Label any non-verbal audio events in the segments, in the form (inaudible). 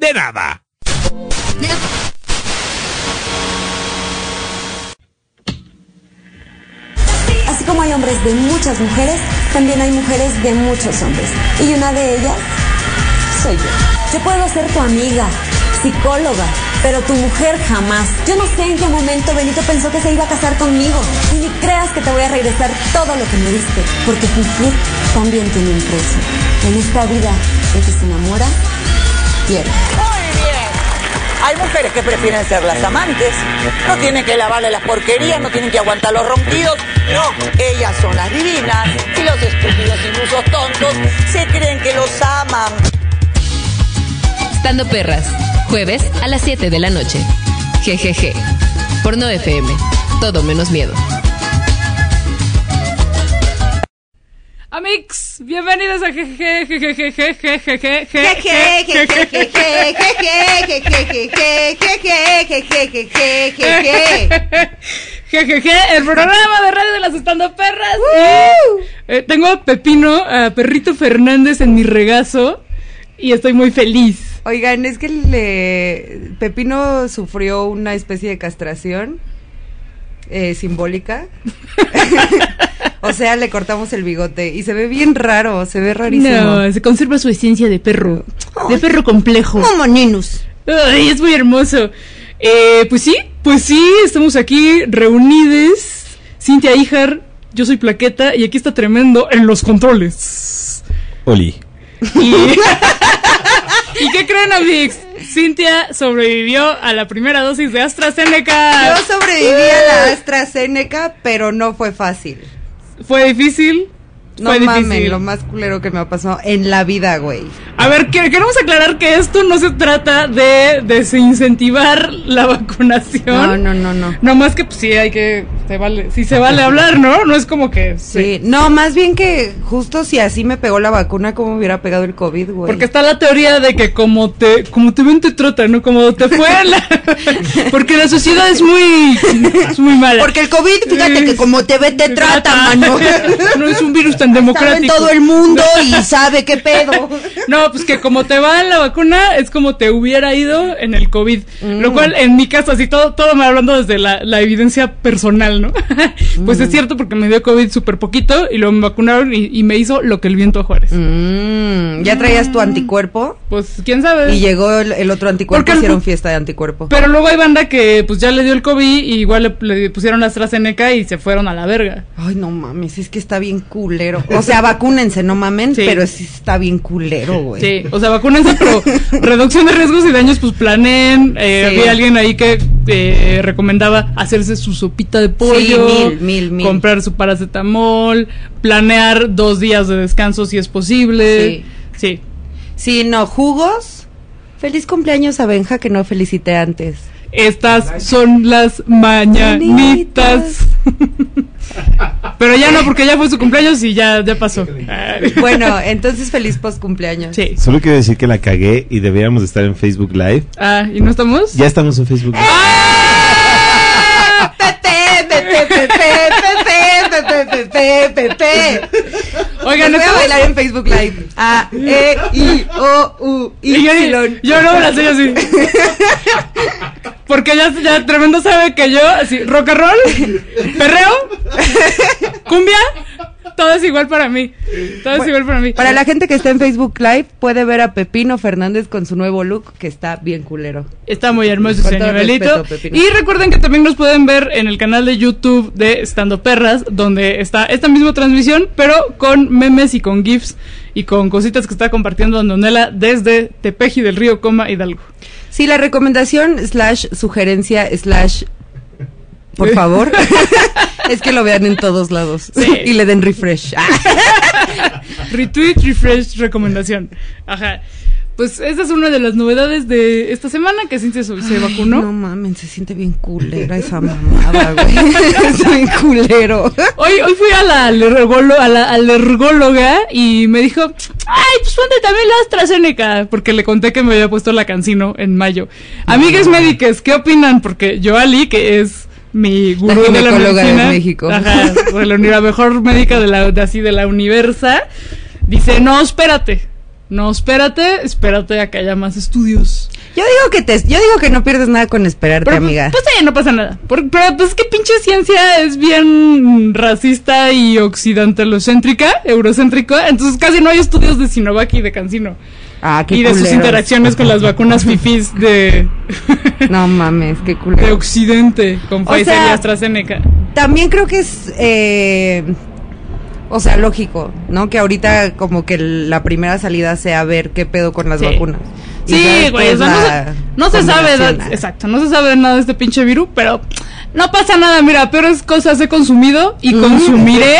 de nada. Así como hay hombres de muchas mujeres, también hay mujeres de muchos hombres. Y una de ellas soy yo. Yo puedo ser tu amiga, psicóloga, pero tu mujer jamás. Yo no sé en qué momento Benito pensó que se iba a casar conmigo. Y ni creas que te voy a regresar todo lo que me diste, porque fingir también tiene un precio. En esta vida, el que se enamora, pierde. Muy bien. Hay mujeres que prefieren ser las amantes. No tienen que lavarle las porquerías, no tienen que aguantar los rompidos. No, ellas son las divinas. Y los estúpidos ilusos tontos se creen que los aman. Estando Perras, jueves a las 7 de la noche. GGG. Por No FM. Todo menos miedo. Amix, bienvenidos a GGG, el programa de radio de las estando perras. Eh, tengo a Pepino, a Perrito Fernández en mi regazo y estoy muy feliz. Oigan, es que le... Pepino sufrió una especie de castración eh, simbólica. O sea, le cortamos el bigote y se ve bien raro, se ve rarísimo. No, se conserva su esencia de perro, de perro complejo. Como Ninus. Ay, es muy hermoso. Eh, pues sí, pues sí, estamos aquí reunidos. Cintia Ijar, yo soy Plaqueta y aquí está tremendo en los controles. Oli. Y, (laughs) ¿Y qué creen, Amix? Cintia sobrevivió a la primera dosis de AstraZeneca. Yo sobreviví a la AstraZeneca, pero no fue fácil. Fue difícil. No Fue mames, difícil. lo más culero que me ha pasado en la vida, güey. A ver, que- queremos aclarar que esto no se trata de desincentivar la (laughs) vacunación. No, no, no, no. No más que pues, sí hay que se vale, sí se vale hablar, ¿no? No es como que Sí, no, más bien que justo si así me pegó la vacuna, ¿cómo hubiera pegado el COVID, güey? Porque está la teoría de que como te como te ven te tratan, ¿no? Como te fue (laughs) la... Porque la sociedad es muy es muy mala. Porque el COVID, fíjate que como te ve, te trata, mano. (laughs) No es un virus tan Sabe democrático. todo el mundo y (laughs) sabe qué pedo. No, pues que como te va en la vacuna es como te hubiera ido en el COVID. Mm. Lo cual, en mi caso, así todo, todo me hablando desde la, la evidencia personal, ¿no? (laughs) pues Mm. es cierto porque me dio COVID súper poquito y luego me vacunaron y, y me hizo lo que el viento a Juárez. Mm, ¿Ya traías tu anticuerpo? Pues quién sabe. Y llegó el, el otro anticuerpo, Porque el- hicieron fiesta de anticuerpo. Pero luego hay banda que pues ya le dio el COVID y igual le, le pusieron AstraZeneca y se fueron a la verga. Ay, no mames, es que está bien culero. (laughs) O sea, vacúnense, no mamen, Sí. pero sí está bien culero, güey. Sí, o sea, vacúnense, pero reducción de riesgos y daños, pues planeen. Eh, Sí. Había alguien ahí que eh, recomendaba hacerse su sopita de pollo, mil, mil, mil. comprar su paracetamol, planear dos días de descanso si es posible. Sí. Sí, no, jugos. Feliz cumpleaños a Benja que no felicité antes. Estas son las mañanitas. (laughs) pero ya no, porque ya fue su cumpleaños y ya, ya pasó. Bueno, entonces feliz post cumpleaños. Sí. Solo quiero decir que la cagué y deberíamos de estar en Facebook Live. Ah, ¿y no estamos? Ya estamos en Facebook Live. Pepe, pepe, pepe, pepe, pepe, pepe, pepe. Oigan, Voy a bailar en Facebook Live. A, E, I, O, U, Y yo, yo no me la sé así. Porque ya, ya tremendo sabe que yo, así, rock and roll, perreo, cumbia, todo es igual para mí. Todo es igual para mí. Para la gente que está en Facebook Live, puede ver a Pepino Fernández con su nuevo look, que está bien culero. Está muy hermoso ese nivelito. respeto. Y recuerden que también nos pueden ver en el canal de YouTube de Estando Perras, donde está esta misma transmisión, pero con memes y con GIFs y con cositas que está compartiendo Andonela desde Tepeji del Río Coma Hidalgo. Sí, la recomendación slash sugerencia slash por favor (laughs) es que lo vean en todos lados Sí. y le den refresh. (laughs) Retweet, refresh, recomendación. Ajá. pues esa es una de las novedades de esta semana que Cintia se, Ay, vacunó. No mames, se siente bien culera esa mamada, güey. (laughs) es bien culero. Hoy, hoy fui a la, a la alergóloga y me dijo, ay, pues ponte también la AstraZeneca, porque le conté que me había puesto la cancino en mayo. Amigas médicas, ¿qué opinan? Porque yo, Ali, que es mi gurú de la ginecóloga de medicina, México. ajá, de la, mejor médica de la, de así de la universa, dice, no, espérate, no, espérate, espérate a que haya más estudios. Yo digo que te, yo digo que no pierdes nada con esperarte, Pero, amiga. Pues sí, no pasa nada. Por- pero pues que pinche ciencia es bien racista y occidentalocéntrica, eurocéntrica. Entonces casi no hay estudios de Sinovac y de Cancino. Ah, qué Y de sus interacciones con las vacunas fifís de, (laughs) No mames, qué de culero. Occidente con O Pfizer sea, y AstraZeneca. También creo que es, eh, o sea, lógico, ¿no? Que ahorita como que la primera salida sea ver qué pedo con las Sí. vacunas. Y Sí, güey, o sea, no se, no se sabe, da- exacto, no se sabe nada de este pinche virus, pero no pasa nada, mira, peores cosas he consumido y Mm. consumiré.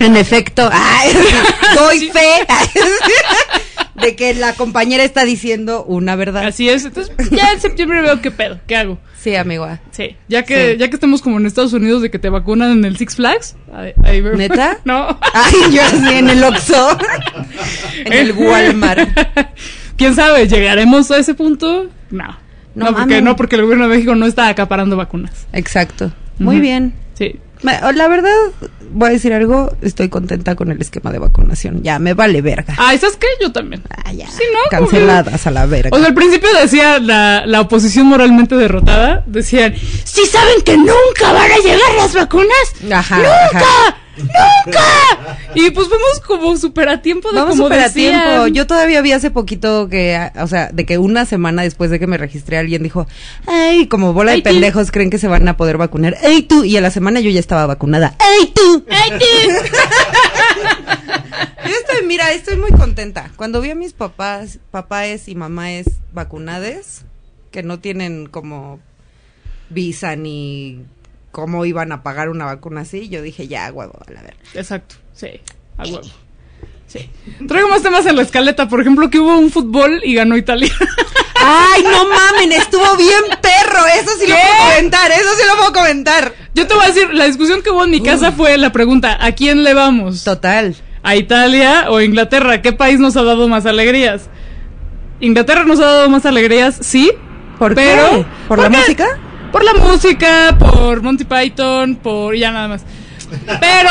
En efecto, ay, (laughs) doy fe (laughs) de que la compañera está diciendo una verdad. Así es, entonces ya en septiembre veo qué pedo, qué hago. Sí, amigo. Sí, ya que, Sí. ya que estemos como en Estados Unidos de que te vacunan en el Six Flags. Ahí, ahí veo. ¿Neta? (laughs) no. Ay, yo así en el Oxxo, (laughs) en el Walmart. (laughs) ¿Quién sabe? ¿Llegaremos a ese punto? No. No No, porque, no, porque el gobierno de México no está acaparando vacunas. Exacto. Muy bien. Sí. La verdad, voy a decir algo, estoy contenta con el esquema de vacunación. Ya, me vale verga. Ah, ¿sabes qué? Yo también. Ah, ya. Sí, ¿no? Canceladas a la verga. O sea, al principio decía la, la oposición moralmente derrotada, decían, si saben que nunca van a llegar las vacunas, Ajá, nunca, ajá. Nunca. Y pues vamos como súper a tiempo de Vamos como a tiempo. Yo todavía vi hace poquito que, o sea, de que una semana después de que me registré alguien dijo, ay, como bola de pendejos creen que se van a poder vacunar. ¡Ey tú! Y a la semana yo ya estaba vacunada. ¡Ey tú! Ay, tú. (laughs) Yo estoy, mira, estoy muy contenta. Cuando vi a mis papás, papás y mamás vacunades, que no tienen como visa ni cómo iban a pagar una vacuna así, yo dije, ya, huevo, a la verga. Exacto, sí, a huevo. Sí. (laughs) Traigo más temas en la escaleta, por ejemplo, que hubo un fútbol y ganó Italia. (laughs) ¡Ay, no mamen! Estuvo bien perro. Eso sí lo puedo comentar. Eso sí lo puedo comentar. Yo te voy a decir, la discusión que hubo en mi casa fue la pregunta, ¿a quién le vamos? Total. ¿A Italia o Inglaterra? ¿Qué país nos ha dado más alegrías? Inglaterra nos ha dado más alegrías, sí. ¿Por pero, qué? ¿Por la música? Por la música, por Monty Python, por ya nada más. Pero,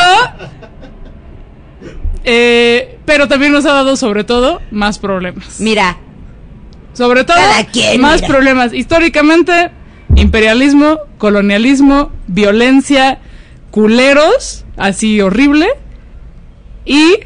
eh, pero también nos ha dado sobre todo más problemas. Mira, Sobre todo, Cada quien, más mira. problemas. Históricamente, imperialismo, colonialismo, violencia, culeros, así horrible. Y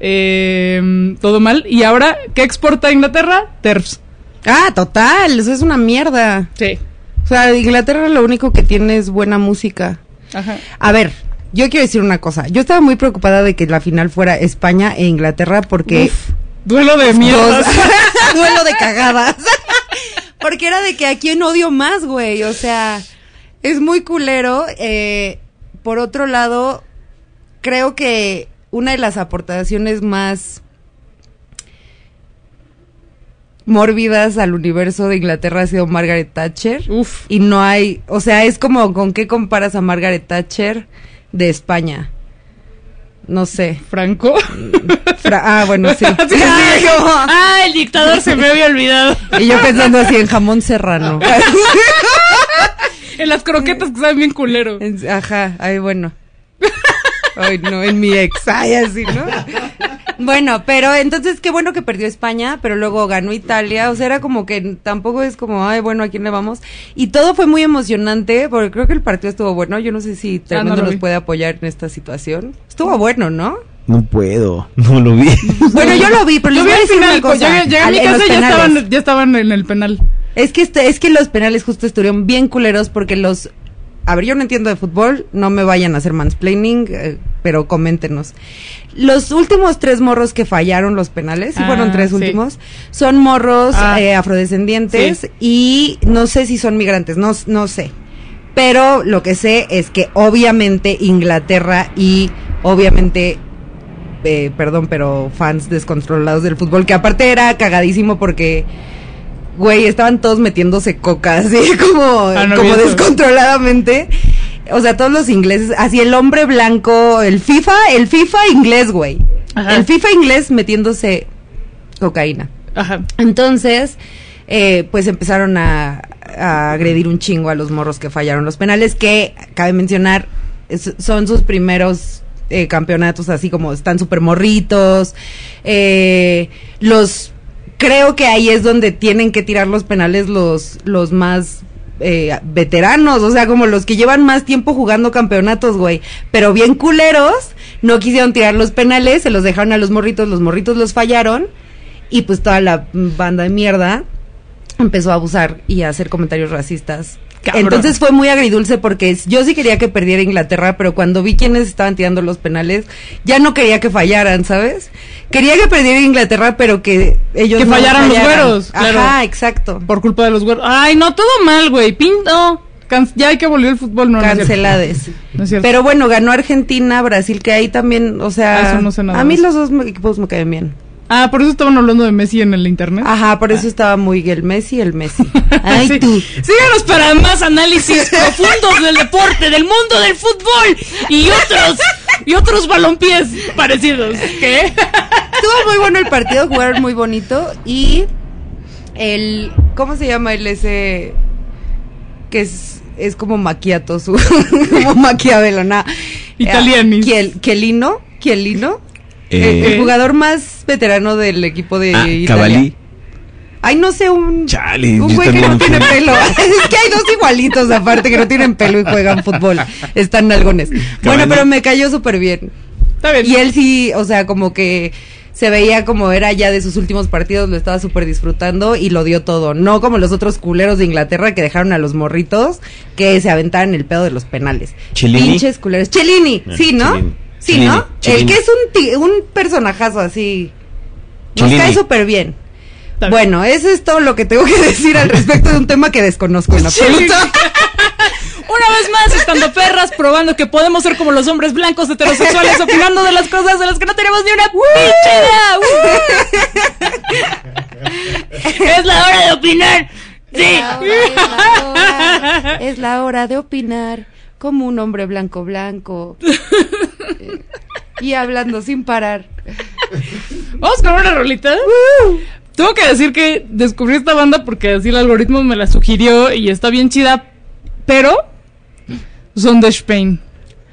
eh, todo mal. Y ahora, ¿qué exporta Inglaterra? TERFs. ah, total. Eso es una mierda. Sí. O sea, Inglaterra lo único que tiene es buena música. Ajá. A ver, yo quiero decir una cosa. Yo estaba muy preocupada de que la final fuera España e Inglaterra porque... Uf, duelo de mierdas. (laughs) (laughs) duelo de cagadas. (laughs) Porque era de que a quién odio más, güey. O sea, es muy culero. Eh, por otro lado, creo que una de las aportaciones más mórbidas al universo de Inglaterra ha sido Margaret Thatcher. Uf. Y no hay, o sea, es como con qué comparas a Margaret Thatcher de España. No sé. Franco. Fra- ah, bueno, sí. (laughs) Sí, sí. Ah, el dictador se me había olvidado. Y yo pensando así en jamón serrano. (laughs) En las croquetas que saben bien culero. Ajá, ay, bueno. Ay, no, en mi ex, ay, así, ¿no? Bueno, pero entonces qué bueno que perdió España, pero luego ganó Italia, o sea, era como que tampoco es como, ay, bueno, ¿a quién le vamos? Y todo fue muy emocionante, porque creo que el partido estuvo bueno, yo no sé si Tremendo Ah, lo nos vi. puede apoyar en esta situación. Estuvo bueno, ¿no? No puedo, no lo vi. (laughs) Bueno, yo lo vi, pero les vi voy a al decir final, una pues, cosa. llegué, llegué a mi casa los y ya estaban, ya estaban en el penal. Es que este, es que los penales justo estuvieron bien culeros porque los a ver, yo no entiendo de fútbol, no me vayan a hacer mansplaining, eh, pero coméntenos. Los últimos tres morros que fallaron los penales, sí Ah, fueron tres sí. últimos, son morros Ah. eh, afrodescendientes Sí. y no sé si son migrantes, no, no sé. Pero lo que sé es que obviamente Inglaterra y obviamente eh, perdón, pero fans descontrolados del fútbol, que aparte era cagadísimo porque, güey, estaban todos metiéndose coca, así (laughs) como, Ah, no como descontroladamente. O sea, todos los ingleses, así el hombre blanco, el FIFA, el FIFA inglés, güey. Ajá. El FIFA inglés metiéndose cocaína. Ajá. Entonces, eh, pues empezaron a, a agredir un chingo a los morros que fallaron los penales, que cabe mencionar, es- son sus primeros eh, campeonatos, así como están súper morritos. eh, los creo que ahí es donde tienen que tirar los penales los, los más eh, veteranos, o sea, como los que llevan más tiempo jugando campeonatos, güey. Pero bien culeros, no quisieron tirar los penales, se los dejaron a los morritos, los morritos los fallaron. Y pues toda la banda de mierda empezó a abusar y a hacer comentarios racistas. Cabrón. Entonces fue muy agridulce porque yo sí quería que perdiera Inglaterra, pero cuando vi quienes estaban tirando los penales, ya no quería que fallaran, ¿sabes? Quería que perdiera Inglaterra, pero que ellos Que no fallaran los güeros, claro. Ajá, exacto. Por culpa de los güeros. Ay, no, todo mal, güey. Pinto. Can- ya hay que volver el fútbol, no. Cancelades. (laughs) No es cierto. Pero bueno, ganó Argentina, Brasil, que ahí también, o sea, Ah, eso no sé nada a mí los dos equipos me caen bien. Ah, por eso estaban hablando de Messi en el internet. Ajá, por eso estaba muy el Messi, el Messi. (laughs) Ay, Sí. tú. Síganos para más análisis (laughs) profundos del deporte, del mundo del fútbol y otros y otros balompiés parecidos. ¿Qué? (laughs) Estuvo muy bueno el partido, jugaron muy bonito y el ¿cómo se llama el ese que es es como macchiato su como maquiavelo, nada. Italianis. Kiel, Chiellino, Chiellino, Eh, el, el jugador más veterano del equipo de ah, Italia. Ay, no sé, un, Chale, un güey que no tiene pelo. (laughs) es que hay dos igualitos aparte que no tienen pelo y juegan fútbol. Están nalgones. Bueno, pero me cayó súper bien. Está bien. Y él sí, o sea, como que se veía como era ya de sus últimos partidos, lo estaba súper disfrutando y lo dio todo. No como los otros culeros de Inglaterra que dejaron a los morritos que se aventaran el pedo de los penales. ¿Cellini? Pinches culeros. Chelini, Ah, sí, ¿no? Cellini. Sí, ¿no? El que es un, ti- un personajazo así. Nos cae súper bien. Bueno, eso es todo lo que tengo que (laughs) decir al respecto de un tema que desconozco en absoluto. (laughs) Una vez más, estando perras, probando que podemos ser como los hombres blancos heterosexuales, opinando de las cosas de las que no tenemos ni una pinche idea. (laughs) ¡Uh! es la hora de opinar. Sí. Es la hora, es la hora, es la hora de opinar como un hombre blanco blanco. (laughs) Eh, y hablando sin parar. Vamos con una rolita. Tengo que decir que descubrí esta banda porque así el algoritmo me la sugirió y está bien chida, pero son de Spain.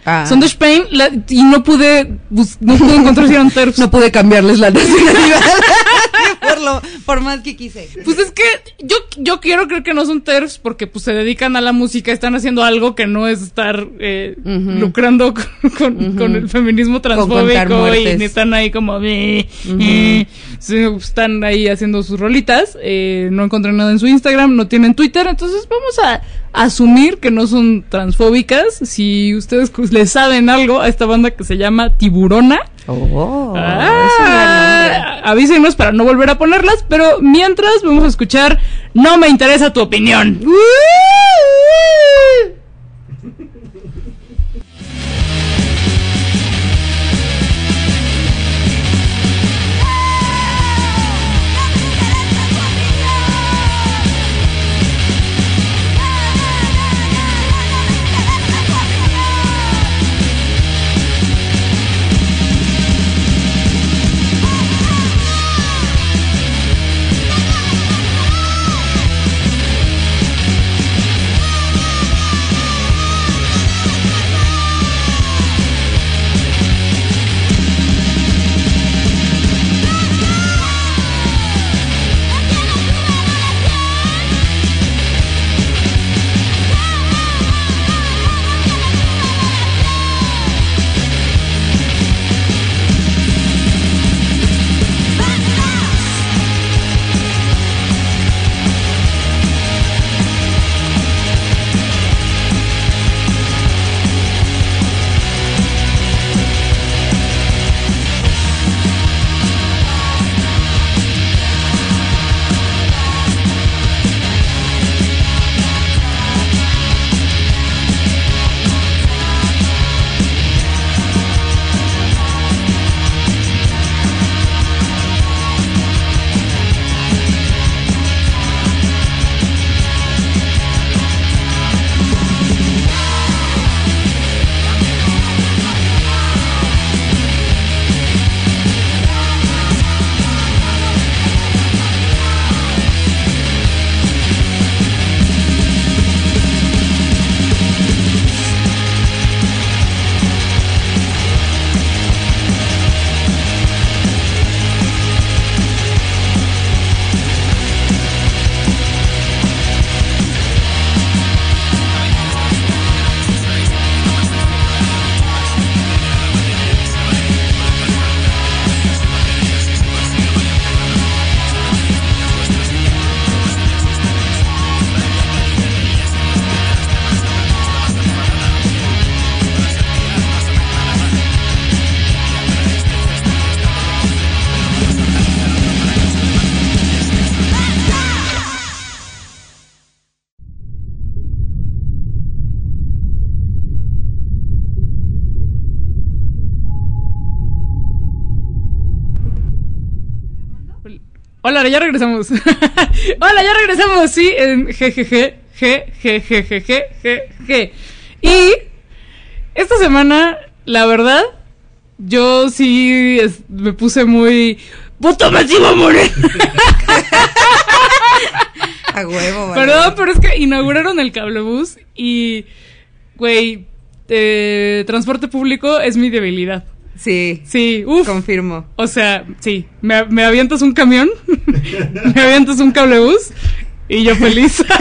Ah. Son de Spain la- y no pude, bus- no pude encontrar si eran TERFs. No pude cambiarles la nacionalidad. (laughs) (laughs) por, lo, por más que quise. Pues es que yo, yo quiero creer que no son TERFs porque pues se dedican a la música, están haciendo algo que no es estar eh, lucrando con, con- con el feminismo transfóbico y están ahí como eh, eh, están ahí haciendo sus rolitas. Eh, no encontré nada en su Instagram, no tienen Twitter, entonces vamos a asumir que no son transfóbicas. Si ustedes pues, le saben algo a esta banda que se llama Tiburona. Oh, Ah, avísenos para no volver a ponerlas, pero mientras vamos a escuchar No me interesa tu opinión. Ya regresamos. (laughs) Hola, ya regresamos. Sí, en GGG, GGGGGG. Y esta semana, la verdad, yo sí es- me puse muy. ¡Voto masivo, Moreno! (laughs) A huevo, vale. Perdón, pero es que inauguraron el cablebús y, güey, eh, transporte público es mi debilidad. Sí, Sí, uff. confirmo. O sea, sí, me, me avientas un camión, (laughs) me avientas un cablebús y yo feliz. (laughs)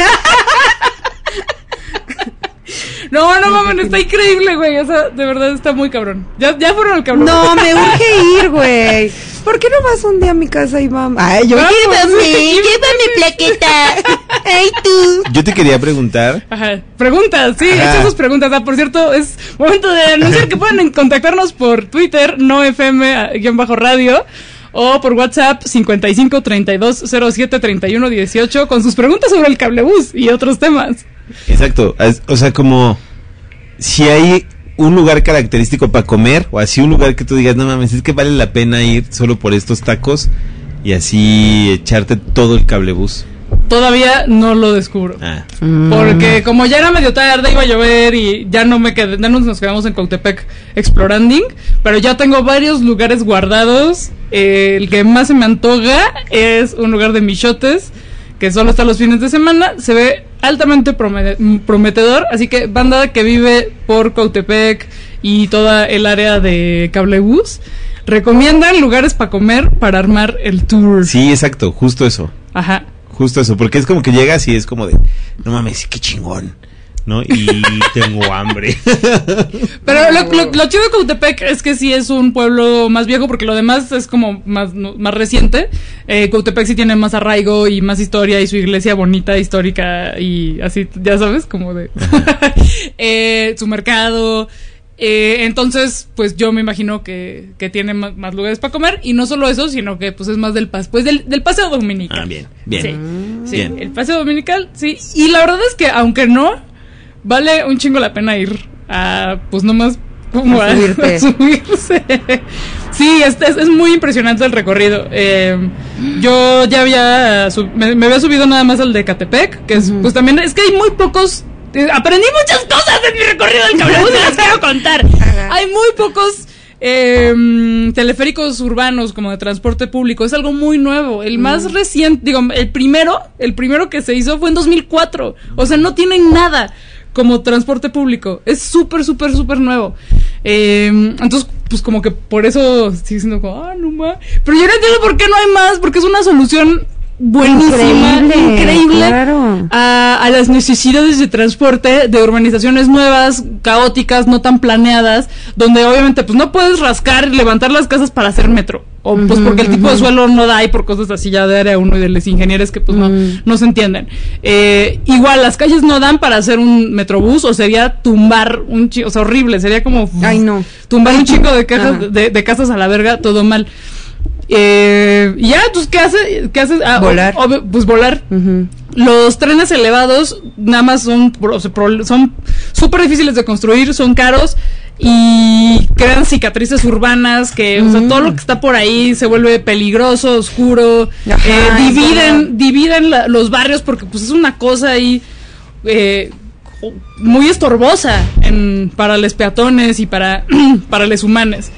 No, no mames, está increíble, güey. O sea, de verdad está muy cabrón. Ya, ya fueron al cablebús. No, me urge ir, güey. ¿Por qué no vas un día a mi casa y vamos? Ay, yo Vamos, llévame, llévame plaqueta. (laughs) Ay, tú. Yo te quería preguntar. Ajá. Preguntas, sí, Ajá. echa sus preguntas. Ah, por cierto, es momento de anunciar que pueden contactarnos por Twitter, no FM-radio, o por WhatsApp 55 32 07 31 18 con sus preguntas sobre el cablebús y otros temas. Exacto. O sea, como. Si hay un lugar característico para comer, o así un lugar que tú digas, no mames, es que vale la pena ir solo por estos tacos y así echarte todo el cablebús. Todavía no lo descubro. Ah. Porque como ya era medio tarde, iba a llover y ya no me quedé, ya nos, quedamos en Cautepec explorando, pero ya tengo varios lugares guardados. Eh, el que más se me antoja es un lugar de michotes, que solo está los fines de semana. Se ve altamente prome- prometedor, así que banda que vive por Cautepec y toda el área de cablebús, recomiendan lugares para comer para armar el tour. Sí, exacto, justo eso. Ajá. Justo eso, porque es como que llegas y es como de, no mames, qué chingón, ¿no? Y tengo hambre. (laughs) Pero lo, lo- lo chido de Cautepec es que sí es un pueblo más viejo, porque lo demás es como más, no- más reciente. Eh, Cautepec sí tiene más arraigo y más historia y su iglesia bonita, histórica y así, ya sabes, como de... (laughs) Eh, su mercado. Eh, entonces, pues yo me imagino que, que tiene más, más lugares para comer y no solo eso, sino que pues es más del pas pues del, del paseo dominical. ah, bien, bien. Sí, sí, Bien. el paseo dominical, sí. Y la verdad es que, aunque no, vale un chingo la pena ir a, pues nomás, como (laughs) A subirse. Sí, es, es, es muy impresionante el recorrido. Eh, yo ya había, sub- me, me había subido nada más al de Catepec, que es, pues también, es que hay muy pocos, eh, aprendí muchas cosas en mi recorrido del cablebús y las quiero contar. Hay muy pocos eh, teleféricos urbanos como de transporte público. Es algo muy nuevo. El más reciente, digo, el primero, el primero que se hizo fue en 2004. O sea, no tienen nada como transporte público. Es súper, súper, súper nuevo. Eh, entonces, pues como que por eso sigue siendo como, ah, no más. Pero yo no entiendo por qué no hay más, porque es una solución buenísima, Increíble, increíble, claro. a, a las necesidades de transporte de urbanizaciones nuevas, caóticas, no tan planeadas, donde obviamente pues no puedes rascar y levantar las casas para hacer metro. O pues porque el tipo de suelo no da y por cosas así ya de área uno y de los ingenieros que pues no, no se entienden. Eh, igual las calles no dan para hacer un metrobús o sería tumbar un chi- o sea, horrible, sería como Ay, no. tumbar un chico de, cajas, de, de casas a la verga, todo mal. Eh, ya, pues, ¿qué hace? ¿Qué haces? Ah, Volar. pues volar. Los trenes elevados nada más son son súper difíciles de construir, son caros y crean cicatrices urbanas que, o sea, todo lo que está por ahí se vuelve peligroso, oscuro, Ajá, eh, dividen, dividen la- los barrios porque pues es una cosa ahí eh, muy estorbosa en, para los peatones y para, (clears throat) para los humanos.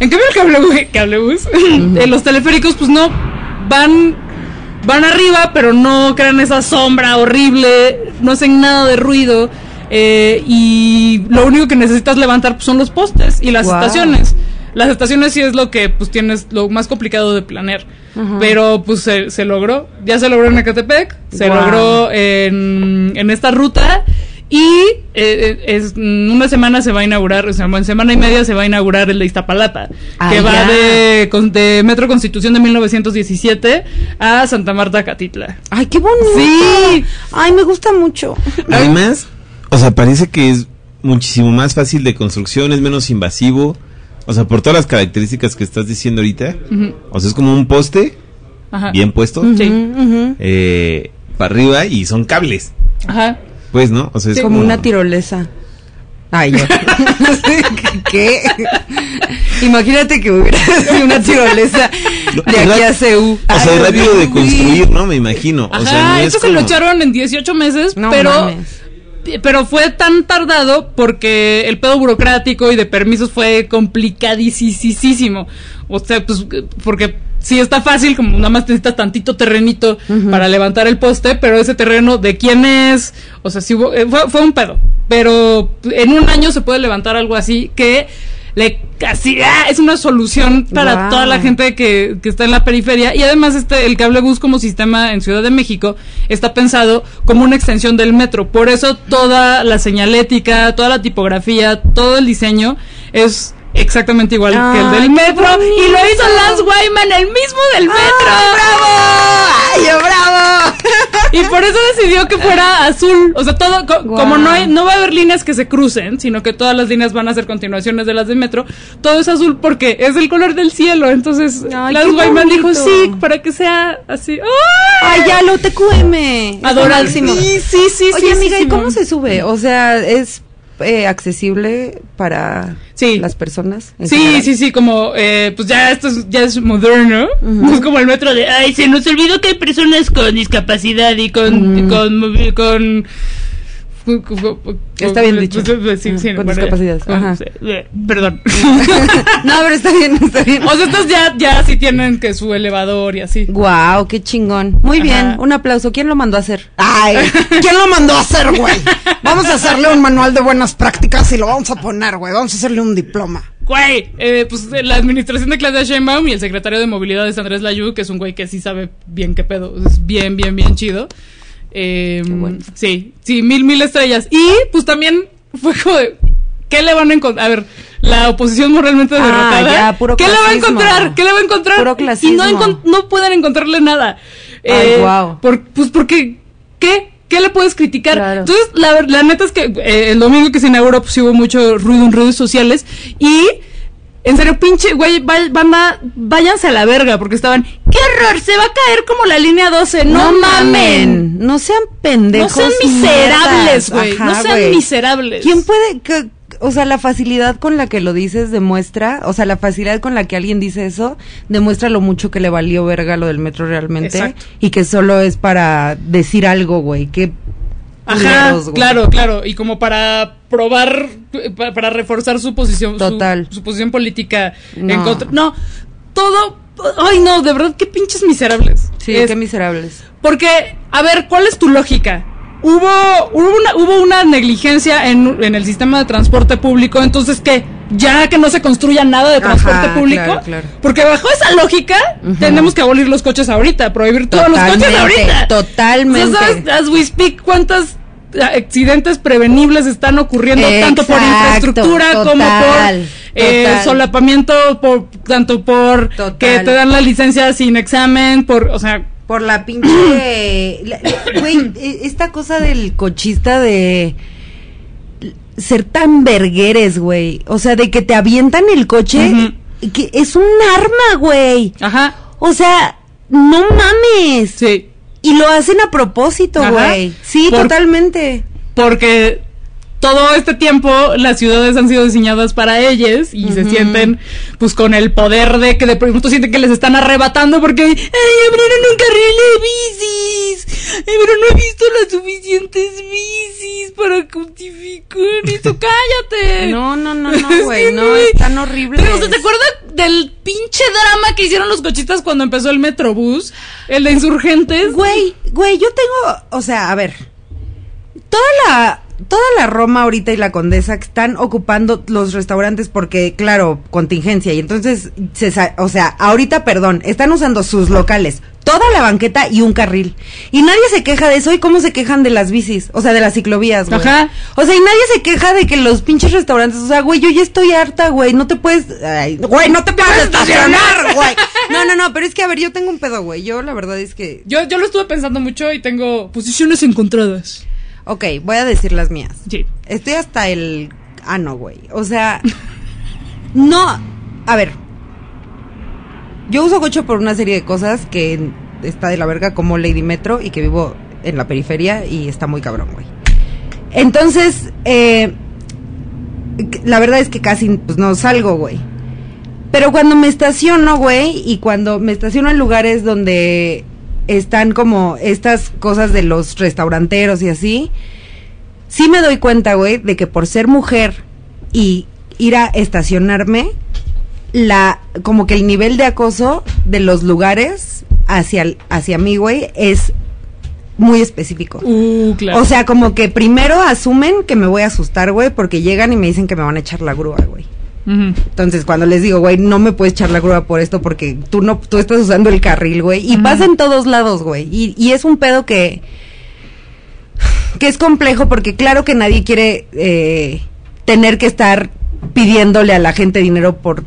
En cambio el cablebús, cablebús eh, los teleféricos pues no van van arriba pero no crean esa sombra horrible, no hacen nada de ruido eh, y lo único que necesitas levantar pues, son los postes y las estaciones. Las estaciones sí es lo que pues tienes lo más complicado de planear. Pero pues se, se logró. Ya se logró en Ecatepec, se logró en, en esta ruta y eh, eh, es, en una semana se va a inaugurar, o sea, en semana y media se va a inaugurar el de Iztapalapa, Ah, que va de, con- de Metro Constitución de 1917 a Santa Marta Catitla. Ay, qué bonito. Sí. Ay, me gusta mucho. Además, o sea, parece que es muchísimo más fácil de construcción, es menos invasivo. O sea, por todas las características que estás diciendo ahorita. O sea, es como un poste Ajá. bien puesto, eh, para arriba y son cables. Ajá. Pues, ¿no? O sea, es. Como una tirolesa. Ay, yo. (laughs) ¿Qué? Imagínate que hubiera sido una tirolesa de aquí a CEU. O sea, rápido de construir, ¿no? Me imagino. Ajá, o sea, no es esto se lo echaron en 18 meses, No pero mames. pero fue tan tardado porque el pedo burocrático y de permisos fue complicadísimo. O sea, pues porque sí está fácil, como nada más necesitas tantito terrenito para levantar el poste, pero ese terreno de quién es, o sea, sí hubo- eh, fue, fue un pedo. Pero en un año se puede levantar algo así que le casi ah, es una solución para toda la gente que, que está en la periferia y además este el cable bus como sistema en Ciudad de México está pensado como una extensión del metro por eso toda la señalética toda la tipografía todo el diseño es exactamente igual que el del metro y lo hizo. Lance Wyman el mismo del metro ¡Ah, ¡Bravo! ¡Ay, yo bravo! (laughs) y por eso decidió que fuera azul. O sea, todo, co- como no hay, no va a haber líneas que se crucen, sino que todas las líneas van a ser continuaciones de las del metro, todo es azul porque es el color del cielo. Entonces, Ay, Lance Wyman dijo, sí, para que sea así. ¡Ay, ya lo TQM! Máximo. Sí, sí, sí, Oye, sí, amiga, sí, ¿y cómo se sube? O sea, ¿es eh, accesible para Sí. las personas? Sí, general? sí, sí, como, eh, pues ya esto es, ya es moderno. No es como el metro de, ay, se nos olvidó que hay personas con discapacidad y con, con, Está bien dicho. Pues, sí, sí, Con bueno, discapacidades, ajá. eh, Perdón. (laughs) No, pero está bien, está bien. O sea, estos ya, ya sí tienen que su elevador y así. Guau, qué chingón. Muy bien, un aplauso. ¿Quién lo mandó a hacer? Ay, ¿quién lo mandó a hacer, güey? Vamos a hacerle un manual de buenas prácticas y lo vamos a poner, güey. Vamos a hacerle un diploma. Güey, eh, pues la administración de Claudia Sheinbaum y el secretario de movilidad es Andrés Layú, que es un güey que sí sabe bien qué pedo. Es bien, bien, bien chido. Eh, bueno. Sí, sí, mil, mil estrellas. Y pues también fue como de, ¿qué le van a encontrar? A ver, la oposición moralmente Ah, derrotada. ya, puro ¿Qué le va a encontrar? ¿Qué le va a encontrar? Puro y no, no pueden encontrarle nada. Ay, guau. por- pues porque, ¿qué? ¿Qué le puedes criticar? Claro. Entonces, la, la neta es que eh, el domingo que se inauguró, pues hubo mucho ruido en redes sociales. Y, en serio, pinche, güey, banda, váyanse a la verga, porque estaban, ¡qué horror! Se va a caer como la línea 12. No, mamen. No sean No pendejos. sean miserables, güey. No sean miserables. ¿Quién puede, que- o sea, la facilidad con la que lo dices demuestra, o sea, la facilidad con la que alguien dice eso, demuestra lo mucho que le valió verga lo del metro realmente Exacto. y que solo es para decir algo, güey, que Ajá, claro, claro. Y como para probar, pa- para reforzar su posición, Total. Su, posición política en No. contra. No, todo. Ay, no, de verdad, qué pinches miserables. Sí, Es- qué miserables. Porque, a ver, ¿cuál es tu lógica? Hubo, hubo, una, hubo una negligencia en, en el sistema de transporte público, entonces ¿qué? Ya que no se construya nada de Ajá, transporte público. claro, claro. Porque bajo esa lógica, tenemos que abolir los coches ahorita, prohibir todos los coches Totalmente, ahorita. totalmente. O sea, ¿Sabes, as we speak, cuántas accidentes prevenibles están ocurriendo tanto por infraestructura como por eh, solapamiento, por, tanto por Total. que te dan la licencia sin examen, por, o sea, Por la pinche. (clears throat) la- Güey, e- esta cosa del cochista de. Ser tan vergueres, güey. O sea, de que te avientan el coche. Que es un arma, güey. ajá, O sea, no mames. sí. Y lo hacen a propósito, güey. Sí, Por- totalmente. porque todo este tiempo las ciudades han sido diseñadas para ellas y se sienten pues con el poder de que de pronto sienten que les están arrebatando porque ay abrieron un carril de bicis ay, pero no he visto las suficientes bicis para justificar eso (laughs) cállate No, no, no, Es no, (laughs) güey. No, güey. están horribles. Pero, o sea, ¿te acuerdas del pinche drama que hicieron los cochistas cuando empezó el Metrobús? El de insurgentes. Güey, güey, yo tengo, o sea, a ver, toda la, toda la Roma ahorita y la Condesa están ocupando los restaurantes porque, claro, contingencia y entonces, se o sea, ahorita, perdón, están usando sus locales, toda la banqueta y un carril y nadie se queja de eso y cómo se quejan de las bicis, o sea, de las ciclovías, güey. Ajá. O sea, y nadie se queja de que los pinches restaurantes, o sea, güey, yo ya estoy harta, güey, no te puedes, ay, güey, no te puedes estacionar, güey. (laughs) No, no, no, pero es que, a ver, yo tengo un pedo, güey, yo la verdad es que Yo, yo lo estuve pensando mucho y tengo posiciones encontradas. Ok, voy a decir las mías. Sí. Estoy hasta el ano, güey. O sea, (laughs) no. A ver. Yo uso coche por una serie de cosas que está de la verga como Lady Metro y que vivo en la periferia y está muy cabrón, güey. Entonces, eh, la verdad es que casi pues, no salgo, güey. Pero cuando me estaciono, güey, y cuando me estaciono en lugares donde están como estas cosas de los restauranteros y así, sí me doy cuenta, güey, de que por ser mujer y ir a estacionarme, la como que el nivel de acoso de los lugares hacia hacia mí, güey, es muy específico. Uh, claro. O sea, como que primero asumen que me voy a asustar, güey, porque llegan y me dicen que me van a echar la grúa, güey. Entonces, cuando les digo, güey, no me puedes echar la grúa por esto porque tú no, tú estás usando el carril, güey. Y pasa en todos lados, güey. Y, y es un pedo que, que es complejo porque claro que nadie quiere eh, tener que estar pidiéndole a la gente dinero por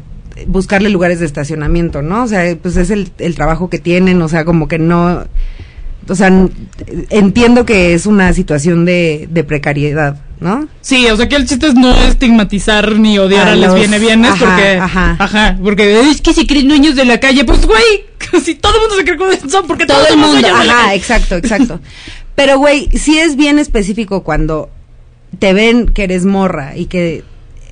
buscarle lugares de estacionamiento, ¿no? O sea, pues es el, el trabajo que tienen, o sea, como que no... O sea, entiendo que es una situación de, de precariedad, ¿no? Sí, o sea que el chiste es no estigmatizar ni odiar A a, los- viene bienes ajá, porque ajá. ajá, porque es que si creen dueños de la calle, pues güey, (laughs) si todo el mundo se cree que son porque todo todos el mundo. dueños de la Ajá, calle. exacto, exacto. (laughs) Pero, güey, sí es bien específico cuando te ven que eres morra y que,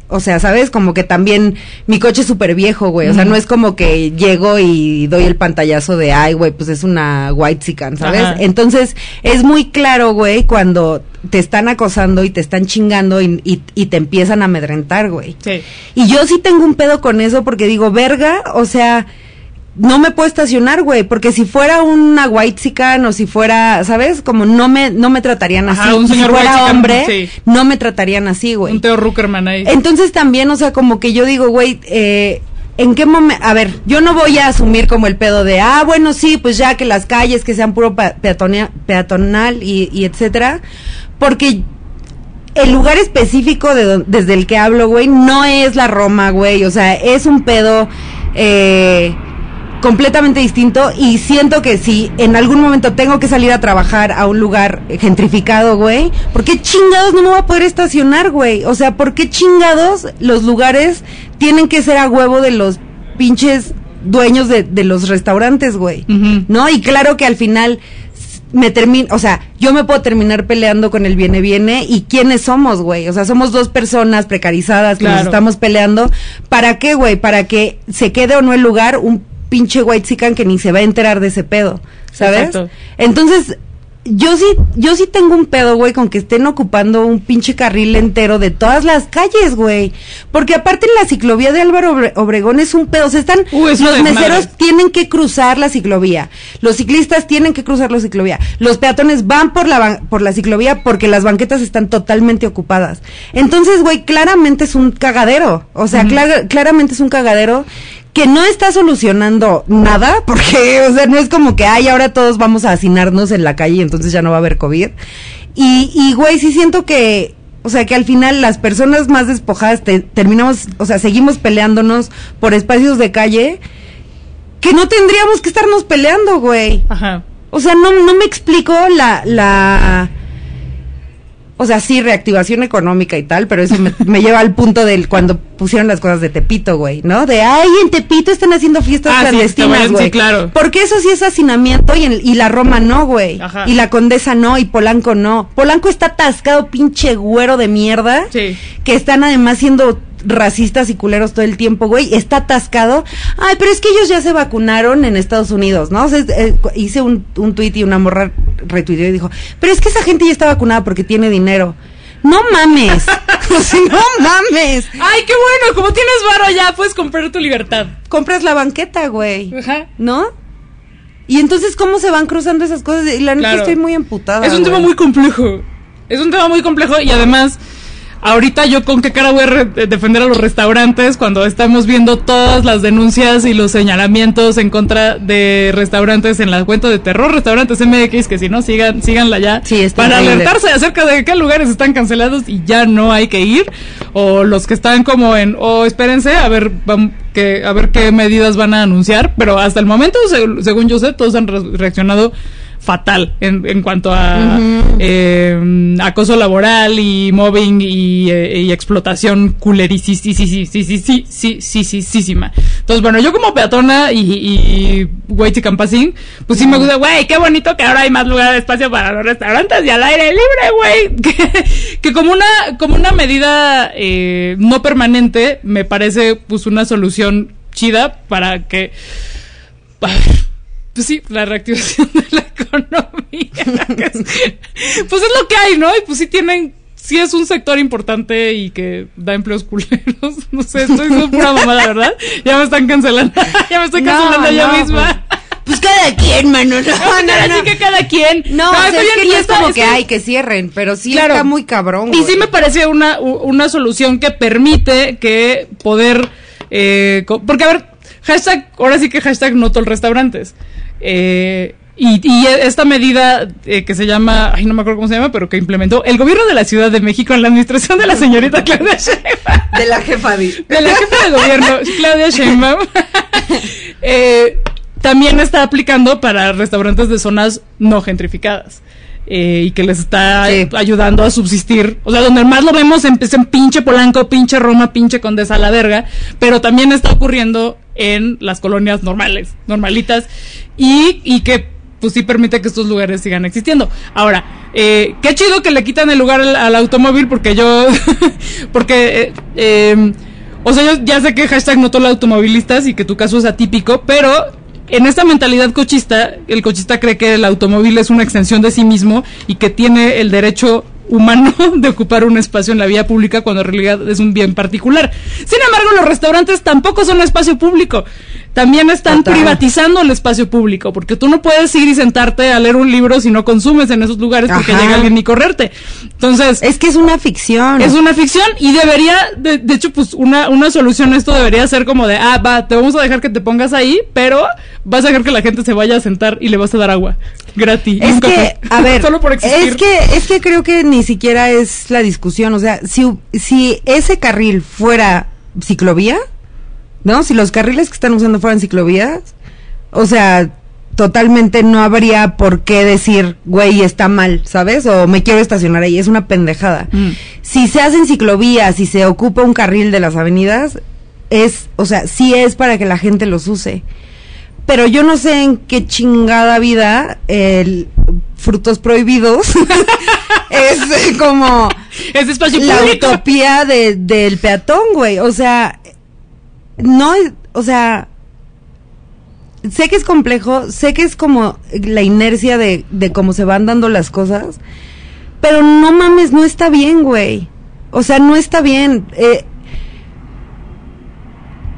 o sea, ¿sabes? Como que también mi coche es súper viejo, güey. O sea, no es como que llego y doy el pantallazo de, ay, güey, pues es una white chican, ¿sabes? Ajá. Entonces, es muy claro, güey, cuando te están acosando y te están chingando y, y, y te empiezan a amedrentar, güey. Sí. Y yo sí tengo un pedo con eso porque digo, verga, o sea, no me puedo estacionar, güey, porque si fuera una white o si fuera, ¿sabes? Como no me no me tratarían Ajá, así. si fuera whitezican, hombre, sí. no me tratarían así, güey. Un Teo Ruckerman ahí. Entonces también, o sea, como que yo digo, güey, eh, ¿en qué momento? A ver, yo no voy a asumir como el pedo de, ah, bueno, sí, pues ya que las calles que sean puro peatonal y, y etcétera, porque el lugar específico de desde el que hablo, güey, no es la Roma, güey, o sea, es un pedo eh, completamente distinto y siento que si en algún momento tengo que salir a trabajar a un lugar gentrificado, güey, ¿por qué chingados no me voy a poder estacionar, güey? O sea, ¿por qué chingados los lugares tienen que ser a huevo de los pinches dueños de, de los restaurantes, güey? ¿No? Y claro que al final me termino, o sea, yo me puedo terminar peleando con el viene viene y quiénes somos, güey. O sea, somos dos personas precarizadas que nos estamos peleando. ¿Para qué, güey? Para que se quede o no el lugar un pinche white chican que ni se va a enterar de ese pedo, ¿sabes? Exacto. Entonces, yo sí, yo sí tengo un pedo, güey, con que estén ocupando un pinche carril entero de todas las calles, güey. Porque aparte en la ciclovía de Álvaro Obre- Obregón es un pedo. O sea, están, Uh, es los meseros tienen que cruzar la ciclovía. Los ciclistas tienen que cruzar la ciclovía. Los peatones van por la, por la ciclovía porque las banquetas están totalmente ocupadas. Entonces, güey, claramente es un cagadero. O sea, clara- claramente es un cagadero que no está solucionando nada, porque, (laughs) o sea, no es como que, ay, ahora todos vamos a hacinarnos en la calle y entonces ya no va a haber COVID. Y, y güey, sí siento que, o sea, que al final las personas más despojadas te- terminamos, o sea, seguimos peleándonos por espacios de calle que no tendríamos que estarnos peleando, güey. Ajá. O sea, no, no me explico la, la, o sea, sí, reactivación económica y tal, pero eso me, (laughs) me lleva al punto del cuando pusieron las cosas de Tepito, güey, ¿no? De, ay, en Tepito están haciendo fiestas Ah, sí, clandestinas, bueno, güey. sí, claro. Porque eso sí es hacinamiento y, en- y la Roma no, güey. Ajá. Y la Condesa no y Polanco no. Polanco está atascado, pinche güero de mierda. Sí. Que están además siendo racistas y culeros todo el tiempo, güey, está atascado. Ay, pero es que ellos ya se vacunaron en Estados Unidos, ¿no? O sea, eh, hice un, un tuit y una morra retuiteó y dijo, pero es que esa gente ya está vacunada porque tiene dinero. No mames. (laughs) (laughs) No mames. Ay, qué bueno, como tienes varo ya, puedes comprar tu libertad. Compras la banqueta, güey. Ajá. ¿No? Y entonces, ¿cómo se van cruzando esas cosas? Y la neta Claro. estoy muy emputada. Es un tema muy complejo. Es un tema muy complejo y además, ahorita yo con qué cara voy a re- defender a los restaurantes cuando estamos viendo todas las denuncias y los señalamientos en contra de restaurantes en la cuenta de terror restaurantes MX que si no sigan síganla ya Sí, para alertarse acerca de qué lugares están cancelados y ya no hay que ir o los que están como en o espérense a ver que a ver qué medidas van a anunciar pero hasta el momento se- según yo sé todos han re- reaccionado fatal en, en cuanto a eh, acoso laboral y mobbing y, eh, y explotación culerisísima. Entonces, bueno, yo como peatona y, y güey chicampasín, pues sí me gusta, güey, qué bonito que ahora hay más lugar de espacio para los restaurantes y al aire libre, güey. (laughs) Que, que como una, como una medida eh, no permanente, me parece pues una solución chida para que pues sí, la reactivación (laughs) de la economía. es- pues es lo que hay, ¿no? Y pues sí tienen, sí es un sector importante y que da empleos culeros. (laughs) No sé, estoy diciendo pura mamada, ¿verdad? Ya me están cancelando. (laughs) ya me estoy No, cancelando yo no, misma. Pues cada quien, mano. No, Ahora sí que cada quien. No, o sea, es que no es como que hay que cierren, pero sí Claro. está muy cabrón. Y güey. sí me parece una, una solución que permite que poder... eh, porque, a ver, hashtag, ahora sí que hashtag no todos restaurantes. Eh, y, y esta medida eh, que se llama, ay, no me acuerdo cómo se llama, pero que implementó el gobierno de la Ciudad de México en la administración de la señorita Claudia Sheinbaum De la jefa de... de la jefa de gobierno, Claudia Sheinbaum, (laughs) eh, también está aplicando para restaurantes de zonas no gentrificadas. Eh, y que les está Sí. ayudando a subsistir. O sea, donde más lo vemos en, en pinche Polanco, pinche Roma, pinche Condesa a la verga. Pero también está ocurriendo en las colonias normales, normalitas. Y, y que pues sí permite que estos lugares sigan existiendo. Ahora, eh, qué chido que le quitan el lugar al, al automóvil porque yo, (laughs) porque, eh, eh, o sea, yo ya sé que hashtag no todo automovilistas y que tu caso es atípico, pero en esta mentalidad cochista, el cochista cree que el automóvil es una extensión de sí mismo y que tiene el derecho humano (laughs) de ocupar un espacio en la vía pública cuando en realidad es un bien particular. Sin embargo, los restaurantes tampoco son espacio público. También están Total. privatizando el espacio público, porque tú no puedes ir y sentarte a leer un libro si no consumes en esos lugares porque Ajá. llega alguien y correrte. Entonces, Es que es una ficción. es una ficción y debería, de, de hecho, pues una, una solución a esto debería ser como de, ah, va, te vamos a dejar que te pongas ahí, pero vas a dejar que la gente se vaya a sentar y le vas a dar agua gratis. Es que, café. a ver, (laughs) Solo por existir. es que, es que creo que ni siquiera es la discusión. O sea, si, si ese carril fuera ciclovía, ¿no? Si los carriles que están usando fueran ciclovías, o sea, totalmente no habría por qué decir, güey, está mal, ¿sabes? O me quiero estacionar ahí, es una pendejada. Mm. Si se hacen ciclovías y se ocupa un carril de las avenidas, es, o sea, sí es para que la gente los use. Pero yo no sé en qué chingada vida el frutos prohibidos (laughs) es eh, como (laughs) es espacio la público. utopía de, del peatón, güey. O sea, no es, o sea, sé que es complejo, sé que es como la inercia de, de cómo se van dando las cosas, pero no mames, no está bien, güey. O sea, no está bien. Eh,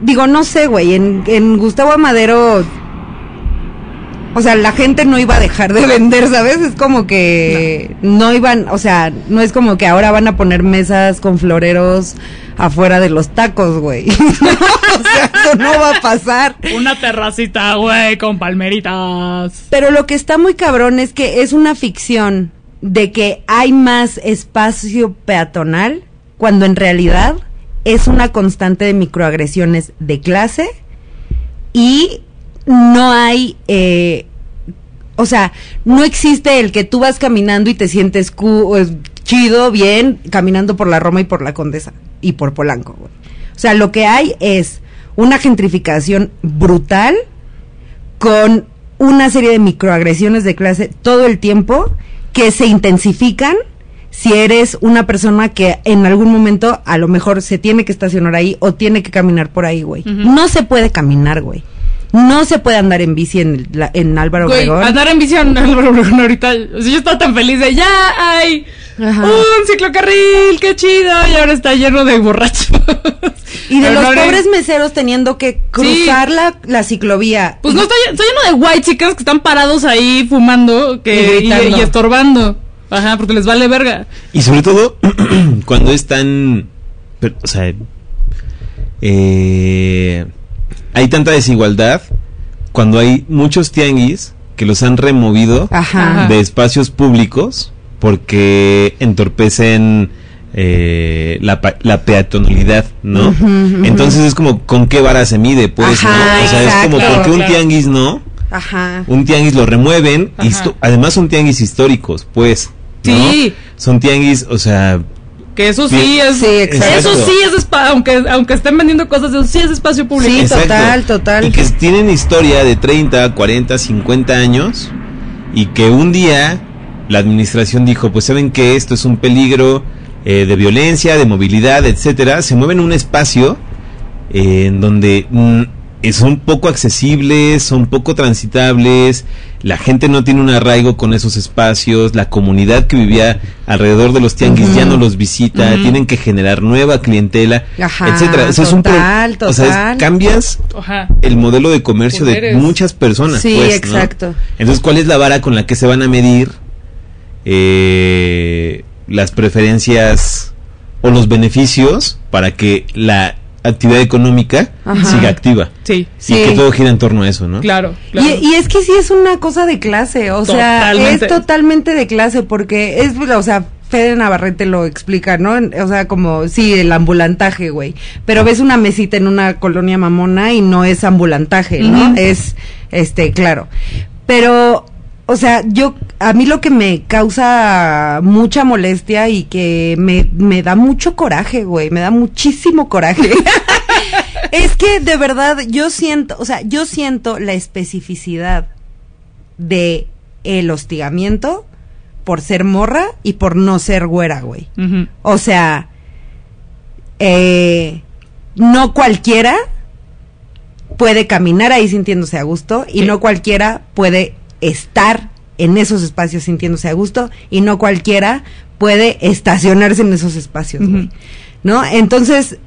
digo, no sé, güey, en, en Gustavo Amadero, o sea, la gente no iba a dejar de (laughs) vender, ¿sabes? Es como que no. iban, o sea, no es como que ahora van a poner mesas con floreros afuera de los tacos, güey. (laughs) o sea, eso no va a pasar. Una terracita, güey, con palmeritas. Pero lo que está muy cabrón es que es una ficción de que hay más espacio peatonal cuando en realidad es una constante de microagresiones de clase y no hay, eh, o sea, no existe el que tú vas caminando y te sientes chido, bien, caminando por la Roma y por la Condesa y por Polanco. güey. O sea, lo que hay es una gentrificación brutal con una serie de microagresiones de clase todo el tiempo que se intensifican si eres una persona que en algún momento a lo mejor se tiene que estacionar ahí o tiene que caminar por ahí, güey. No se puede caminar, güey. No se puede andar en bici en, la- en Álvaro Güey, Obregón. andar en bici en Álvaro Obregón ahorita. O sea, yo estaba tan feliz de ya hay Ajá. un ciclocarril, qué chido. Y ahora está lleno de borrachos. Y de Pero (laughs) los no pobres meseros teniendo que cruzar la, la ciclovía. Pues no, está, está lleno de white chicas que están parados ahí fumando que, Y y, gritando. y estorbando. Ajá, porque les vale verga. Y sobre todo, (clears throat) cuando es tan. pero, o sea. eh, hay tanta desigualdad. Cuando hay muchos tianguis que los han removido Ajá. de espacios públicos porque entorpecen eh, la, la peatonalidad, ¿no? Entonces es como, ¿con qué vara se mide? Pues, Ajá, ¿no? O sea, es como, exacto. ¿por qué un tianguis no? Ajá. Un tianguis lo remueven, Ajá. histo- además son tianguis históricos, pues. ¿no? Sí. Son tianguis, o sea, Que eso sí es. Sí, exacto. Eso sí es espacio. Aunque, aunque estén vendiendo cosas, eso sí es espacio público. Sí, Exacto. total, total. Y que tienen historia de 30, 40, 50 años y que un día la administración dijo, pues saben que esto es un peligro eh, de violencia, de movilidad, etcétera, se mueven un espacio eh, en donde mm, son poco accesibles, son poco transitables, la gente no tiene un arraigo con esos espacios, la comunidad que vivía alrededor de los tianguis ya no los visita, tienen que generar nueva clientela, Ajá, etcétera. O sea, es un pro- o sea, es- cambias Ajá. el modelo de comercio de muchas personas. Sí, pues, ¿no? exacto. Entonces, ¿cuál es la vara con la que se van a medir eh, las preferencias o los beneficios para que la actividad económica Ajá. siga activa? Sí. Sí. Y que todo gira en torno a eso, ¿no? Claro. claro. Y, y es que sí es una cosa de clase, o sea, es totalmente de clase porque es, o sea, Fede Navarrete lo explica, ¿no? O sea, como, sí, el ambulantaje, güey. Pero ves una mesita en una colonia mamona y no es ambulantaje, ¿no? Es, este, claro. Pero, o sea, yo, a mí lo que me causa mucha molestia y que me, me da mucho coraje, güey, me da muchísimo coraje. (laughs) es que de verdad yo siento, o sea, yo siento la especificidad de el hostigamiento por ser morra y por no ser güera, güey. O sea, eh, no cualquiera puede caminar ahí sintiéndose a gusto y Sí. no cualquiera puede estar en esos espacios sintiéndose a gusto y no cualquiera puede estacionarse en esos espacios, güey. ¿No? Entonces,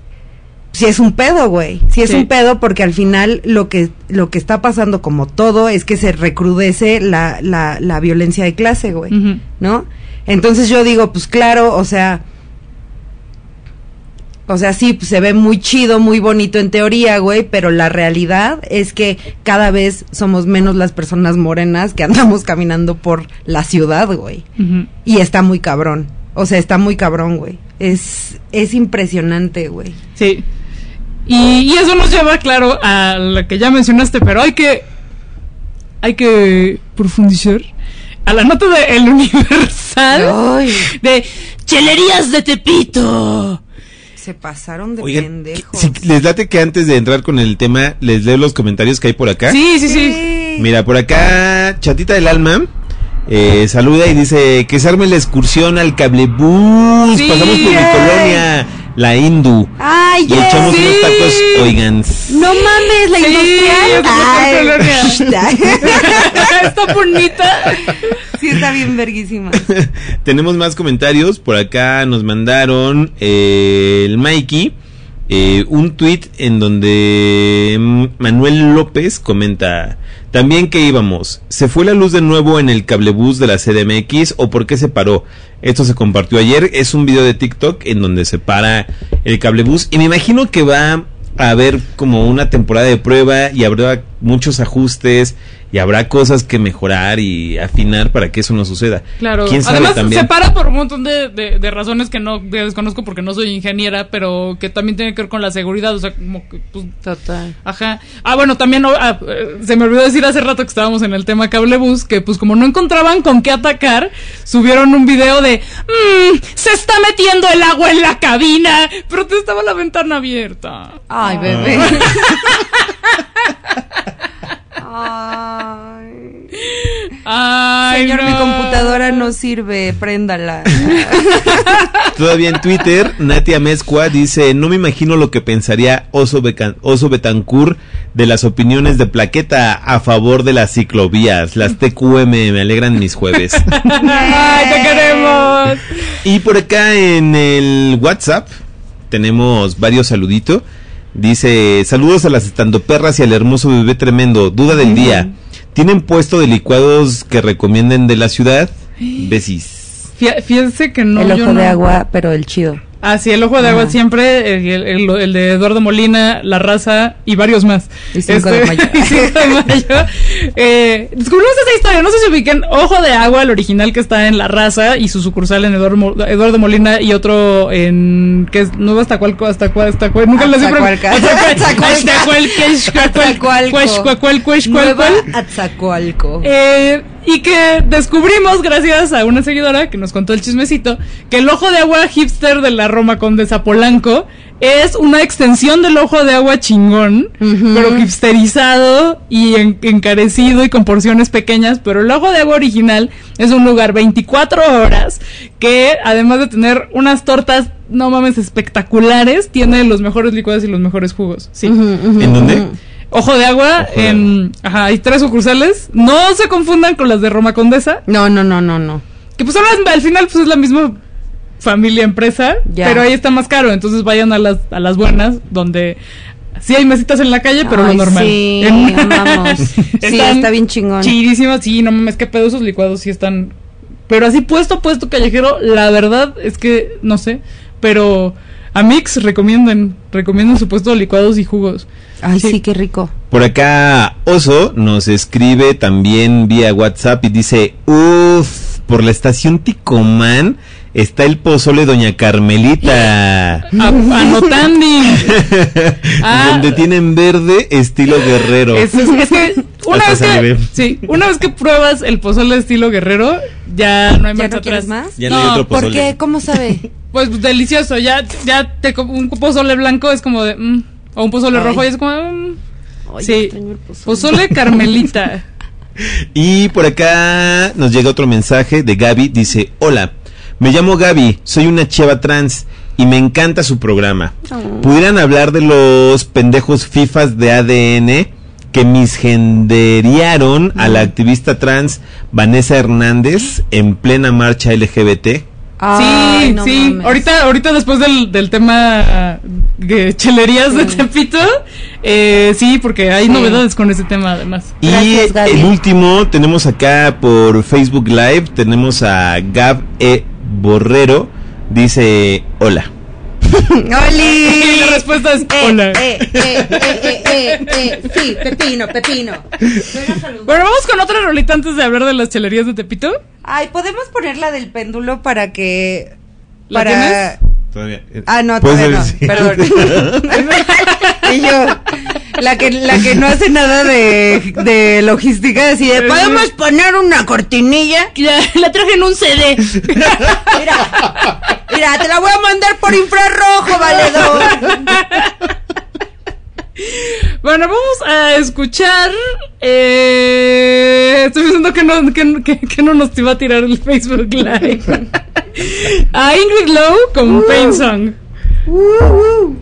si es un pedo, güey. Si es Sí. un pedo porque al final lo que lo que está pasando como todo es que se recrudece la, la, la violencia de clase, güey. ¿no? Entonces yo digo, pues claro, o sea, o sea, sí, pues, se ve muy chido, muy bonito en teoría, güey, pero la realidad es que cada vez somos menos las personas morenas que andamos (laughs) caminando por la ciudad, güey. Y está muy cabrón. O sea, está muy cabrón, güey. Es, es impresionante, güey. Sí. Y, y eso nos lleva, claro, a lo que ya mencionaste, pero hay que. Hay que profundizar. A la nota de El Universal. Ay, De Chelerías de Tepito. Se pasaron de Oigan, pendejos. si les late que antes de entrar con el tema, les leo los comentarios que hay por acá. Sí, sí, sí. Sí. Mira, por acá, Chatita del Alma eh, saluda y dice que se arme la excursión al cablebús. Sí, Pasamos por mi ay. colonia, la Hindu. Ay, Y echamos sí. unos tacos, oigan. No mames, la Sí, industrial. la Ay, (laughs) Está bonita. sí, está bien verguísima. (laughs) Tenemos más comentarios. Por acá nos mandaron eh, el Mikey. Eh, un tweet en donde Manuel López comenta también que íbamos, ¿se fue la luz de nuevo en el cablebús de la CDMX o por qué se paró? Esto se compartió ayer, es un video de TikTok en donde se para el cablebús y me imagino que va a haber como una temporada de prueba y habrá muchos ajustes y habrá cosas que mejorar y afinar para que eso no suceda. Claro. ¿Quién sabe Además, también? se para por un montón de, de- de razones que no que desconozco porque no soy ingeniera, pero que también tiene que ver con la seguridad. O sea, como que, pues, Total. Ajá. Ah, bueno, también ah, eh, se me olvidó decir hace rato que estábamos en el tema cablebus que pues como no encontraban con qué atacar, subieron un video de "Mm, se está metiendo el agua en la cabina, pero te estaba la ventana abierta. Ay, bebé. (laughs) Ay. Ay, Señor, no. mi computadora no sirve, préndala. (laughs) Todavía en Twitter, Natia Mezcua dice, no me imagino lo que pensaría Oso, Becan- Oso Betancourt de las opiniones de Plaqueta a favor de las ciclovías. Las TQM me alegran mis jueves. (laughs) Ay, te queremos. y por acá en el WhatsApp tenemos varios saluditos. Dice, saludos a las estandoperras y al hermoso bebé tremendo. Duda del día. ¿Tienen puesto de licuados que recomienden de la ciudad? Besis. Fí- Fíjense que no el yo ojo de no. agua, pero el chido. Así, el ojo de agua siempre, el, el- el de Eduardo Molina, La Raza y varios más. Y cinco de mayo. y cinco de mayo. Eh, descubrimos esa historia, no sé si ubiquen Ojo de Agua, el original que está en La Raza y su sucursal en Eduardo, Eduardo Molina y otro en, que es Nueva Aztacualco, Aztacua- Aztacua- nunca lo sé Atzacualca. Aztacualca. Nueva Atzacoalco. Eh, y que descubrimos, gracias a una seguidora que nos contó el chismecito, que el ojo de agua hipster de la Roma Condesa Polanco es una extensión del ojo de agua chingón, pero hipsterizado y en- encarecido y con porciones pequeñas. Pero el ojo de agua original es un lugar 24 horas que, además de tener unas tortas, no mames, espectaculares, tiene los mejores licuados y los mejores jugos. Sí. ¿En dónde? Ojo de agua, Ojo de en, ajá, hay tres sucursales. No se confundan con las de Roma Condesa, No, no, no, no, no. que pues las- al final pues es la misma familia empresa, Ya. pero ahí está más caro, entonces vayan a las a las buenas donde sí hay mesitas en la calle, pero Ay, lo normal. sí, (laughs) En- vamos. Sí, (laughs) está bien chingón. Chidísimas, sí, no mames, qué pedo esos licuados sí están pero así puesto puesto callejero, la verdad es que no sé, pero a Mix recomienden, recomienden su puesto de licuados y jugos. Ay, sí, qué rico. Por acá Oso nos escribe también vía WhatsApp y dice, uff, por la estación Ticomán está el pozole Doña Carmelita. (laughs) A- anotando. (laughs) Ah. Donde tienen verde estilo guerrero. Es, es- es que (laughs) una vez que, sí, una vez que pruebas el pozole estilo guerrero, ya no hay ¿Ya marcha no quieres atrás. más? Ya no hay otro ¿Por pozole. qué? ¿Cómo sabe? Pues delicioso, ya, ya te un pozole blanco es como de, mm, o un pozole Ay. rojo y es como, mm. Ay, sí, pozole. pozole carmelita. (laughs) Y por acá nos llega otro mensaje de Gaby. Dice, hola, me llamo Gaby, soy una cheva trans y me encanta su programa. ¿Pudieran hablar de los pendejos FIFAs de ADN que misgenderiaron a la activista trans Vanessa Hernández en plena marcha LGBT? Ay, sí, no sí. mames. Ahorita, ahorita después del, del tema de chelerías de Tepito, eh, sí, porque hay Sí. novedades con ese tema además. Y Gracias, Gaby. el último, tenemos acá por Facebook Live, tenemos a Gab E. Borrero, dice, hola. (laughs) Y la ¡Oli! respuesta es Eh, hola. eh, eh, eh, eh, eh, eh, sí, pepino, pepino. Bueno, vamos con otra rolita antes de hablar de las chelerías de Tepito. Ay, ¿podemos poner la del péndulo para que... ¿La para... tienes? Todavía. Ah, no, todavía no, decir. perdón. (laughs) y yo, la que, la que no hace nada de, de logística, así de, ¿podemos poner una cortinilla? Ya, la traje en un CD. (laughs) Mira, mira, te la voy a mandar por infrarrojo, valedor. Bueno, vamos a escuchar. Eh, estoy pensando que no, que, que- que no nos iba a tirar el Facebook Live. (laughs) a Ingrid Lowe con Pain Song. I've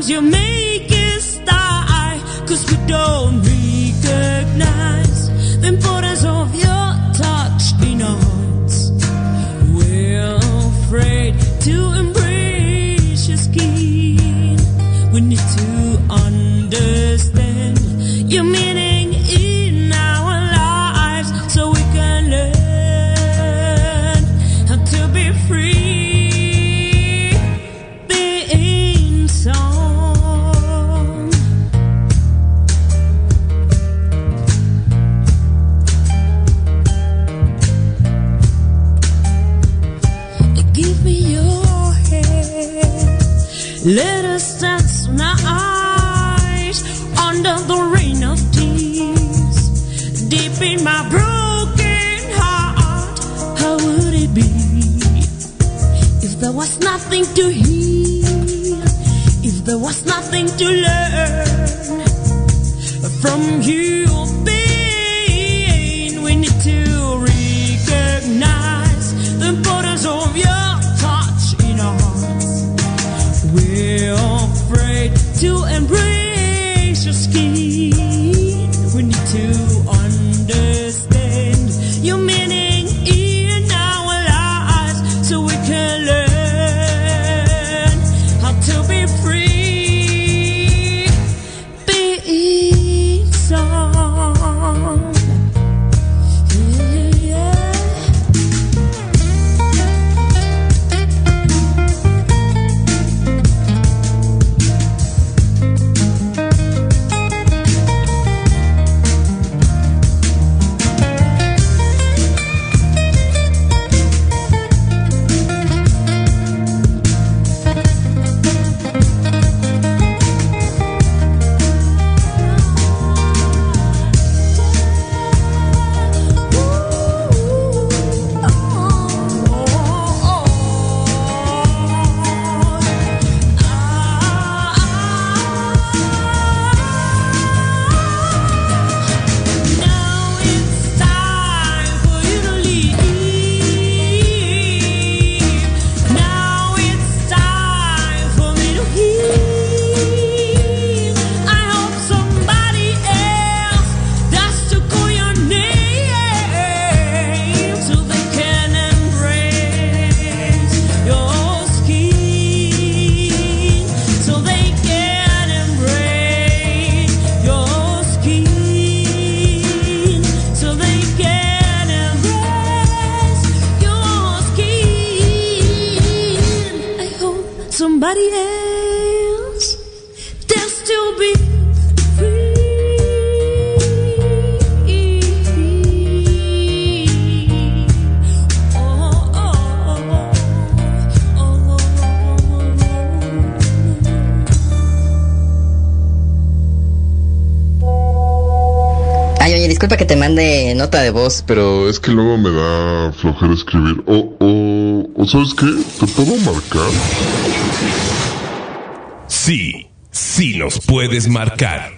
sometimes you make nota de voz. Pero es que luego me da flojera escribir. O, o, o ¿sabes qué? ¿Te puedo marcar? Sí, sí nos puedes marcar.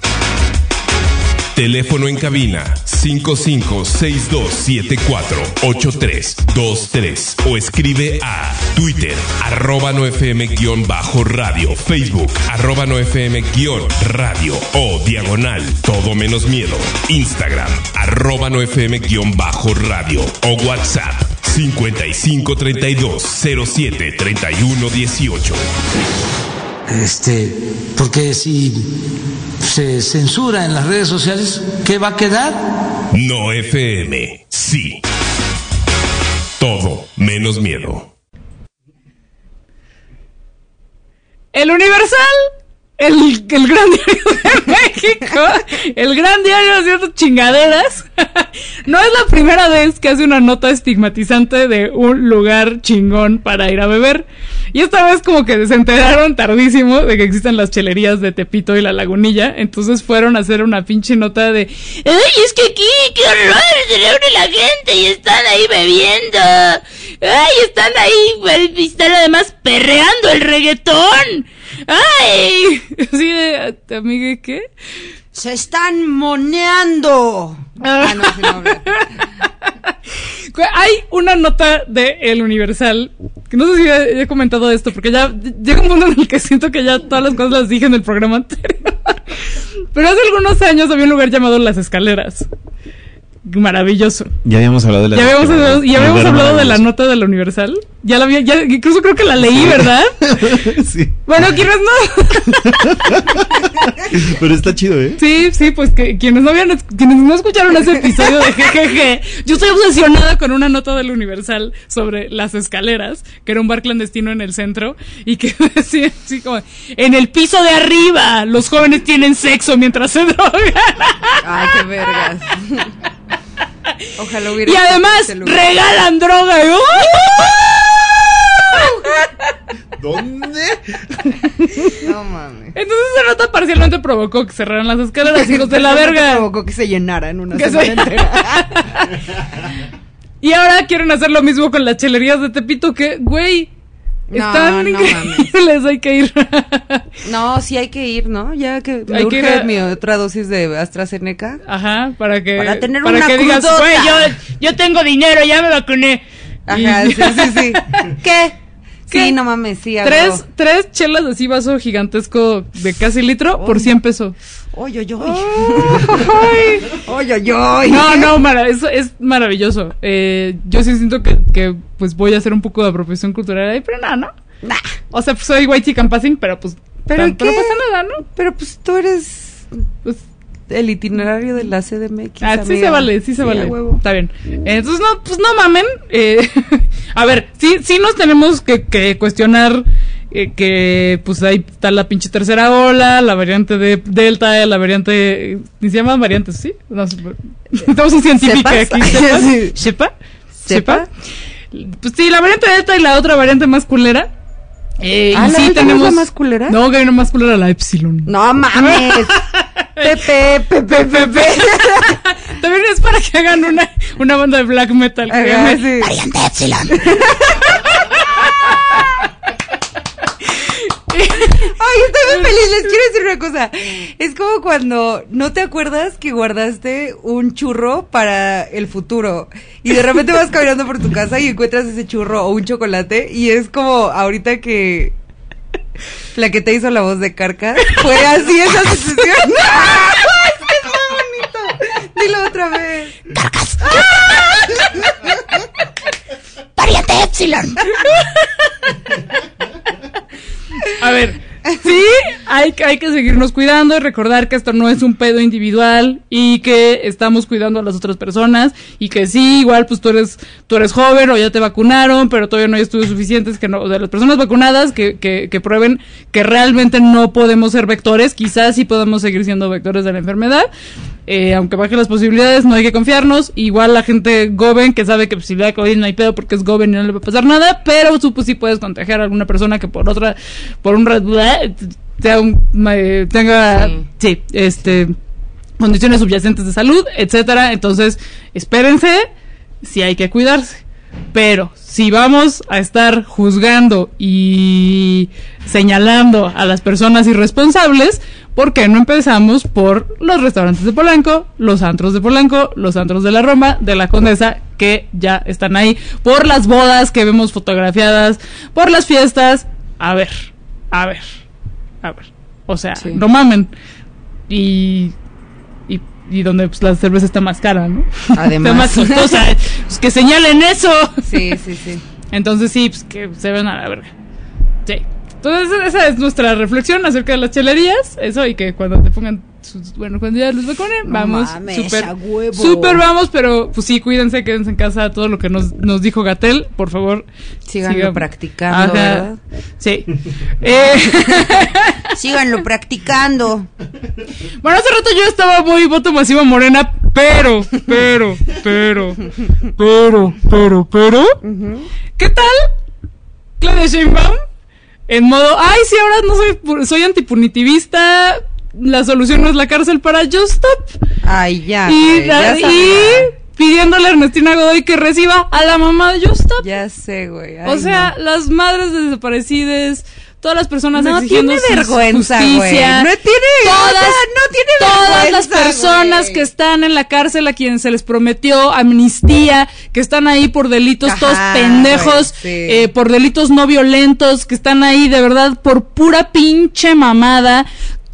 Teléfono en cabina 5562748323 o escribe a Twitter arroba no fm bajo radio, Facebook arroba no fm guion radio o diagonal todo menos miedo, Instagram arroba no fm bajo radio o WhatsApp 5532 07 31 18. Este, porque si se censura en las redes sociales, ¿qué va a quedar? No FM, sí. Todo menos miedo. El Universal, el, el gran diario de (laughs) México, el gran diario haciendo chingaderas. (laughs) No es la primera vez que hace una nota estigmatizante de un lugar chingón para ir a beber. Y esta vez como que se enteraron tardísimo de que existen las chelerías de Tepito y la Lagunilla. Entonces fueron a hacer una pinche nota de... Ay, es que aquí, qué horror, se reúne la gente y están ahí bebiendo. Ay, están ahí, y están además perreando el reggaetón. Ay, (laughs) Así de... Amiga, ¿qué? Se están moneando. Ah, no, si no. (laughs) Hay una nota de El Universal, que no sé si he, he comentado esto, porque ya llega un punto en el que siento que ya todas las cosas las dije en el programa anterior. (laughs) Pero hace algunos años había un lugar llamado Las Escaleras. Maravilloso. Ya habíamos hablado de la Ya habíamos, hablado, ya habíamos hablado de la nota de la Universal. Ya la había, ya, incluso creo que la leí, ¿verdad? (laughs) sí. Bueno, quienes no. (laughs) Pero está chido, ¿eh? Sí, sí, pues que quienes no habían, quienes no escucharon ese episodio de jejeje, yo estoy obsesionada con una nota del Universal sobre las escaleras, que era un bar clandestino en el centro, y que (laughs) decía así como, en el piso de arriba, los jóvenes tienen sexo mientras se drogan. Ay, qué vergas. Ojalá hubiera Y además regalan droga. y- ¿Dónde? No mames. Entonces esa nota parcialmente provocó que cerraran las escaleras, hijos de la verga. (laughs) Provocó que se llenara en una Que semana se- entera. (laughs) Y ahora quieren hacer lo mismo con las chelerías de Tepito, que, güey, No, Están no increíbles, hay que ir. No, sí hay que ir, ¿no? Ya que me Hay que ir urge a- mi otra dosis de AstraZeneca. Ajá, para que Para tener para una que digas, crudota. "Güey, yo, yo tengo dinero, ya me vacuné. Ajá, Y- sí, sí, sí. (laughs) ¿Qué? ¿Qué? Sí, no mames, sí. tres, tres chelas así vaso gigantesco de casi litro por 100 pesos. Oy, oy, oy. Oy, oy, oy. No, no, mara- eso es maravilloso. Eh, yo sí siento que, que, pues voy a hacer un poco de apropiación cultural ahí, pero nada, ¿no? O sea, pues soy white chicken passing, pero pues ¿Pero tan- pero pasa nada, ¿no? Pero pues tú eres el itinerario de la CDMX. Ah, sí se vale, sí se vale. huevo. Está bien. Entonces, no, pues no mamen. Eh, (laughs) a ver, sí, sí nos tenemos que, que cuestionar eh, que pues ahí está la pinche tercera ola, la variante de Delta, la variante... Ni se llaman variantes, ¿sí? No, sé, (laughs) estamos un científico aquí. (laughs) ¿Sepa? Sí. ¿Sepa? ¿Sepa? Pues sí, la variante Delta y la otra variante más culera. Eh, Ah, y ¿la sí tenemos... la más culera? No, que hay una más culera, la Epsilon. No mames. (laughs) Pepe, Pepe, Pepe. También es para que hagan una, una banda de black metal. que Ajá, sí. Variante Epsilon. (laughs) Ay, estoy muy feliz. Les quiero decir una cosa. Es como cuando no te acuerdas que guardaste un churro para el futuro y de repente vas caminando por tu casa y encuentras ese churro o un chocolate y es como ahorita que la que te hizo la voz de Carca fue así esa sensación. (laughs) (laughs) es muy bonito. Dilo otra vez. Carcas. Variante Epsilon. A ver, sí, hay, hay que seguirnos cuidando y recordar que esto no es un pedo individual y que estamos cuidando a las otras personas y que sí, igual pues tú eres, tú eres joven o ya te vacunaron, pero todavía no hay estudios suficientes que no, de las personas vacunadas que, que, que prueben que realmente no podemos ser vectores, quizás sí podemos seguir siendo vectores de la enfermedad. Eh, aunque bajen las posibilidades, no hay que confiarnos. Igual la gente joven que sabe que pues, si le da COVID no hay pedo porque es joven y no le va a pasar nada, pero tú pues sí puedes contagiar a alguna persona que por otra, por un sea un- eh, tenga, sí, este, condiciones subyacentes de salud, etcétera. Entonces, espérense, si hay que cuidarse. Pero si vamos a estar juzgando y señalando a las personas irresponsables, ¿por qué no empezamos por los restaurantes de Polanco, los antros de Polanco, los antros de la Roma, de la Condesa, que ya están ahí, por las bodas que vemos fotografiadas, por las fiestas? A ver, a ver, a ver. O sea, no mamen. Y y, y donde pues, la cerveza está más cara, ¿no? Además. Está más costosa. Pues (laughs) que señalen eso. Sí, sí, sí. Entonces sí, pues que se ven a la verga. Sí. Entonces esa es nuestra reflexión acerca de las chelerías. Eso y que cuando te pongan, sus- bueno, cuando ya los vacunen, No vamos. mames, Súper, súper vamos, pero pues sí, cuídense, quédense en casa. Todo lo que nos, nos dijo Gatel, por favor. Síganlo sigan- practicando, Ajá. ¿verdad? Sí. (laughs) Eh, (laughs) Síganlo practicando. Bueno, hace rato yo estaba muy voto masivo morena, pero, pero, pero, pero, pero, pero. ¿Qué tal? Claudia Sheinbaum en modo, ay, sí, ahora no soy, soy antipunitivista, la solución no es la cárcel para Just Stop. Ay, ya. y, ya pidiéndole a Ernestina Godoy que reciba a la mamá de Just Stop. Ya sé, güey. o sea, no. las madres de desaparecidas, todas las personas No exigiendo tiene vergüenza, justicia, güey. No tiene- todas, no tiene todas las personas güey. que están en la cárcel a quienes se les prometió amnistía, que están ahí por delitos Ajá, todos pendejos, güey, sí. eh, por delitos no violentos, que están ahí de verdad por pura pinche mamada.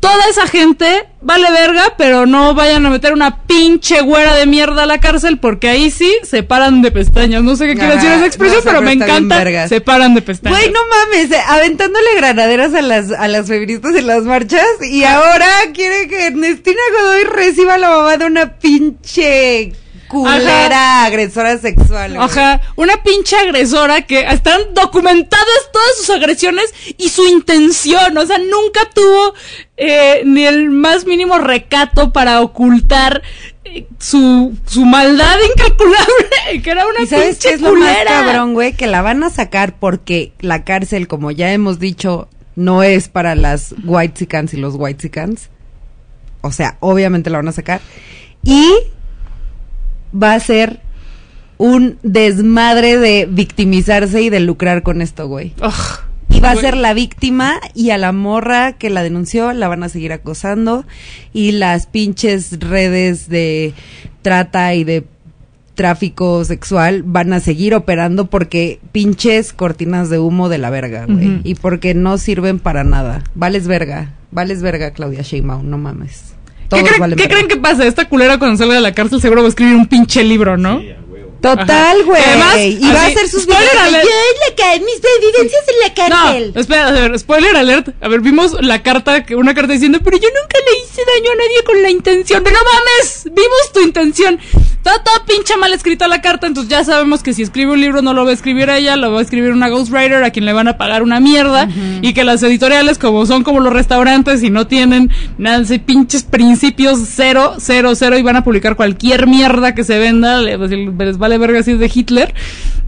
Toda esa gente vale verga, pero no vayan a meter una pinche güera de mierda a la cárcel porque ahí sí se paran de pestañas. No sé qué quiere decir esa expresión, no sé, pero me encanta. Se paran de pestañas. Güey, no mames, eh, aventándole granaderas a las, a las feministas en las marchas y ahora quiere que Ernestina Godoy reciba la mamá de una pinche culera agresora sexual. güey. Ajá, una pinche agresora que están documentadas todas sus agresiones y su intención, o sea, nunca tuvo eh, ni el más mínimo recato para ocultar eh, su, su maldad incalculable, (laughs) que era una ¿Y sabes pinche qué es lo más culera. cabrón, güey? Que la van a sacar porque la cárcel, como ya hemos dicho, no es para las white y los white O sea, obviamente la van a sacar. Y va a ser un desmadre de victimizarse y de lucrar con esto, güey. Y va a ser la víctima y a la morra que la denunció la van a seguir acosando y las pinches redes de trata y de tráfico sexual van a seguir operando porque pinches cortinas de humo de la verga, güey. Y porque no sirven para nada. Vales verga. Vales verga, Claudia Sheinbaum, no mames. ¿Qué, Todos creen, valen qué verga. creen que pasa? Esta culera cuando salga de la cárcel seguro va a escribir un pinche libro, ¿no? Total, güey. Además, Y va a hacer sus spoiler videos. "Yo en la mis vivencias en la cárcel. No, espera, a ver, spoiler alert. A ver, vimos la carta, una carta diciendo, pero yo nunca le hice daño a nadie con la intención. No mames, vimos tu intención. Está toda pinche mal escrita la carta, entonces ya sabemos que si escribe un libro no lo va a escribir ella, lo va a escribir una ghostwriter a quien le van a pagar una mierda. Y que las editoriales, como son como los restaurantes y no tienen nada pinches principios cero, cero, cero y van a publicar cualquier mierda que se venda, le- pues, les vale verga si es de Hitler,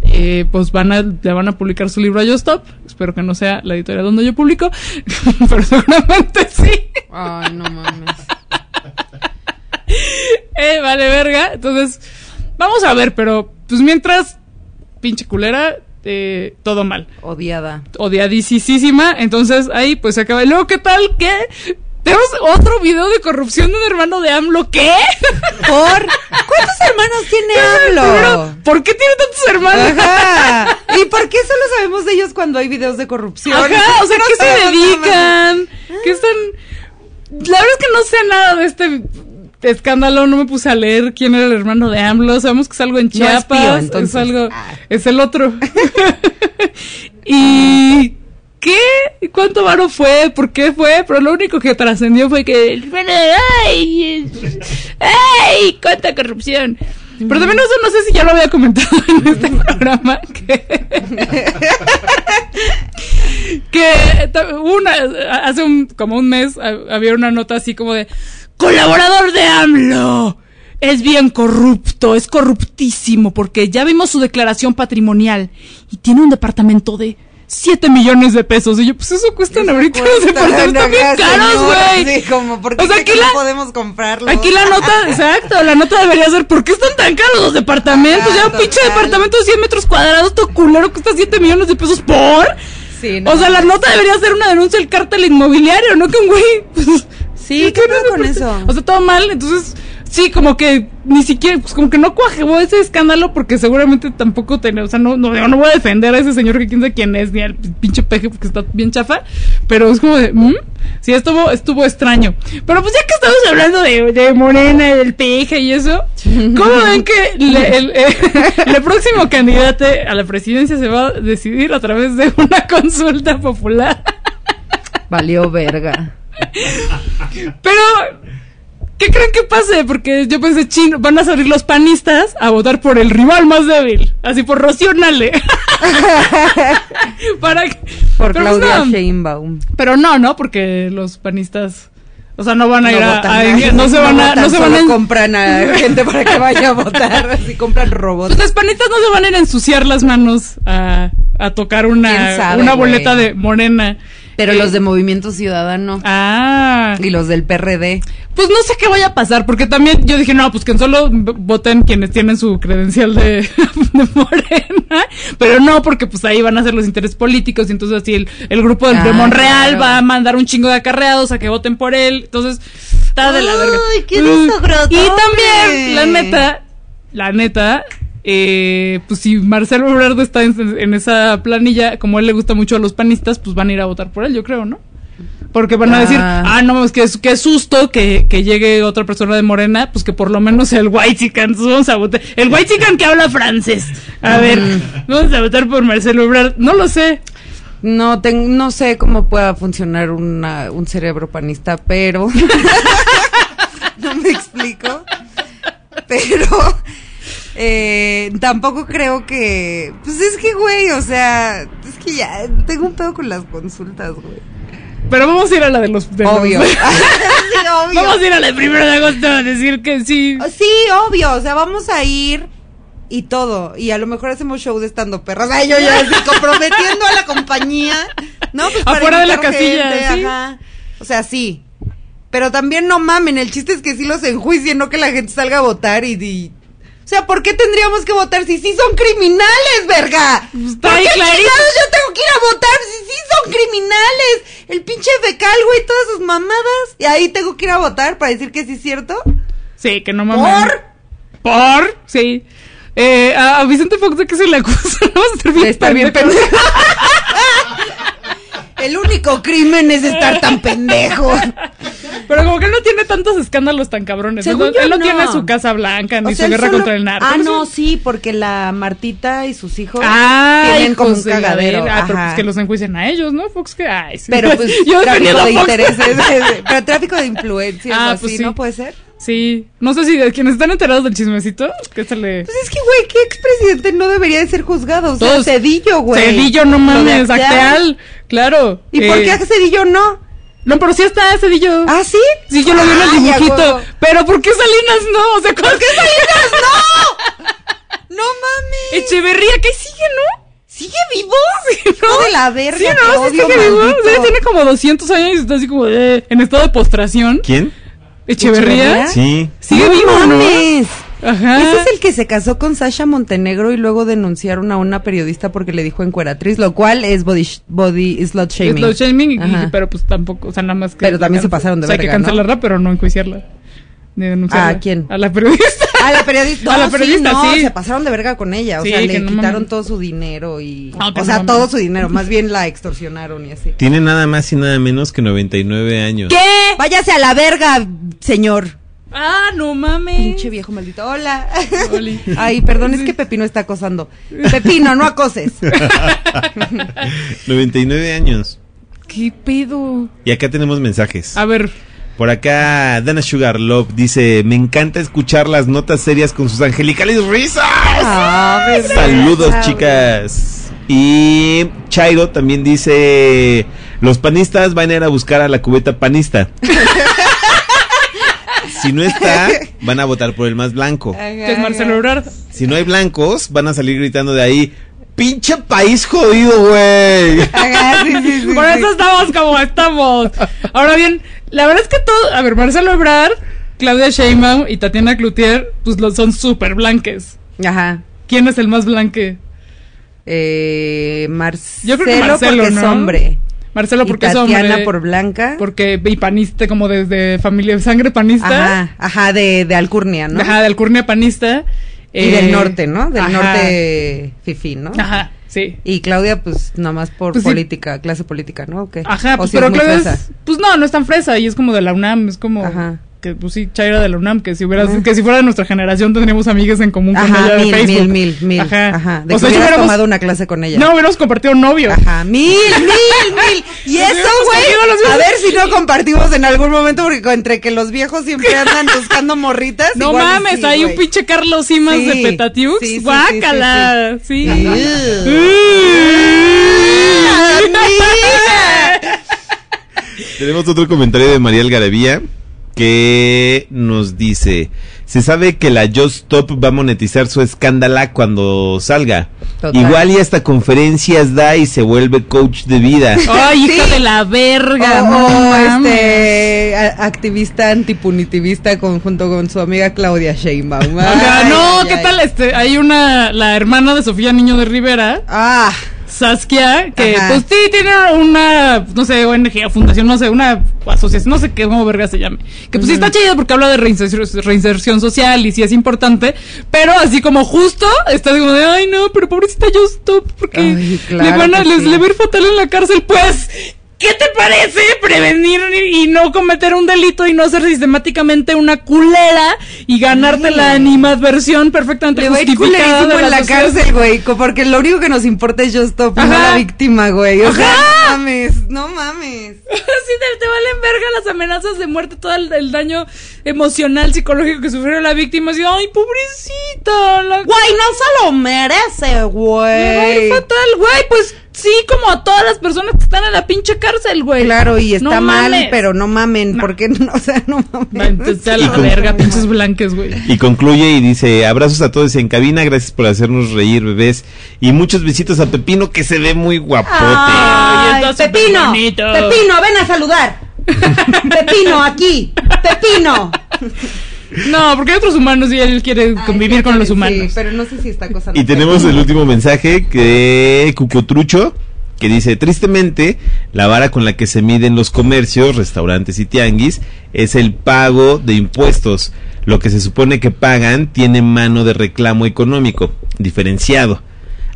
eh, pues van a, le van a publicar su libro a Yo Stop. Espero que no sea la editorial donde yo publico, (laughs) pero seguramente sí. Ay, no mames. (laughs) Eh, vale verga. Entonces, vamos a ver, pero pues mientras, pinche culera, eh, todo mal. Odiada. Odiadísima. Entonces ahí pues se acaba. Y luego, ¿qué tal? ¿Qué? Tenemos otro video de corrupción de un hermano de AMLO. ¿Qué? ¿Por? ¿Cuántos hermanos tiene (laughs) AMLO? ¿Por qué tiene tantos hermanos? Ajá. (laughs) ¿Y por qué solo sabemos de ellos cuando hay videos de corrupción? Ajá, o sea, ¿qué (laughs) se dedican? ¿Qué están...? La verdad es que no sé nada de este escándalo, no me puse a leer quién era el hermano de AMLO, sabemos que es algo en No es Chiapas, pío, es algo, es el otro. y... ¿Qué? ¿Y ¿Cuánto varo fue? ¿Por qué fue? Pero lo único que trascendió fue que... ¡Ay! ¡Ay! ¡Cuánta corrupción! Pero también eso no sé si ya lo había comentado en este (laughs) programa. Que, que ta- una, hace un, como un mes ha- había una nota así como de colaborador de AMLO. Es bien corrupto, es corruptísimo, porque ya vimos su declaración patrimonial y tiene un departamento de 7 millones de pesos. Y yo, pues eso cuestan ahorita (laughs) los departamentos bien caros, güey. Sí, como, ¿por qué O sea, cree aquí la- no podemos comprarlo? Aquí la nota, (laughs) exacto, la nota debería ser, ¿por qué están tan caros los departamentos? ya un pinche departamento de 100 metros cuadrados, todo culero, cuesta 7 millones de pesos por. Sí, no o sea, la nota debería ser una denuncia del cártel inmobiliario, ¿no? Que un güey. Pues, Sí, ¿qué pedo con eso? O sea, todo mal, entonces, sí, como que ni siquiera, pues como que no cuajó ese escándalo porque seguramente tampoco tenía, o sea, no, no, no voy a defender a ese señor que quién sabe quién es, ni al pinche peje porque está bien chafa, pero es como de, ¿mm? Sí, estuvo, estuvo extraño. Pero pues ya que estamos hablando de, de Morena, del peje y eso, ¿cómo (laughs) ven que le- el, eh, (laughs) el próximo candidato a la presidencia se va a decidir a través de una consulta popular? Valió verga. Pero, ¿qué creen que pase? Porque yo pensé, ching, van a salir los panistas a votar por el rival más débil. Así por Rocío Nale. (laughs) Para que- Por pero pues Claudia no. Sheinbaum. Pero no, ¿no? Porque los panistas, o sea, no van a ir a, a- a- no se van a, votan, no se van a, compran a (laughs) gente para que vaya a votar, así compran robots. los panistas no se van a ir a ensuciar las manos a, a tocar ¿Quién una, sabe, una boleta de morena. Pero Eh, los de Movimiento Ciudadano. Ah. Y los del PRD. Pues no sé qué vaya a pasar, porque también yo dije, no, pues que solo voten quienes tienen su credencial de, (laughs) de morena, pero no, porque pues ahí van a ser los intereses políticos, y entonces así el, el grupo del de Ah, Monreal claro. va a mandar un chingo de acarreados a que voten por él, entonces está de la verga. Ay, qué desagradable. Y también, la neta, la neta, eh, pues si Marcelo Ebrard está en, en esa planilla, como a él le gusta mucho a los panistas, pues van a ir a votar por él, yo creo, ¿no? Porque van a decir, Ah. ah, no, es que qué susto que, que llegue otra persona de Morena, pues que por lo menos el white vamos a votar. El white que habla francés. A ver, vamos a votar por Marcelo Ebrard. No lo sé. No, no sé cómo pueda funcionar una, un cerebro panista, pero... (laughs) no me explico. Pero... eh, tampoco creo que... Pues es que, güey, o sea... Es que ya tengo un pedo con las consultas, güey. Pero vamos a ir a la de los... de los- Obvio. (laughs) Sí, obvio. Vamos a ir a la de primero de agosto a decir que sí. Sí, obvio, o sea, vamos a ir y todo. Y a lo mejor hacemos show de estando perras. Ay, yo ya así comprometiendo a la compañía. No, pues para Afuera de la casilla, gente, sí. ajá. O sea, sí. Pero también no mamen, el chiste es que sí los enjuicien, no que la gente salga a votar y, y- o sea, ¿por qué tendríamos que votar si sí son criminales, verga? ¿Por está ahí qué clarito. chingados yo tengo que ir a votar si sí son criminales? El pinche fecal, güey, todas sus mamadas. Y ahí tengo que ir a votar para decir que sí es cierto. Sí, que no mames. ¿Por? ¿Por? Sí. Eh, a, a Vicente Fox de que se le acusa (laughs) Vamos a estar bien estar bien pendejo. (laughs) El único crimen es estar tan pendejo. Pero como que él no tiene tantos escándalos tan cabrones. Según él no, no. tiene su Casa Blanca ni O sea, su guerra solo- contra el narco. Ah, Él no, sí, porque la Martita y sus hijos Ah, tienen como un de la cagadero. Ah, pero pues que los enjuicien a ellos, ¿no? Fox que. Ay, sí. Pero pues (laughs) Yo tráfico de intereses, (laughs) pero tráfico de influencias Ah, así, pues sí. ¿no puede ser? Sí. No sé si de quienes están enterados del chismecito, que se le. Pues es que, güey, ¿qué expresidente no debería de ser juzgado? O sea, Todos- Cedillo, güey. Cedillo, no mames, Acteal. Claro. ¿Y por Eh, qué a Cedillo no? No, pero sí está Cedillo. ¿Ah, sí? Sí, yo lo vi en el dibujito. Pero ¿por qué Salinas no? O sea, ¿por qué Salinas no? (laughs) ¡No mames! Echeverría, que sigue, ¿no? ¿Sigue vivo? No de la verga, Sí, no, sí sigue vivo. O sea, tiene como 200 años y está así como de- en estado de postración. ¿Quién? ¿Echeverría? Sí. Sigue ¡No vivo, ¿no? mames! Ajá. Ese es el que se casó con Sasha Montenegro y luego denunciaron a una periodista porque le dijo encueratriz, lo cual es body, sh- body slot shaming. Slow shaming, Ajá. pero pues tampoco, o sea, nada más que. Pero también se pasaron de o sea, hay que cancelarla, pero no enjuiciarla. Ni denunciarla. ¿A quién? A la (laughs) periodista. (laughs) A la periodista. A la No, periodista, no, sí. se pasaron de verga con ella. O Sí, sea, le no quitaron todo su dinero y. Ah, o no sea, todo su dinero. Más bien la extorsionaron y así. Tiene nada más y nada menos que 99 años. ¿Qué? Váyase a la verga, señor. Ah, no mames. Pinche viejo maldito. Hola. Oli. (laughs) Ay, perdón, es que Pepino está acosando. Pepino, no acoses. (laughs) 99 años. ¿Qué pedo? Y acá tenemos mensajes. A ver. Por acá, Dana Sugar Love dice: Me encanta escuchar las notas serias con sus angelicales risas. Ah, bebé. Saludos, chicas. Y Chairo también dice: Los panistas van a ir a buscar a la cubeta panista. (laughs) si no está, van a votar por el más blanco. Que es Marcelo Ebrard. Si no hay blancos, van a salir gritando de ahí: ¡Pinche país jodido, güey! Ajá, sí, sí, sí, Por sí. eso estamos como estamos. Ahora bien, la verdad es que todo. A ver, Marcelo Ebrard, Claudia Sheinbaum y Tatiana Cloutier, pues lo, son súper blanques. Ajá. ¿Quién es el más blanque? Eh, Marcelo, Yo creo que Marcelo, porque ¿no? es hombre. Marcelo Y porque es Tatiana hombre. por blanca. Porque y panista, como desde familia, sangre panista. Ajá, ajá, de, de Alcurnia, ¿no? Ajá, de Alcurnia panista. Y Eh, del norte, ¿no? Del ajá. norte fifi, ¿no? Ajá, sí. Y Claudia, pues, nada más por Pues sí. política, clase política, ¿no? ¿O qué? Ajá, O pues, pero es Claudia es, pues no, no es tan fresa y es como de la UNAM, es como Ajá. Que pues sí, Chaira de la UNAM, que si hubiera, que si fuera de nuestra generación tendríamos amigas en común con ella de mil, Facebook. mil, mil, mil. Ajá. Ajá. De o que sea, hubieras hubiéramos, tomado una clase con ella. no hubiéramos compartido novio. Ajá, mil, mil, mil. Y eso, güey, a ver si no compartimos en algún momento, porque entre que los viejos siempre (laughs) andan buscando morritas. No igual mames, sí, hay un pinche Carlos Simas Sí, de Petatiux. sí, sí, sí, Guácala. Sí. (laughs) Tenemos otro comentario de María Algarabía que nos dice, se sabe que la Just Stop va a monetizar su escándala cuando salga. Total. Igual y hasta conferencias da y se vuelve coach de vida. (laughs) Ay, hija Sí. de la verga. O, no o, mames. este a- activista antipunitivista con, junto con su amiga Claudia Sheinbaum. Ay, no, ay, ¿qué ay. tal? Este, hay una, la hermana de Sofía Niño de Rivera, Ah, Saskia, que Ajá. pues sí tiene una, no sé, ONG fundación, no sé, una asociación, no sé qué, cómo verga se llame. Que pues sí está chido porque habla de reinserción, reinserción social y sí es importante, pero así como justo, está como de, ay no, pero pobrecita yo stop, porque Ay, le van a, les, sí. le va a ir fatal en la cárcel, pues. ¿Qué te parece prevenir y no cometer un delito y no ser sistemáticamente una culera y ganarte Ay. la animadversión perfectamente le justificada de en la sociedad? cárcel, güey. Porque lo único que nos importa es Just Stop, y no Ajá. la víctima, güey. O sea, Ajá. no mames, no mames. (laughs) Sí, te, te valen verga las amenazas de muerte, todo el, el daño emocional, psicológico que sufrió la víctima. Así, ay, pobrecita. La... Güey, no se lo merece, Me güey. fatal, güey. Pues sí, como a todas las personas que están en la pinche cárcel, güey. Claro, y está No mal, mames. pero no mamen, No. porque no, (laughs) o sea, no Entonces a Y la con- verga, pinches blanques, güey. Y concluye y dice, abrazos a todos en cabina, gracias por hacernos reír, bebés. Y muchos besitos a Pepino, que se ve muy guapote. Ay, Pepino. Pepino, ven a saludar. (laughs) Pepino, aquí. Pepino. No, porque hay otros humanos y él quiere convivir con los humanos. Sí, pero no sé si está acosando. Y tenemos el último mensaje que Cucotrucho que dice, tristemente, la vara con la que se miden los comercios, restaurantes y tianguis es el pago de impuestos. Lo que se supone que pagan tiene mano de reclamo económico, diferenciado.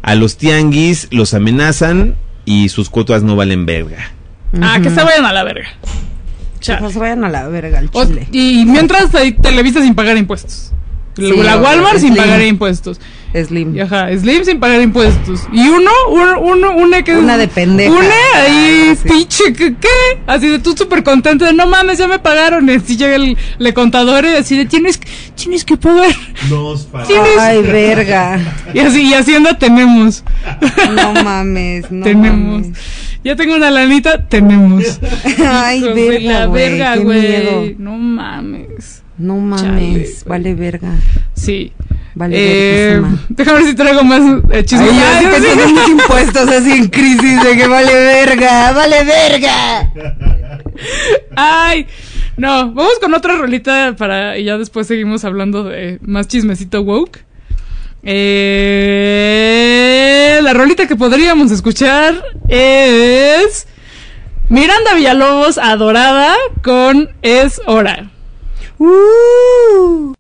A los tianguis los amenazan y sus cuotas no valen verga. Ah, que se vayan a la verga. Que pues vayan a la verga al O- chile. y mientras hay Televisa sin pagar impuestos. Sí, la Walmart sin pagar impuestos. Slim. Y Ajá, Slim sin pagar impuestos. Y uno, uno, uno, una que Una de pendeja. Una ahí, Ah, sí. pinche, ¿qué? qué? Así de tú súper contento de no mames, ya me pagaron. Y así llega el, el contador y así de tienes, que- tienes que pagar. Tienes- Ay, verga. (laughs) Y así, y Hacienda tenemos. No mames, no tenemos. mames. Ya tengo una lanita, tenemos. (laughs) Ay, Hijos de verga, la güey, verga, güey. No mames. No mames, vale verga. Sí. Vale Eh, verguísima. déjame ver si traigo más eh, chismes. Ay, en mis (laughs) impuestos así en crisis de que vale verga, vale verga. Ay, no, vamos con otra rolita para y ya después seguimos hablando de más chismecito woke. Eh, la rolita que podríamos escuchar es Miranda Villalobos adorada con Es hora. Uh.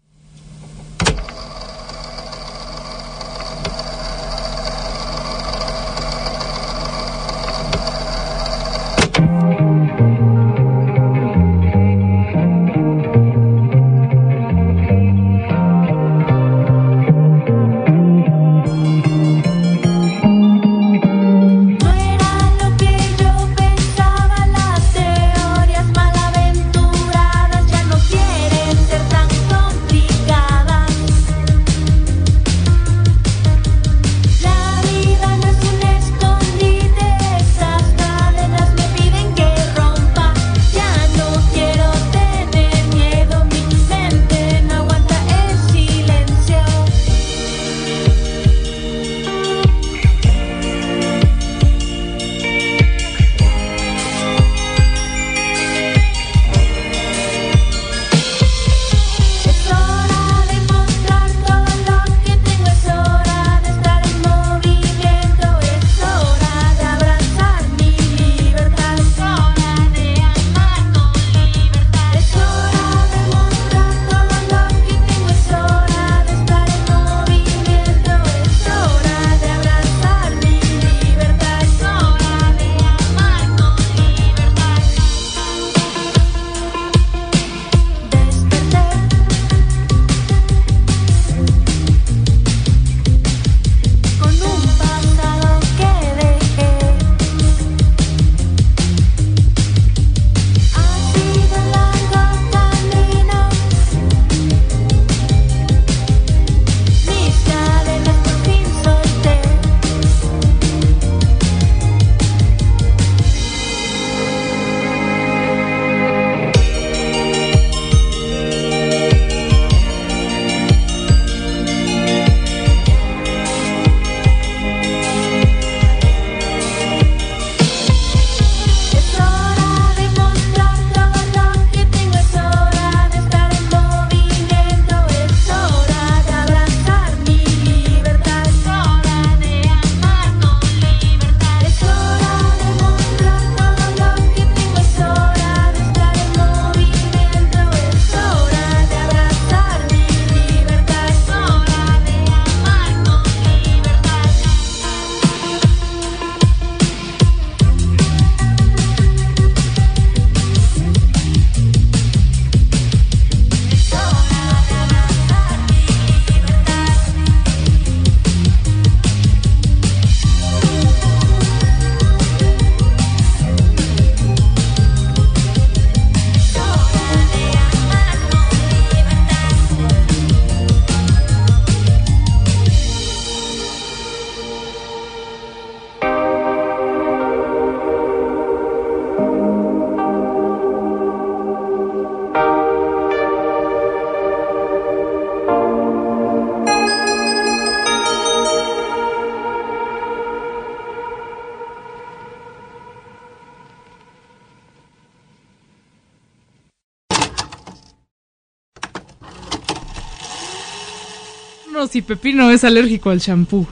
Si Pepino es alérgico al shampoo,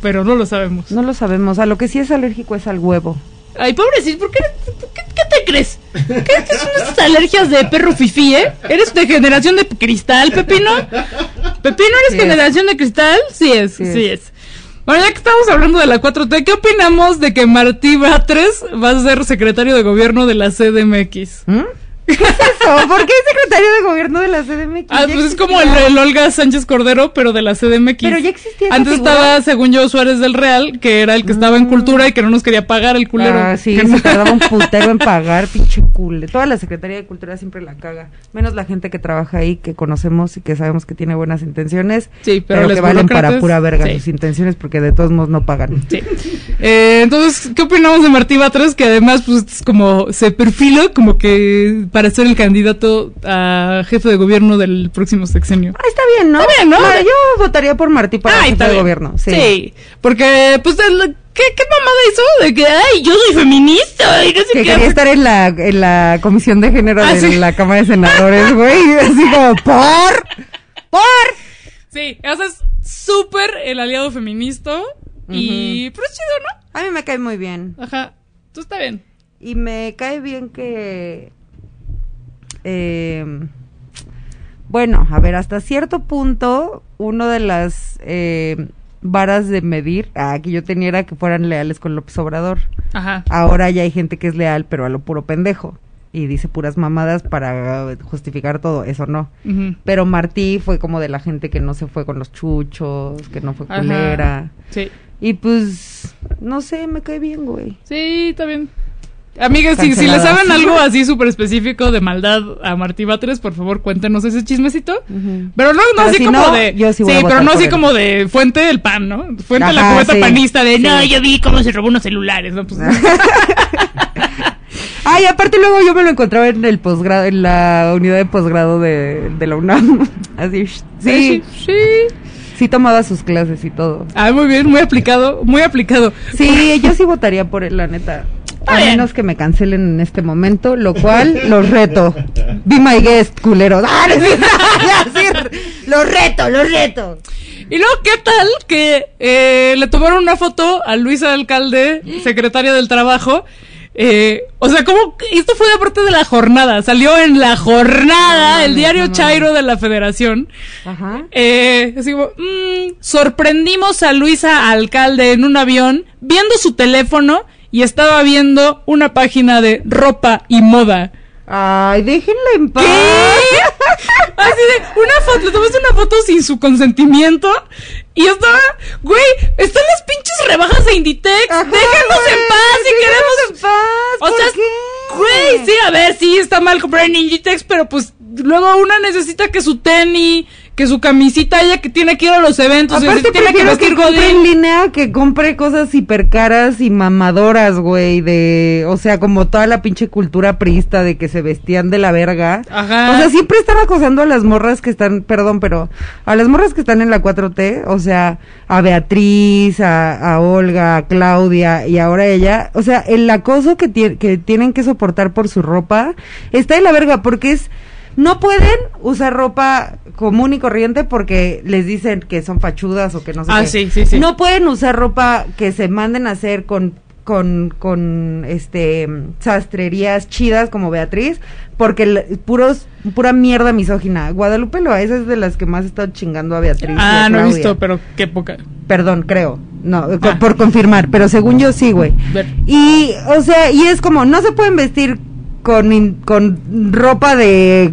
pero no lo sabemos. No lo sabemos. A lo que sí es alérgico es al huevo. Ay, pobrecito, ¿por qué, qué, qué te crees? ¿Qué, son estas alergias de perro fifí, eh? ¿Eres de generación de cristal, Pepino? ¿Pepino eres Sí es. generación de cristal? Sí es, sí, Sí es. Bueno, ya que estamos hablando de la 4T, ¿qué opinamos de que Martí Batres va a ser secretario de gobierno de la CDMX? ¿Qué es eso? ¿Por qué es secretario de gobierno de la CDMX? Ah, pues es como el, Olga Sánchez Cordero, pero de la CDMX. Pero ya existía Antes figura. estaba, según yo, Suárez del Real, que era el que estaba en cultura y que no nos quería pagar el culero. Ah, sí, Que se no- tardaba un (laughs) putero en pagar, pinche cule. Toda la Secretaría de Cultura siempre la caga. Menos la gente que trabaja ahí, que conocemos y que sabemos que tiene buenas intenciones. Sí, pero pero, que valen para pura verga sí. sus intenciones porque de todos modos no pagan. Sí. Eh, entonces, ¿qué opinamos de Martí Batres? Que además, pues, es como se perfila como que para ser el candidato a jefe de gobierno del próximo sexenio. Ah, está bien, ¿no? Está bien, ¿no? Yo votaría por Martí para Ay, jefe de bien. gobierno. Sí. Sí. porque, pues, ¿qué, ¿qué mamada hizo? De que, ay, yo soy feminista y no sé Que qué. quería estar en la, en la comisión de género Ah, de sí. la Cámara de Senadores, (laughs) güey. Así como, por, por. Sí, o sea, es súper el aliado feminista y, pero es chido, ¿no? A mí me cae muy bien. Ajá, tú está bien. Y me cae bien que... eh, bueno, a ver, hasta cierto punto, uno de las eh, varas de medir ah, que yo tenía era que fueran leales con López Obrador. Ajá. Ahora ya hay gente que es leal, pero a lo puro pendejo. Y dice puras mamadas para justificar todo, eso no. Pero Martí fue como de la gente que no se fue con los chuchos, que no fue Ajá. culera. Sí. Y pues, no sé, me cae bien, güey. Sí, está bien. Amigas, si, si le saben algo así súper específico de maldad a Martí Batres, por favor, cuéntenos ese chismecito. Pero no, no Pero así si como no, de. yo sí voy a pero no así él. como de fuente del pan, ¿no? Fuente de la cubeta sí. panista de no, Sí. yo vi cómo se robó unos celulares, ¿no? Pues, (laughs) Ay, aparte luego yo me lo encontraba en el posgrado, en la unidad de posgrado de, de la UNAM. (laughs) Así, sí, sí, sí. sí tomaba sus clases y todo. Ah, muy bien, muy aplicado, muy aplicado. Sí, (laughs) yo sí votaría por él, la neta. A bien. menos que me cancelen en este momento, lo cual los reto. Be my guest, culero. (laughs) Ah, (laughs) Los reto, los reto. Y luego, ¿qué tal que eh, le tomaron una foto a Luisa Alcalde, secretaria del Trabajo? Eh, o sea, como esto fue de parte de la jornada, salió en la jornada, el diario Chairo de la Federación. Ajá. Eh, así como, mm, sorprendimos a Luisa Alcalde en un avión viendo su teléfono y estaba viendo una página de ropa y moda. Ay, déjenla en paz. Así de, una foto, le tomaste una foto sin su consentimiento y estaba, güey, están las pinches rebajas de Inditex, Ajá, déjanos güey, en paz si queremos. en paz, o ¿por sea, qué? güey, sí, a ver, sí, está mal comprar en Inditex, pero pues luego una necesita que su tenis, que su camisita, ella que tiene que ir a los eventos, Aparte tiene que vestir que compre en línea que compre cosas hipercaras y mamadoras, güey, de, o sea, como toda la pinche cultura priista de que se vestían de la verga. Ajá. O sea, siempre están acosando a las morras que están, perdón, pero a las morras que están en la 4T, o sea, a Beatriz, a, a Olga, a Claudia y ahora ella, o sea, el acoso que, que tienen que soportar por su ropa está de la verga porque es no pueden usar ropa común y corriente porque les dicen que son fachudas o que no sé Ah, qué. sí, sí, sí. No pueden usar ropa que se manden a hacer con con con este sastrerías chidas como Beatriz porque el- puros pura mierda misógina. Guadalupe Loaiza es de las que más he estado chingando a Beatriz. a Ah, no he visto, pero qué poca. Perdón, creo. No, Ah. por confirmar, pero según yo sí, güey. Y, o sea, y es como, no se pueden vestir con, con ropa de,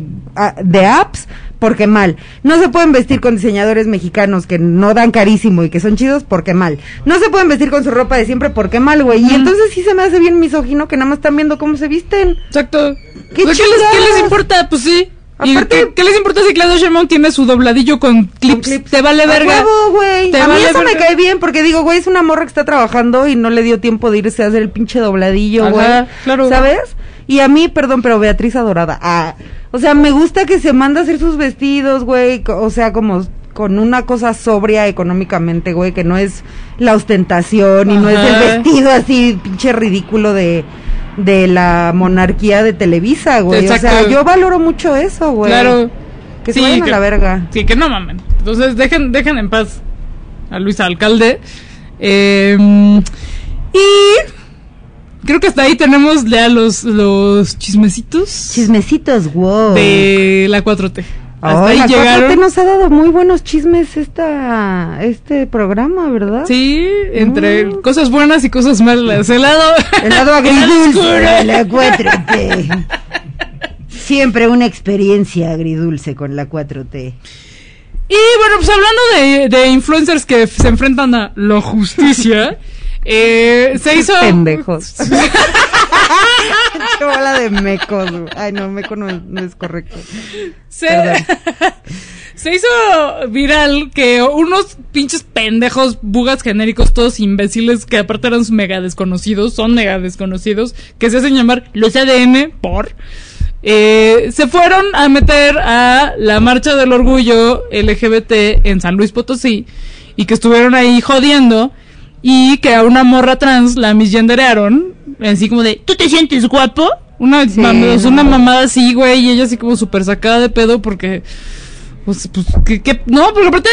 de apps porque mal. No se pueden vestir con diseñadores mexicanos que no dan carísimo y que son chidos porque mal. No se pueden vestir con su ropa de siempre porque mal, güey. Y entonces sí se me hace bien misógino que nada más están viendo cómo se visten. Exacto. ¿Qué Pues, ¿Qué, les, qué les importa? Pues sí. ¿Y Aparte- qué, qué les importa si Claudia Sheinbaum tiene su dobladillo con clips? clips. Te vale verga. huevo, güey. A mí vale eso me cae bien porque digo, güey, es una morra que está trabajando y no le dio tiempo de irse a hacer el pinche dobladillo, güey. claro. ¿Sabes? Y a mí, perdón, pero Beatriz adorada. Ah, o sea, me gusta que se manda a hacer sus vestidos, güey. O sea, como con una cosa sobria económicamente, güey, que no es la ostentación y no es el vestido así pinche ridículo de de la monarquía de Televisa, güey. O sea, yo valoro mucho eso, güey. Claro. Que se vayan a la verga. Sí, que no mamen. Entonces, dejen, dejen en paz a Luis Alcalde. Eh, y creo que hasta ahí tenemos ya los, los chismecitos Chismecitos, wow. de la 4T. Hasta Ay, ahí la 4T llegaron. nos ha dado muy buenos chismes esta, este programa, ¿verdad? Sí, entre cosas buenas y cosas malas. El lado, El (laughs) el agridulce de la 4T. Siempre una experiencia agridulce con la 4T. Y bueno, pues hablando de, de influencers que se enfrentan a la justicia, (laughs) eh, se hizo... Pendejos. (laughs) Qué bola de mecos. Ay, no, meco no, no es correcto. (laughs) Se hizo viral que unos pinches pendejos, bugas genéricos, todos imbéciles, que aparte eran mega desconocidos, son mega desconocidos, que se hacen llamar los ADN por, eh, se fueron a meter a la marcha del orgullo LGBT en San Luis Potosí y que estuvieron ahí jodiendo y que a una morra trans la misgenderearon, así como de, ¿tú te sientes guapo? Una, Sí, mam- no. una mamada así, güey, y ella así como súper sacada de pedo porque, pues, pues, que, que- no, porque aparte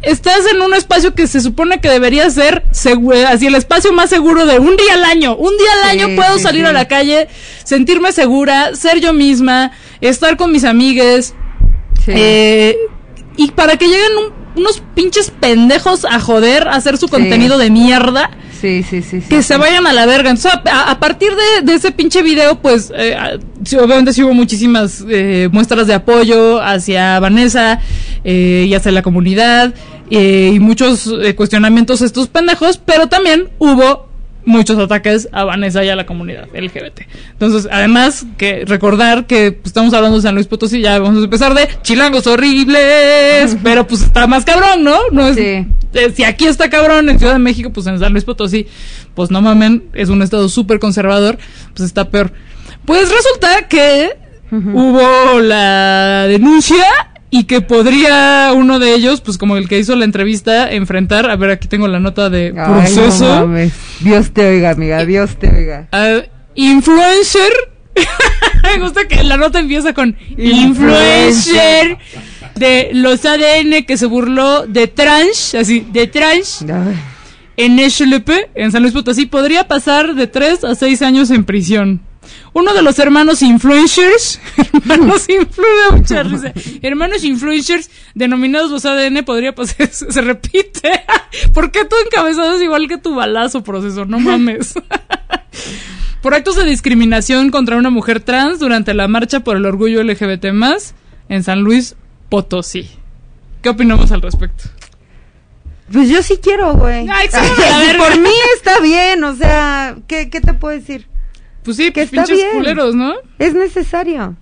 estás en un espacio que se supone que debería ser así el espacio más seguro de un día al año. Un día al Sí, año puedo sí, salir sí. a la calle, sentirme segura, ser yo misma, estar con mis amigues. Eh, y para que lleguen un- unos pinches pendejos a joder, a hacer su contenido de mierda, Sí, sí, sí. sí, que sí. se vayan a la verga. Entonces, a, a partir de, de ese pinche video, pues, eh, obviamente sí hubo muchísimas eh, muestras de apoyo hacia Vanessa eh, y hacia la comunidad y muchos cuestionamientos a estos pendejos, pero también hubo muchos ataques a Vanessa y a la comunidad LGBT. Entonces, además que recordar que pues, estamos hablando de San Luis Potosí, ya vamos a empezar de chilangos horribles, pero pues está más cabrón, ¿no? No es, Sí. eh, si aquí está cabrón en Ciudad de México, pues en San Luis Potosí, pues no mamen, es un estado súper conservador, pues está peor. Pues resulta que hubo la denuncia y que podría uno de ellos, pues como el que hizo la entrevista, enfrentar, a ver, aquí tengo la nota de Ay, proceso. Dios te oiga, amiga, Dios te oiga. influencer. (laughs) Me gusta que la nota empieza con influencer de los ADN que se burló de trans, así, de trans Ay, en SLP, en San Luis Potosí, podría pasar de 3 a 6 años en prisión. Uno de los hermanos influencers, (laughs) hermanos influ- mucha risa, hermanos influencers denominados los ADN podría pasar, se, repite. (laughs) ¿Por qué tu encabezado es igual que tu balazo, proceso? No mames. (laughs) por actos de discriminación contra una mujer trans durante la marcha por el orgullo LGBT en San Luis Potosí. ¿Qué opinamos al respecto? Pues yo sí quiero, güey. Por mí está bien, o sea, ¿qué, qué te puedo decir? Pues sí, Que pues pinches bien. culeros, ¿no? Es necesario.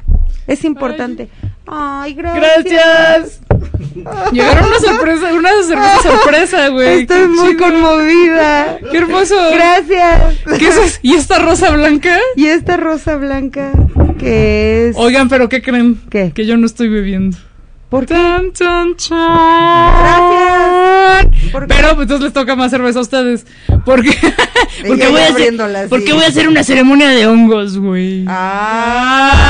Es importante. Ay, gracias. Gracias. Llegaron una sorpresa, una sorpresa, güey. Estoy Qué muy chido. conmovida. Qué hermoso. Gracias. ¿Qué es eso? ¿Y esta rosa blanca? Y esta rosa blanca que es Oigan, pero ¿qué creen? ¿Qué? Que yo no estoy bebiendo. ¿Por qué? Chan, chan, chan. Gracias. ¿Por qué? Pero pues, entonces les toca más cerveza a ustedes. (laughs) Porque, porque, voy, a hacer, porque voy a hacer una ceremonia de hongos, güey. Ah,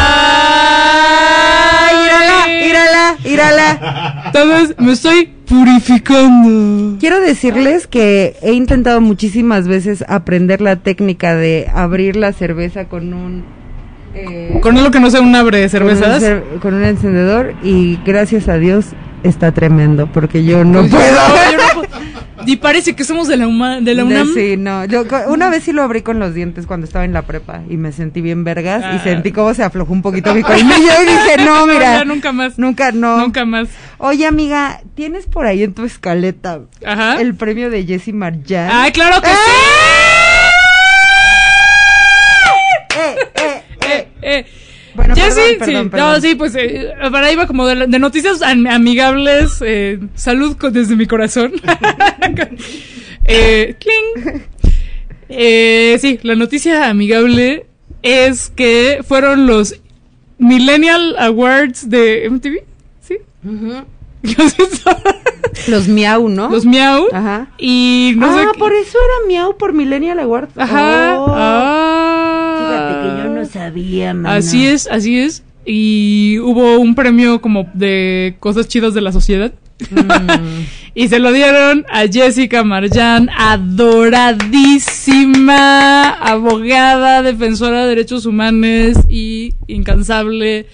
írala, írala, írala. Entonces me estoy purificando. Quiero decirles que he intentado muchísimas veces aprender la técnica de abrir la cerveza con un eh, Con algo que no sea un abre con un cervezas. cer- con un encendedor y gracias a Dios está tremendo porque yo no Pues puedo. no, yo no (laughs) puedo. Y parece que somos de la, UMA, de la De- UNAM. Sí, no. Yo una vez sí lo abrí con los dientes cuando estaba en la prepa y me sentí bien vergas y Ah. sentí cómo se aflojó un poquito mi colmillo y dije, no, (laughs) mira. nunca más. Nunca, no. Nunca más. Oye, amiga, ¿tienes por ahí en tu escaleta Ajá. el premio de Jessie Marjan? Ay, claro que ¡Eh, eh, sí. Eh, eh. Bueno, Jessy, perdón, perdón, sí, perdón. no, sí, pues eh, para ahí va como de, de noticias am- amigables, eh, salud con- desde mi corazón. (laughs) eh. Eh, sí, la noticia amigable es que fueron los Millennial Awards de MTV, ¿sí? Los miau, ¿no? Los Miau. Ajá. Y no ah, por eso era miau por Millennial Award. Ajá. Oh. Ah. Fíjate que yo no sabía. Así es, así es. y hubo un premio como de cosas chidas de la sociedad. (laughs) y se lo dieron a Jessica Marjan, adoradísima abogada, defensora de derechos humanos y incansable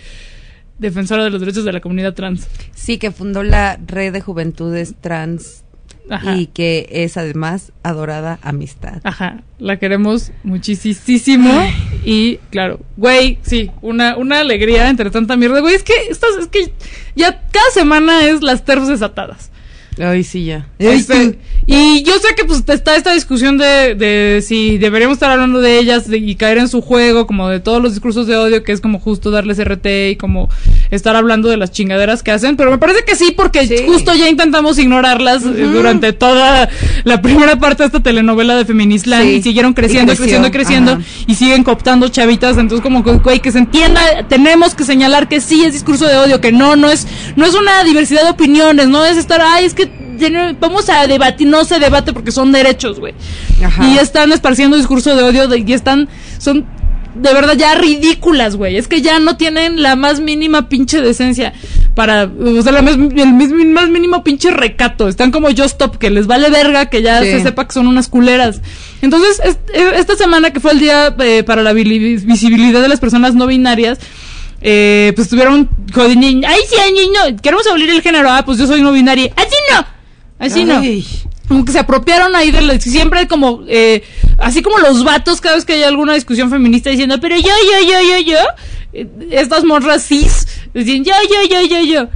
defensora de los derechos de la comunidad trans. Sí, que fundó la red de juventudes trans Ajá. y que es además adorada amistad. Ajá, la queremos muchísimo y claro, güey, sí, una, una alegría entre tanta mierda, güey, es que estas, es que ya cada semana es las terras desatadas. Ay, sí, ya. Este, y yo sé que pues está esta discusión de, de si deberíamos estar hablando de ellas de- y caer en su juego, como de todos los discursos de odio, que es como justo darles RT y como estar hablando de las chingaderas que hacen, pero me parece que sí, porque justo ya intentamos ignorarlas eh, durante toda la primera parte de esta telenovela de Feministland Sí. y siguieron creciendo, Y creció, creciendo, creciendo ajá. y siguen cooptando chavitas, entonces como que, güey, que se entienda, tenemos que señalar que sí es discurso de odio, que no, no es, no es una diversidad de opiniones, no es estar, ay, es que vamos a debatir, no se debate porque son derechos, güey. Ajá. Y están esparciendo discurso de odio de- y están, son de verdad ya ridículas, güey. Es que ya no tienen la más mínima pinche decencia para, o sea, la más- el más mínimo pinche recato. Están como Just Stop, que les vale verga que ya Sí. se sepa que son unas culeras. Entonces, es- esta semana que fue el día eh, para la visibilidad de las personas no binarias, eh, pues tuvieron jodín, ay sí, ay, niño, queremos abolir el género, ah, pues yo soy no binaria, así no, así no. Como que se apropiaron ahí de la, siempre como, eh, así como los vatos cada vez que hay alguna discusión feminista diciendo, pero yo, yo, yo, yo, yo, eh, estas morras cis, dicen, yo, yo, yo, yo, yo.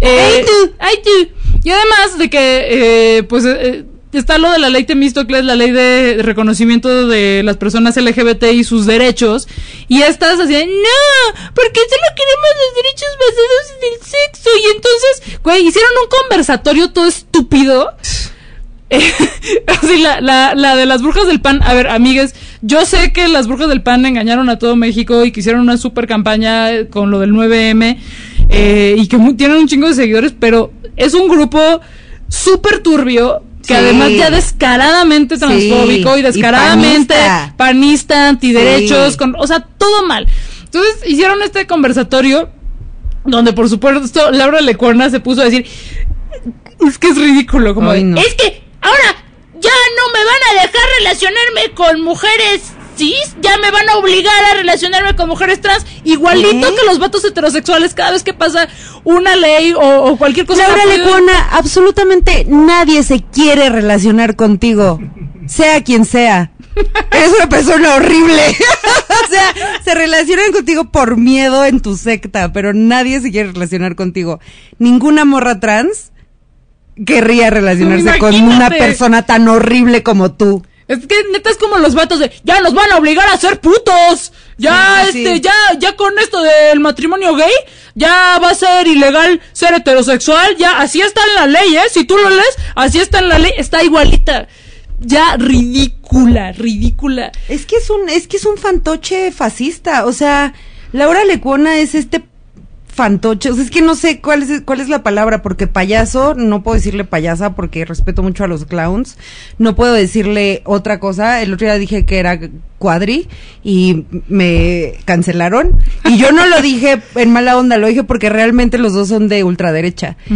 Eh, ay tú, ay tú. Y además de que, eh, pues, eh, está lo de la ley Temístocles, la ley de reconocimiento de las personas LGBT y sus derechos, y estas así, no, porque solo queremos los derechos basados en el sexo, y entonces, güey, hicieron un conversatorio todo estúpido, (laughs) así, la, la, la de las brujas del pan. A ver, amigues, yo sé que las brujas del pan engañaron a todo México y que hicieron una super campaña con lo del 9M eh, y que tienen un chingo de seguidores, pero es un grupo súper turbio que Sí. además ya descaradamente Sí, transfóbico y y descaradamente panista. panista, antiderechos, Sí. con, o sea, todo mal. Entonces hicieron este conversatorio donde por supuesto Laura Lecuona se puso a decir es que es ridículo como Ay, de, no. Es que ahora ya no me van a dejar relacionarme con mujeres cis, ya me van a obligar a relacionarme con mujeres trans, igualito ¿Eh? que los vatos heterosexuales cada vez que pasa una ley o, o cualquier cosa Laura rápida. Lecuona, absolutamente nadie se quiere relacionar contigo, sea quien sea. Eres una persona horrible. (laughs) o sea, se relacionan contigo por miedo en tu secta, pero nadie se quiere relacionar contigo. Ninguna morra trans querría relacionarse con una persona tan horrible como tú. Es que neta es como los vatos de ya nos van a obligar a ser putos. Ya sí, este sí. ya ya con esto del matrimonio gay ya va a ser ilegal ser heterosexual, ya así está en la ley, ¿eh? Si tú lo lees, así está en la ley, está igualita. Ya ridícula, ridícula. Es que es un, es que es un fantoche fascista. O sea, Laura Lecuona es este fantoche. O sea, es que no sé cuál es, cuál es la palabra, porque payaso, no puedo decirle payasa porque respeto mucho a los clowns. No puedo decirle otra cosa. El otro día dije que era cuadri y me cancelaron. Y yo no lo (laughs) dije en mala onda, lo dije porque realmente los dos son de ultraderecha. (laughs)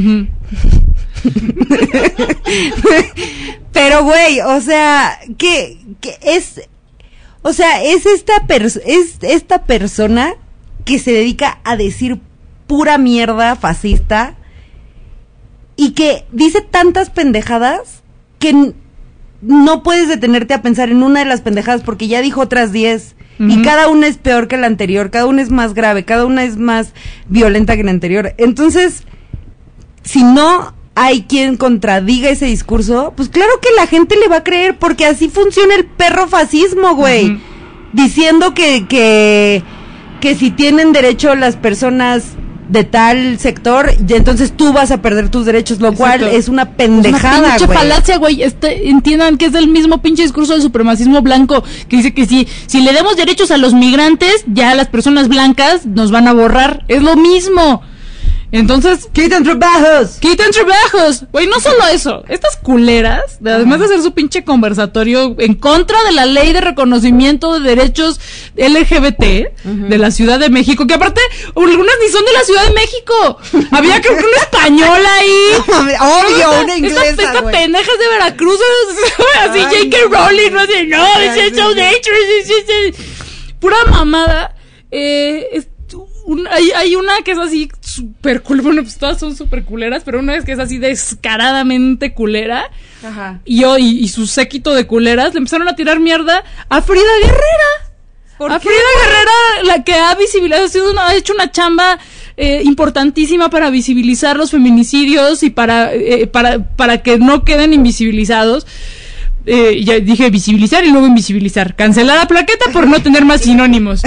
Pero, güey, o sea, que, que es, o sea, es esta, pers- es esta persona que se dedica a decir pura mierda fascista y que dice tantas pendejadas que no puedes detenerte a pensar en una de las pendejadas porque ya dijo otras 10 y Ujú. cada una es peor que la anterior, cada una es más grave, cada una es más violenta que la anterior. Entonces, si no hay quien contradiga ese discurso, pues claro que la gente le va a creer porque así funciona el perro fascismo, güey. Diciendo que, que, que si tienen derecho las personas de tal sector, y entonces tú vas a perder tus derechos, lo cual Exacto. es una Es una pendejada, pinche güey. falacia, güey. Este, entiendan que es el mismo pinche discurso del supremacismo blanco que dice que si, si le demos derechos a los migrantes, ya las personas blancas nos van a borrar. Es lo mismo. Entonces, ¡Quitan trabajos! ¡Quitan trabajos! Güey, no solo eso. Estas culeras, de- además de hacer su pinche conversatorio en contra de la ley de reconocimiento de derechos LGBT de la Ciudad de México, que aparte, algunas ni son de la Ciudad de México. Había creo que una española ahí. (laughs) Obvio, Esta- una esta- inglesa, Esta güey. pendeja es de Veracruz, (laughs) así J.K. Rowling, no sé, no, it's it's pura mamada. Eh, es- un- hay, hay una que es así súper cool, bueno, pues todas son súper culeras, pero una es que es así descaradamente culera. Ajá. Y yo y, y su séquito de culeras le empezaron a tirar mierda a Frida Guerrera. a qué, Frida? Guerrera, la que ha visibilizado, una- ha hecho una chamba eh, importantísima para visibilizar los feminicidios y para, eh, para, para que no queden invisibilizados. Eh, ya dije visibilizar y luego invisibilizar. Cancelar la plaqueta por no tener más sinónimos.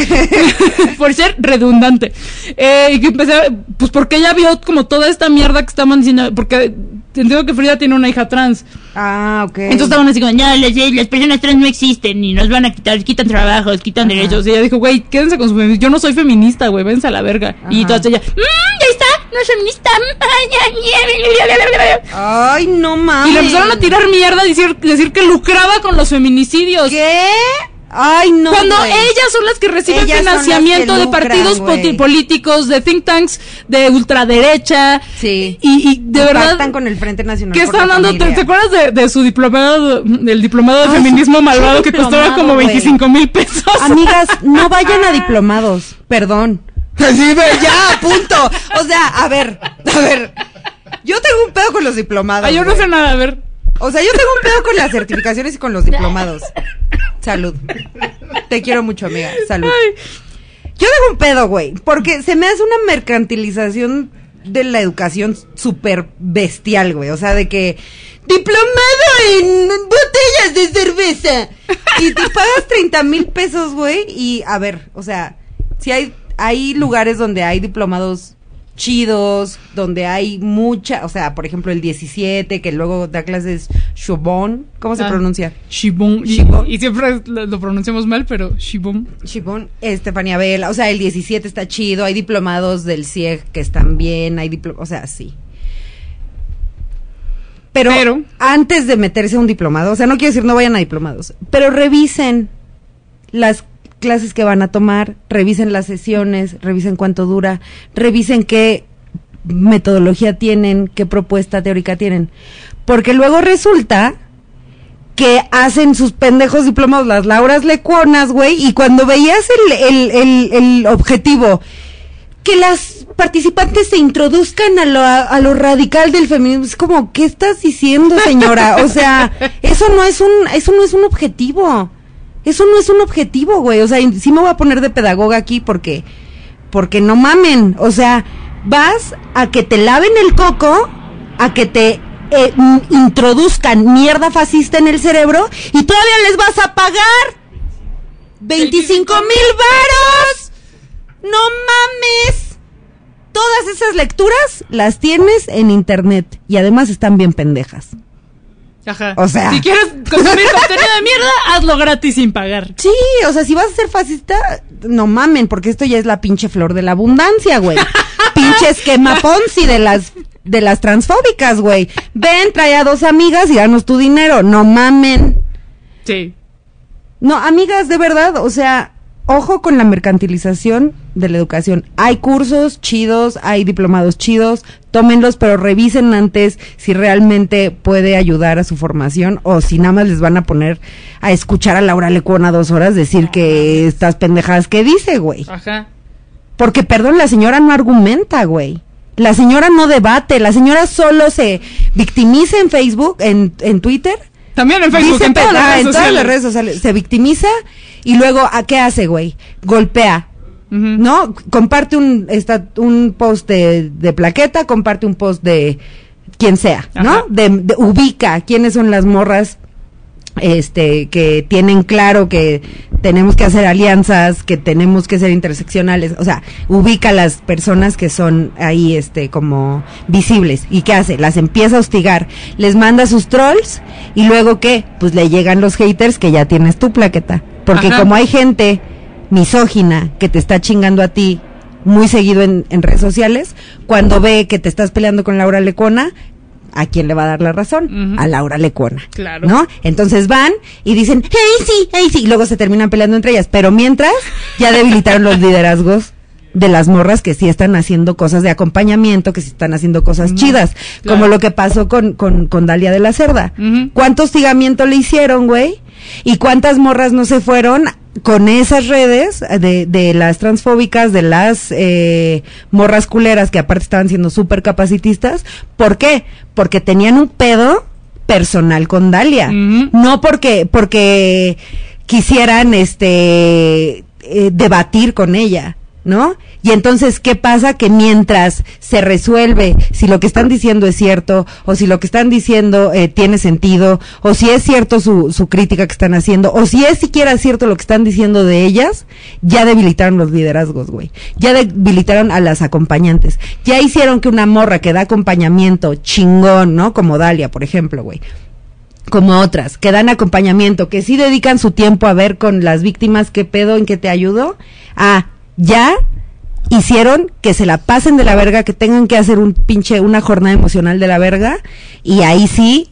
(laughs) por ser redundante. Eh, y que empecé, pues porque ella vio como toda esta mierda que estaban diciendo, porque entiendo que Frida tiene una hija trans. Ah, ok. Entonces estaban así como, no, las, las personas trans no existen y nos van a quitar, quitan trabajos, quitan derechos. Y ella dijo, güey, quédense con su. Yo no soy feminista, güey, vénse a la verga. Y todas ella, mmm, no es feminista. Ay, no mames. Y le empezaron a tirar mierda, decir, decir que lucraba con los feminicidios. ¿Qué? Ay, no. Cuando ellas son las que reciben Ellas financiamiento que de partidos políticos, de think tanks, de ultraderecha. Sí. Y, y de Y verdad. pactan con el Frente Nacional. ¿Qué están dando? ¿Te, te acuerdas de, de su diplomado, del diplomado de Ay, feminismo malvado que costaba como güey. 25 mil pesos? Amigas, no vayan a (laughs) diplomados. Perdón. Sí, ve, ya, punto. O sea, a ver, a ver. Yo tengo un pedo con los diplomados. Ay, yo no güey. sé nada, a ver. O sea, yo tengo un pedo con las certificaciones y con los diplomados. Salud. Te quiero mucho, amiga. Salud. Yo tengo un pedo, güey, porque se me hace una mercantilización de la educación súper bestial, güey. O sea, de que diplomado en botellas de cerveza y te pagas 30 mil pesos, güey. Y a ver, o sea, si hay, hay lugares donde hay diplomados chidos, donde hay mucha, o sea, por ejemplo, el 17, que luego da clases Shobon, ¿cómo se Ah, pronuncia? Shibón. Y, Shibón. y siempre lo, lo pronunciamos mal, pero Shibón. Shibón, Estefanía Vela, o sea, el 17 está chido, hay diplomados del CIEG que están bien, hay diplomados, o sea, sí. Pero, Pero- antes de meterse a un diplomado, o sea, no quiero decir no vayan a diplomados, pero revisen las clases que van a tomar, revisen las sesiones, revisen cuánto dura, revisen qué metodología tienen, qué propuesta teórica tienen. Porque luego resulta que hacen sus pendejos diplomados, las Lauras Lecuonas, güey, y cuando veías el, el, el, el objetivo, que las participantes se introduzcan a lo, a lo radical del feminismo, es como, ¿qué estás diciendo, señora? O sea, (laughs) eso no es un, eso no es un objetivo. Eso no es un objetivo, güey. O sea, sí me voy a poner de pedagoga aquí porque, porque no mamen. O sea, vas a que te laven el coco, a que te eh, mm, introduzcan mierda fascista en el cerebro y todavía les vas a pagar 25 mil varos. No mames. Todas esas lecturas las tienes en internet y además están bien pendejas. Ajá. O sea. Si quieres consumir (laughs) contenido de mierda, hazlo gratis sin pagar. Sí, o sea, si vas a ser fascista, no mamen, porque esto ya es la pinche flor de la abundancia, güey. (laughs) pinche esquema Ponzi de las de las transfóbicas, güey. Ven, trae a dos amigas y danos tu dinero. No mamen. Sí. No, amigas, de verdad, o sea, ojo con la mercantilización de la educación. Hay cursos chidos, hay diplomados chidos, tómenlos, pero revisen antes si realmente puede ayudar a su formación o si nada más les van a poner a escuchar a Laura Lecuona dos horas decir que estas pendejadas que dice, güey. Ajá. Porque, perdón, la señora no argumenta, güey. La señora no debate, la señora solo se victimiza en Facebook, en, en Twitter. También en Facebook, en todas pe- las redes en todas las redes sociales. Se victimiza y luego, ¿a qué hace, güey? Golpea. ¿No? Comparte un, esta, un post de, de plaqueta, comparte un post de quien sea, ¿no? De, de- ubica quiénes son las morras este que tienen claro que tenemos que hacer alianzas, que tenemos que ser interseccionales, o sea, ubica a las personas que son ahí este como visibles. Y qué hace, las empieza a hostigar, les manda sus trolls y luego qué, pues le llegan los haters que ya tienes tu plaqueta, porque Ajá. como hay gente misógina que te está chingando a ti muy seguido en, en redes sociales, cuando ve que te estás peleando con Laura Lecona, ¿a quién le va a dar la razón? A Laura Lecona. Claro. ¿No? Entonces van y dicen, hey sí, hey sí, y luego se terminan peleando entre ellas, pero mientras ya debilitaron los liderazgos de las morras que sí están haciendo cosas de acompañamiento, que sí están haciendo cosas chidas, claro. como lo que pasó con, con, con Dalia de la Cerda. Ujú. ¿Cuánto hostigamiento le hicieron, güey? ¿Y cuántas morras no se fueron con esas redes de, de las transfóbicas, de las eh, morras culeras que aparte estaban siendo súper capacitistas? ¿Por qué? Porque tenían un pedo personal con Dalia. No porque, porque quisieran este eh, debatir con ella. ¿No? Y entonces, ¿qué pasa? Que mientras se resuelve si lo que están diciendo es cierto, o si lo que están diciendo eh, tiene sentido, o si es cierto su, su crítica que están haciendo, o si es siquiera cierto lo que están diciendo de ellas, ya debilitaron los liderazgos, güey. Ya debilitaron a las acompañantes. Ya hicieron que una morra que da acompañamiento chingón, ¿no? Como Dalia, por ejemplo, güey como otras, que dan acompañamiento, que sí dedican su tiempo a ver con las víctimas qué pedo, en qué te ayudo, ah, ya hicieron que se la pasen de la verga, que tengan que hacer un pinche, una jornada emocional de la verga, y ahí sí,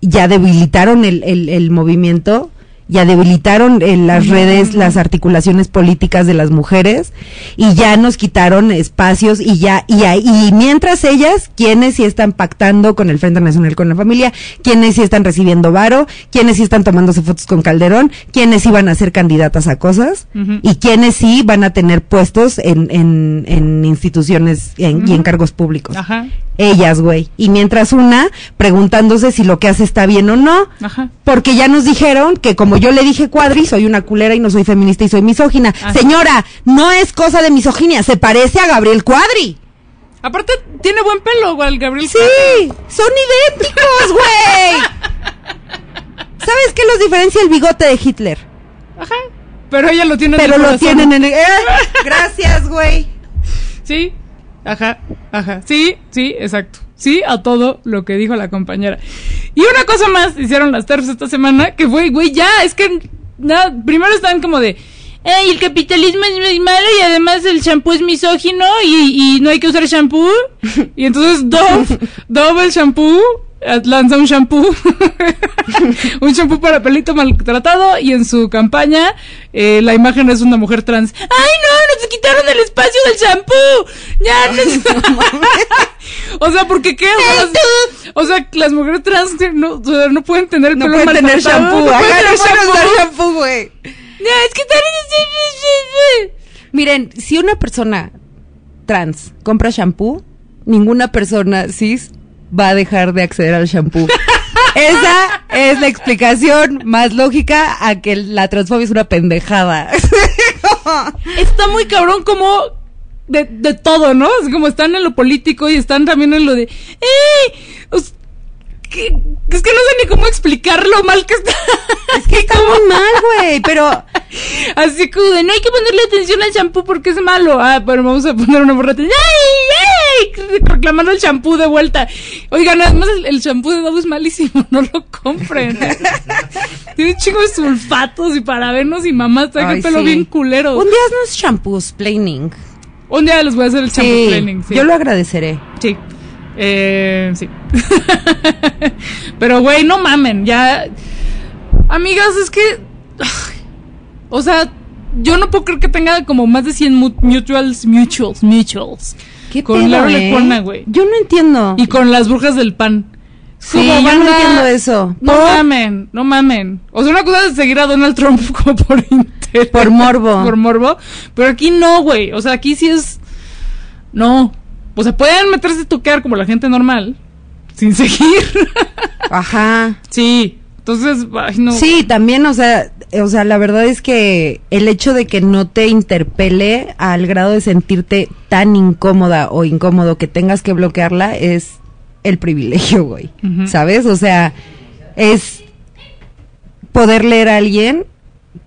ya debilitaron el, el, el movimiento, ya debilitaron en las redes las articulaciones políticas de las mujeres y ya nos quitaron espacios y ya y, ahí- y mientras ellas quienes sí están pactando con el Frente Nacional con la Familia, quienes sí están recibiendo varo, quienes sí están tomándose fotos con Calderón, quienes sí van a ser candidatas a cosas y quienes sí van a tener puestos en, en, en instituciones en- y en cargos públicos. Ajá. Ellas, güey. Y mientras una preguntándose si lo que hace está bien o no. Ajá. Porque ya nos dijeron que como yo le dije cuadri, soy una culera y no soy feminista y soy misógina. Ajá. Señora, no es cosa de misoginia, se parece a Gabriel Cuadri. Aparte, tiene buen pelo, güey, el Gabriel. Sí, son idénticos, güey. (laughs) ¿Sabes qué los diferencia el bigote de Hitler? Ajá. Pero ella lo tiene en Pero el lo tienen en el... ¡Eh! (laughs) Gracias, güey. Sí, ajá, ajá. Sí, sí, exacto. Sí, a todo lo que dijo la compañera. Y una cosa más hicieron las TERFs esta semana, que fue, güey, ya, es que, nada, primero están como de, Ay, el capitalismo es muy malo y además el shampoo es misógino y, y no hay que usar shampoo. (laughs) Y entonces Dove, Dove el shampoo, lanza un shampoo, (laughs) un shampoo para pelito maltratado y en su campaña eh, la imagen es una mujer trans. ¡Ay, no! ¡Nos quitaron el espacio del shampoo! ¡Ya! no- (laughs) o sea, porque qué? O sea, o sea, las mujeres trans no, no pueden tener No pelo pueden tener shampoo. no pueden no tener shampoo. shampoo, güey. No, es que Miren, si una persona trans compra shampoo, ninguna persona cis va a dejar de acceder al shampoo. Esa es la explicación más lógica a que la transfobia es una pendejada. (laughs) Está muy cabrón como de, de todo, ¿no? Es como están en lo político y están también en lo de... ¡Eh! Os- que- es que no sé ni cómo explicar lo mal que está. Es que está muy mal, güey, pero... Así como de, no hay que ponerle atención al shampoo porque es malo. Ah, pero vamos a poner una borrata. ¡Ay, ay! (laughs) Reclamando el shampoo de vuelta. Oigan, además el, shampoo de Dove es malísimo, (laughs) no lo compren. (laughs) Tiene un chingo de sulfatos y parabenos y mamás, trae el pelo sí. bien culero. Un día haznos shampoos planning. Un día les voy a hacer el shampoo Sí, planning. sí. yo lo agradeceré. Sí. Eh, sí. Pero, güey, no mamen, ya. Amigas, es que. O sea, yo no puedo creer que tenga como más de 100 mu- mutuals, mutuals, mutuals. ¿Qué Con Laura eh? Güey. Yo no entiendo. Y con las brujas del pan. Sí, Como yo no entiendo eso. No ¿Por? mamen, no mamen. O sea, una cosa es seguir a Donald Trump (laughs) como por interés. Por morbo. (laughs) Por morbo. Pero aquí no, güey. O sea, aquí sí es. No. O sea, pueden meterse a toquear como la gente normal. Sin (laughs) seguir. Ajá. sí. Entonces, ay, no. Sí, también, o sea, o sea, la verdad es que el hecho de que no te interpele al grado de sentirte tan incómoda o incómodo que tengas que bloquearla es el privilegio, güey. ¿Sabes? O sea, es poder leer a alguien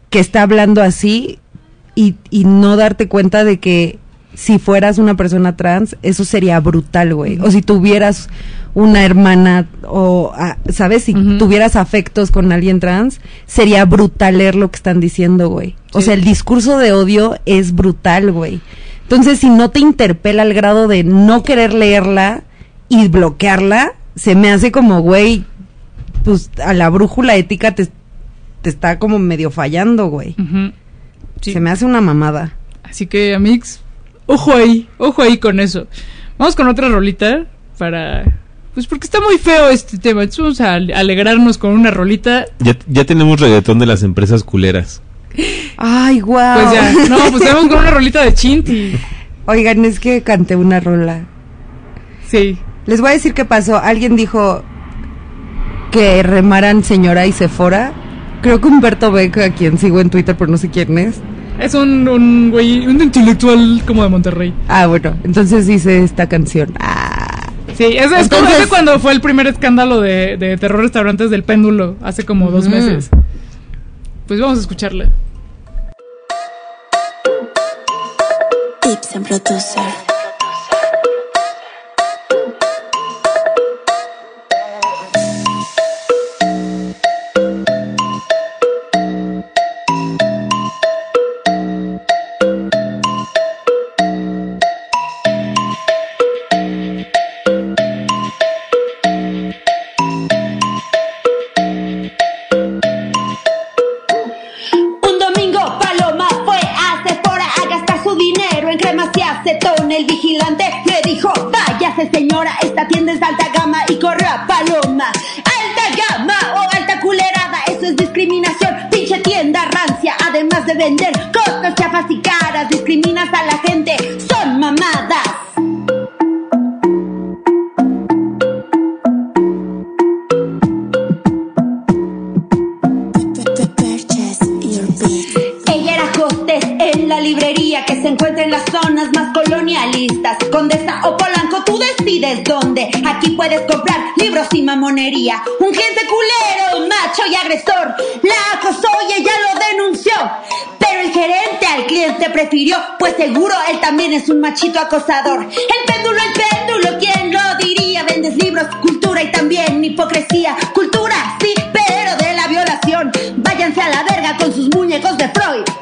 que está hablando así y, y no darte cuenta de que si fueras una persona trans, eso sería brutal, güey. O si tuvieras una hermana o, ah, ¿sabes? Si tuvieras afectos con alguien trans, sería brutal leer lo que están diciendo, güey. O Sí. sea, el discurso de odio es brutal, güey. Entonces, si no te interpela al grado de no querer leerla y bloquearla, se me hace como, güey, pues a la brújula ética te, te está como medio fallando, güey. Se me hace una mamada. Así que, amigos, ojo ahí, ojo ahí con eso. Vamos con otra rolita para... Pues porque está muy feo este tema. Entonces vamos a ale- alegrarnos con una rolita. Ya, ya tenemos reggaetón de las empresas culeras. Ay, guau. Pues ya, no, pues (laughs) tenemos con una rolita de Chinti. Oigan, es que canté una rola. Sí. Les voy a decir qué pasó. Alguien dijo que remaran señora y Sephora. Creo que Humberto Beck, a quien sigo en Twitter, pero no sé quién es. Es un, un güey, un intelectual como de Monterrey. Ah, bueno, entonces hice esta canción. Ah. Sí, es, es como Entonces- ese cuando fue el primer escándalo de, de terror restaurantes del péndulo, hace como dos Mm. meses. Pues vamos a escucharla. Ibsen Producer. Polanco, tú decides dónde. Aquí puedes comprar libros y mamonería. Un cliente culero, macho y agresor. La acosó y ella lo denunció. Pero el gerente al cliente prefirió, pues seguro él también es un machito acosador. El péndulo, el péndulo, ¿quién lo diría? Vendes libros, cultura y también hipocresía. Cultura, sí, pero de la violación. Váyanse a la verga con sus muñecos de Freud.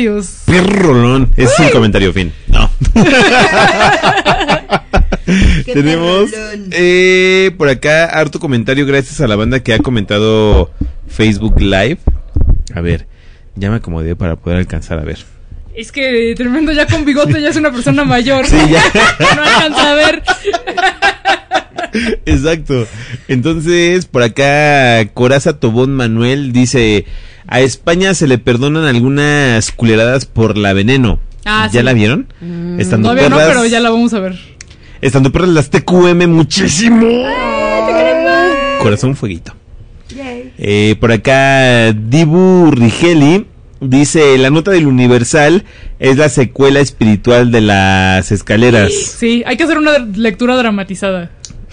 Comentarios. Perrolón. Es el comentario fin. No. (laughs) Tenemos eh, por acá harto comentario gracias a la banda que ha comentado Facebook Live. A ver, ya me acomodé para poder alcanzar a ver. Es que tremendo ya con bigote ya es una persona mayor. Sí, ya. (laughs) no alcanza a ver. (laughs) Exacto. Entonces, por acá, Coraza Tobón Manuel dice: A España se le perdonan algunas culeradas por la veneno. Ah, ¿Ya sí. la vieron? Mm, Estando Todavía no, perras- pero ya la vamos a ver. Estando perras las TQM muchísimo. Corazón fueguito. Eh, por acá, Dibu Rigeli dice: La nota del Universal es la secuela espiritual de las escaleras. Sí, hay que hacer una lectura dramatizada.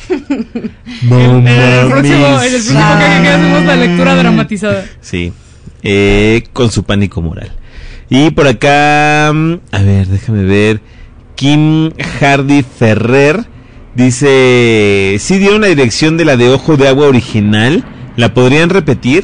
En el próximo, mia. en el próximo que, que hacemos la lectura dramatizada. Sí, eh, con su pánico moral. Y por acá, mm, a ver, déjame ver. Kim Hardy Ferrer dice, sí dieron la dirección de la de Ojo de Agua original. ¿La podrían repetir?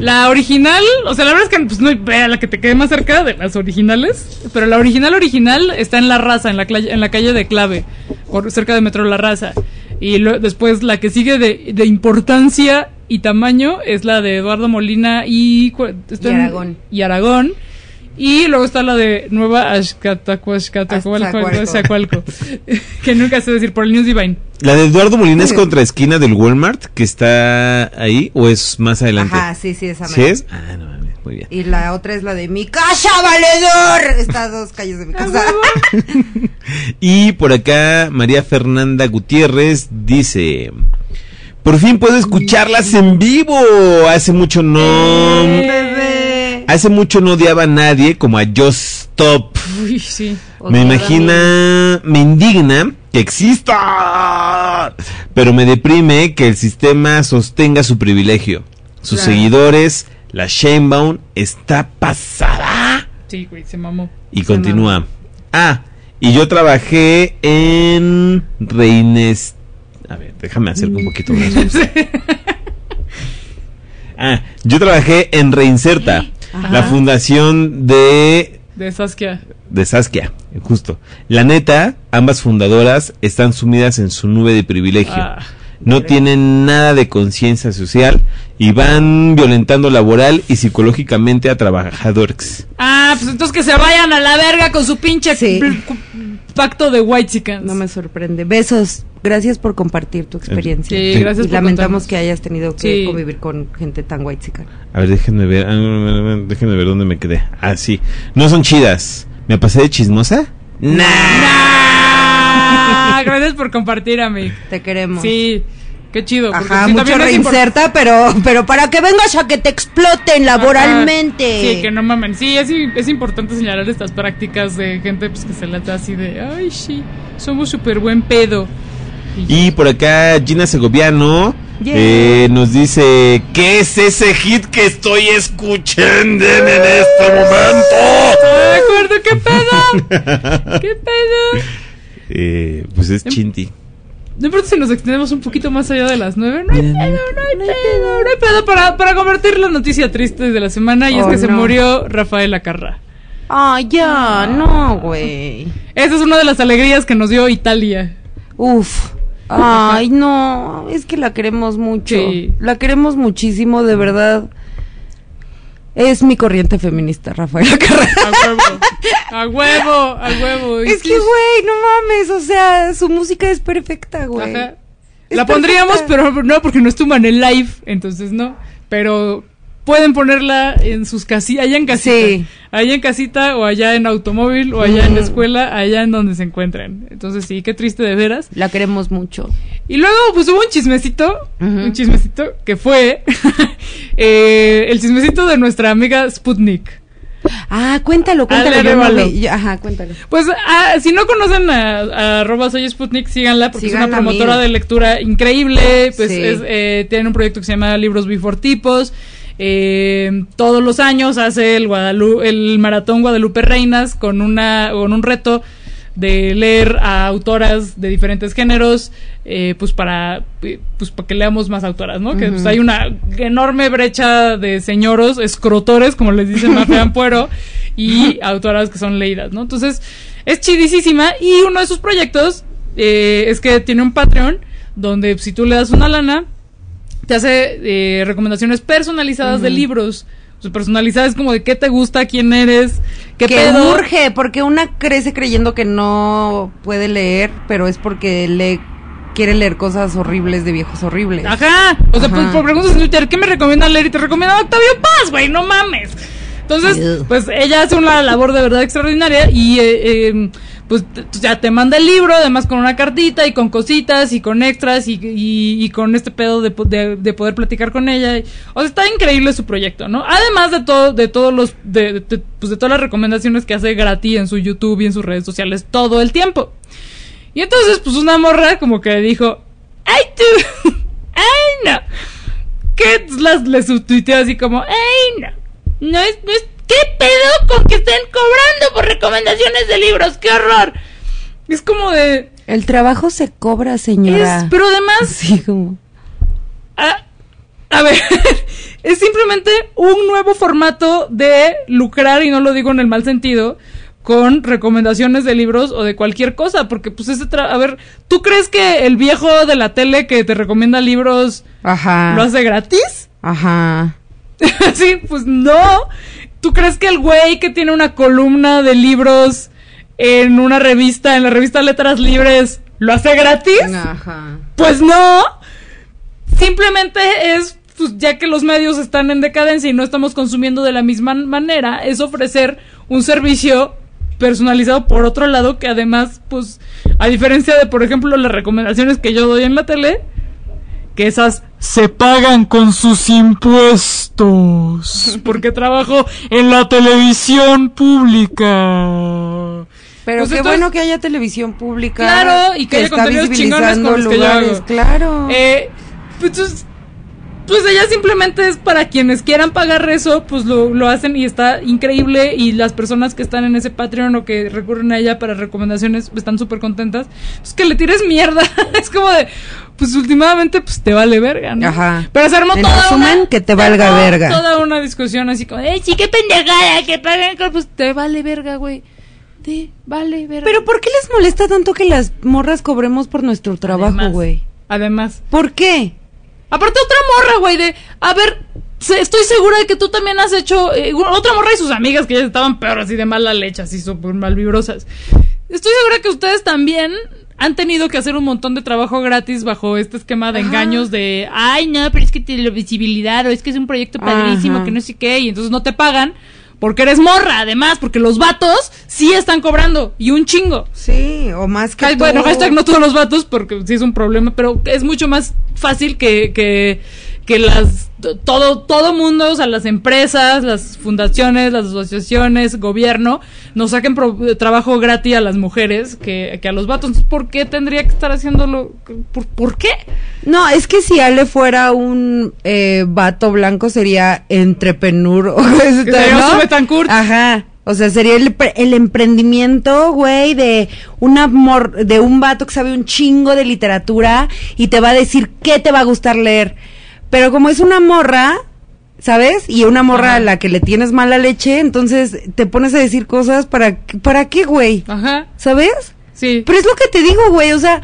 La original, o sea, la verdad es que pues, no hay vea la que te quede más cerca de las originales, pero la original original está en La Raza, en la, en la calle de Clave, por, cerca de Metro La Raza. Y lo- después la que sigue de, de importancia y tamaño es la de Eduardo Molina y, Y en- Aragón. y Aragón. Y luego está la de Nueva Azcacualco. (laughs) que nunca sé decir, por el News Divine. ¿La de Eduardo Molina es contra esquina del Walmart que está ahí o es más adelante? Ajá, sí, sí, esa ¿Sí es? Ah, no muy bien. Y la otra es la de mi casa, valedor. Está a dos calles de mi (laughs) casa. (laughs) Y por acá María Fernanda Gutiérrez dice, por fin puedo escucharlas en vivo. Hace mucho no... Hace mucho no odiaba a nadie como a Just Stop. Uy, sí. Me imagina, me indigna que exista, pero me deprime que el sistema sostenga su privilegio. Sus Claro. seguidores, la Shanebaum, está pasada. Sí, güey, se mamó. Y Se continúa. Ah, y yo trabajé en Reines. A ver, déjame hacer un poquito más. (laughs) Ah, yo trabajé en Reinserta, Ajá. la fundación de De Saskia. de Saskia, justo. La neta, ambas fundadoras están sumidas en su nube de privilegio. Ah, no tienen nada de conciencia social y van violentando laboral y psicológicamente a trabajadores. Ah, pues entonces que se vayan a la verga con su pinche pacto de white No me sorprende. Besos. Gracias por compartir tu experiencia. Sí, Sí. gracias Y por lamentamos contarnos. que hayas tenido que Sí. convivir con gente tan white A ver, déjenme ver, ah, déjenme ver dónde me quedé. Ah, sí. No son chidas. ¿Me pasé de chismosa? Ah, gracias por compartir, amigo. Te queremos. Sí, qué chido. Ajá, sí, mucho reinserta, pero, pero para que vengas a que te exploten laboralmente. Sí, que no mamen. Sí, es, importante señalar estas prácticas de gente pues, que se la da así de, ay, sí, somos súper buen pedo. Y por acá Gina Segoviano Yeah. eh, nos dice, ¿qué es ese hit que estoy escuchando en este momento? Ay, acuerdo, qué pedo. ¿Qué pedo? (laughs) Eh, pues es Chinti. De pronto si nos extendemos un poquito más allá de las nueve, no hay pedo, no hay pedo, no hay pedo para, para convertir la noticia triste de la semana y es Oh, que se murió Rafael Acarra. Ay, ya, no, güey. Esa es una de las alegrías que nos dio Italia. Uf. (laughs) Ay, no, es que la queremos mucho. Sí. La queremos muchísimo, de verdad. Es mi corriente feminista, Rafael Acarra. (laughs) A huevo, a huevo, a huevo. Es que, güey, no mames, o sea, su música es perfecta, güey. La pondríamos, pero no porque no estuvo en el live, entonces no. Pero pueden ponerla en sus casitas, allá en casita. Sí. Allá en casita, o allá en automóvil, o allá en la escuela, allá en donde se encuentren. Entonces sí, qué triste de veras. La queremos mucho. Y luego, pues hubo un chismecito, un chismecito que fue (laughs) eh, el chismecito de nuestra amiga Sputnik. Ah, cuéntalo, cuéntalo. yo no arévalo. vi- yo- ajá, cuéntalo. Pues ah, si no conocen a, arroba soy Sputnik, síganla porque es una promotora amiga. de lectura increíble. Pues Sí. es, eh, tiene un proyecto que se llama Libros Before Tipos. Eh, todos los años hace el Guadalu- el maratón Guadalupe Reinas con una con un reto de leer a autoras de diferentes géneros, eh, pues para eh, pues para que leamos más autoras, ¿no? Que pues, hay una enorme brecha de señoros, escrotores, como les dicen Mafia (laughs) Ampuero, y autoras que son leídas, ¿no? Entonces, es chidísima y uno de sus proyectos eh, es que tiene un Patreon donde si tú le das una lana, te hace eh, recomendaciones personalizadas de libros. O sea, personalizadas como de qué te gusta, quién eres, qué que pedo. urge, porque una crece creyendo que no puede leer, pero es porque le quiere leer cosas horribles de viejos horribles. Ajá. O sea, Ajá. pues por preguntas en Twitter, ¿qué me recomiendan leer? Y te recomiendan Octavio Paz, güey, no mames. Entonces, pues ella hace una labor de verdad extraordinaria y eh, eh, pues ya te manda el libro, además con una cartita y con cositas y con extras y, y- con este pedo de, de- de poder platicar con ella. O sea, está increíble su proyecto, ¿no? Además de todo, de todos los, de, de- pues de todas las recomendaciones que hace gratis en su YouTube y en sus redes sociales todo el tiempo. Y entonces, pues una morra como que dijo, ¡ay tú! (laughs) ¡ay no! Que las le subtuiteó así como, ¡ay no! No es, no es, ¿qué pedo con que estén cobrando por recomendaciones de libros? ¡Qué horror! Es como de... El trabajo se cobra, señora. Es, pero además... (laughs) Sí, como... A, a ver, (laughs) es simplemente un nuevo formato de lucrar, y no lo digo en el mal sentido, con recomendaciones de libros o de cualquier cosa, porque pues ese tra- a ver, ¿tú crees que el viejo de la tele que te recomienda libros Ajá. lo hace gratis? Ajá. (laughs) sí, pues no. ¿Tú crees que el güey que tiene una columna de libros en una revista, en la revista Letras Libres, lo hace gratis? Ajá. Pues no. Simplemente es, pues ya que los medios están en decadencia y no estamos consumiendo de la misma manera, es ofrecer un servicio personalizado por otro lado que además, pues, a diferencia de, por ejemplo, las recomendaciones que yo doy en la tele, que esas se pagan con sus impuestos, (laughs) porque trabajo en la televisión pública. Pero Pues qué bueno es- que haya televisión pública. Claro, y que, haya está contenidos chingones visibilizando con los que yo lugares, hago. Claro. Eh, pues, pues, ella simplemente es para quienes quieran pagar eso, pues lo, lo hacen y está increíble. Y las personas que están en ese Patreon o que recurren a ella para recomendaciones están súper contentas. Pues que le tires mierda. (laughs) es como de, pues últimamente, pues te vale verga, ¿no? Ajá. Pero se armó En toda resumen, una, que te valga verga. Toda una discusión así como, ¡eh, sí, qué pendejada! Que paguen, con-". pues te vale verga, güey. Te vale verga. Pero ¿por qué les molesta tanto que las morras cobremos por nuestro trabajo, Además. güey? Además. ¿Por qué? Aparte otra morra, güey, de, a ver, estoy segura de que tú también has hecho, eh, otra morra y sus amigas que ya estaban peor así de mala leche, así súper malvibrosas. Estoy segura que ustedes también han tenido que hacer un montón de trabajo gratis bajo este esquema de engaños de, ay, no, pero es que tiene visibilidad o es que es un proyecto padrísimo Ajá. que no sé qué, y entonces no te pagan porque eres morra, además, porque los vatos sí están cobrando y un chingo. Sí, o más que Ay, tú. Bueno, hashtag no todos los vatos, porque sí es un problema, pero es mucho más fácil que, que, que las todo, todo mundo, o sea, las empresas, las fundaciones, las asociaciones, gobierno, nos saquen pro- trabajo gratis a las mujeres que, que a los vatos. Entonces, ¿Por qué tendría que estar haciéndolo? ¿Por, por qué? No, es que si Ale fuera un eh, vato blanco sería entrepenur. (laughs) o sería ¿no? Ajá. O sea, sería el, el emprendimiento, güey, de una mor- de un vato que sabe un chingo de literatura y te va a decir qué te va a gustar leer. Pero como es una morra, ¿sabes? Y una morra a la que le tienes mala leche, entonces te pones a decir cosas para para qué, güey. Ajá. ¿Sabes? Sí. Pero es lo que te digo, güey, o sea,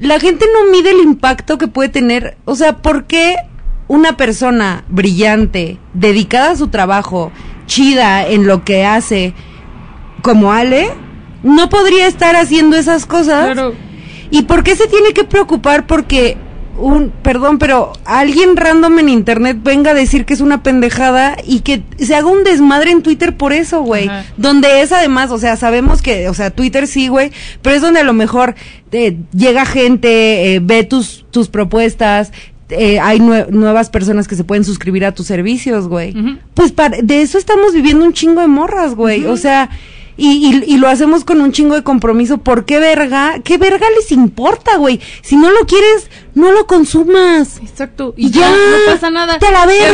la gente no mide el impacto que puede tener, o sea, ¿por qué una persona brillante, dedicada a su trabajo, chida en lo que hace, como Ale, no podría estar haciendo esas cosas? Claro. ¿Y por qué se tiene que preocupar porque un, perdón, pero alguien random en internet venga a decir que es una pendejada y que se haga un desmadre en Twitter por eso, güey? Ajá. Donde es además, o sea, sabemos que, o sea, Twitter sí, güey, pero es donde a lo mejor eh, llega gente, eh, ve tus, tus propuestas, eh, hay nue- nuevas personas que se pueden suscribir a tus servicios, güey. Pues para, de eso estamos viviendo un chingo de morras, güey. O sea, y, y, y lo hacemos con un chingo de compromiso. ¿Por qué verga? ¿Qué verga les importa, güey? Si no lo quieres, no lo consumas. Exacto. Y Ya, ya, no pasa nada. ¡te la verga!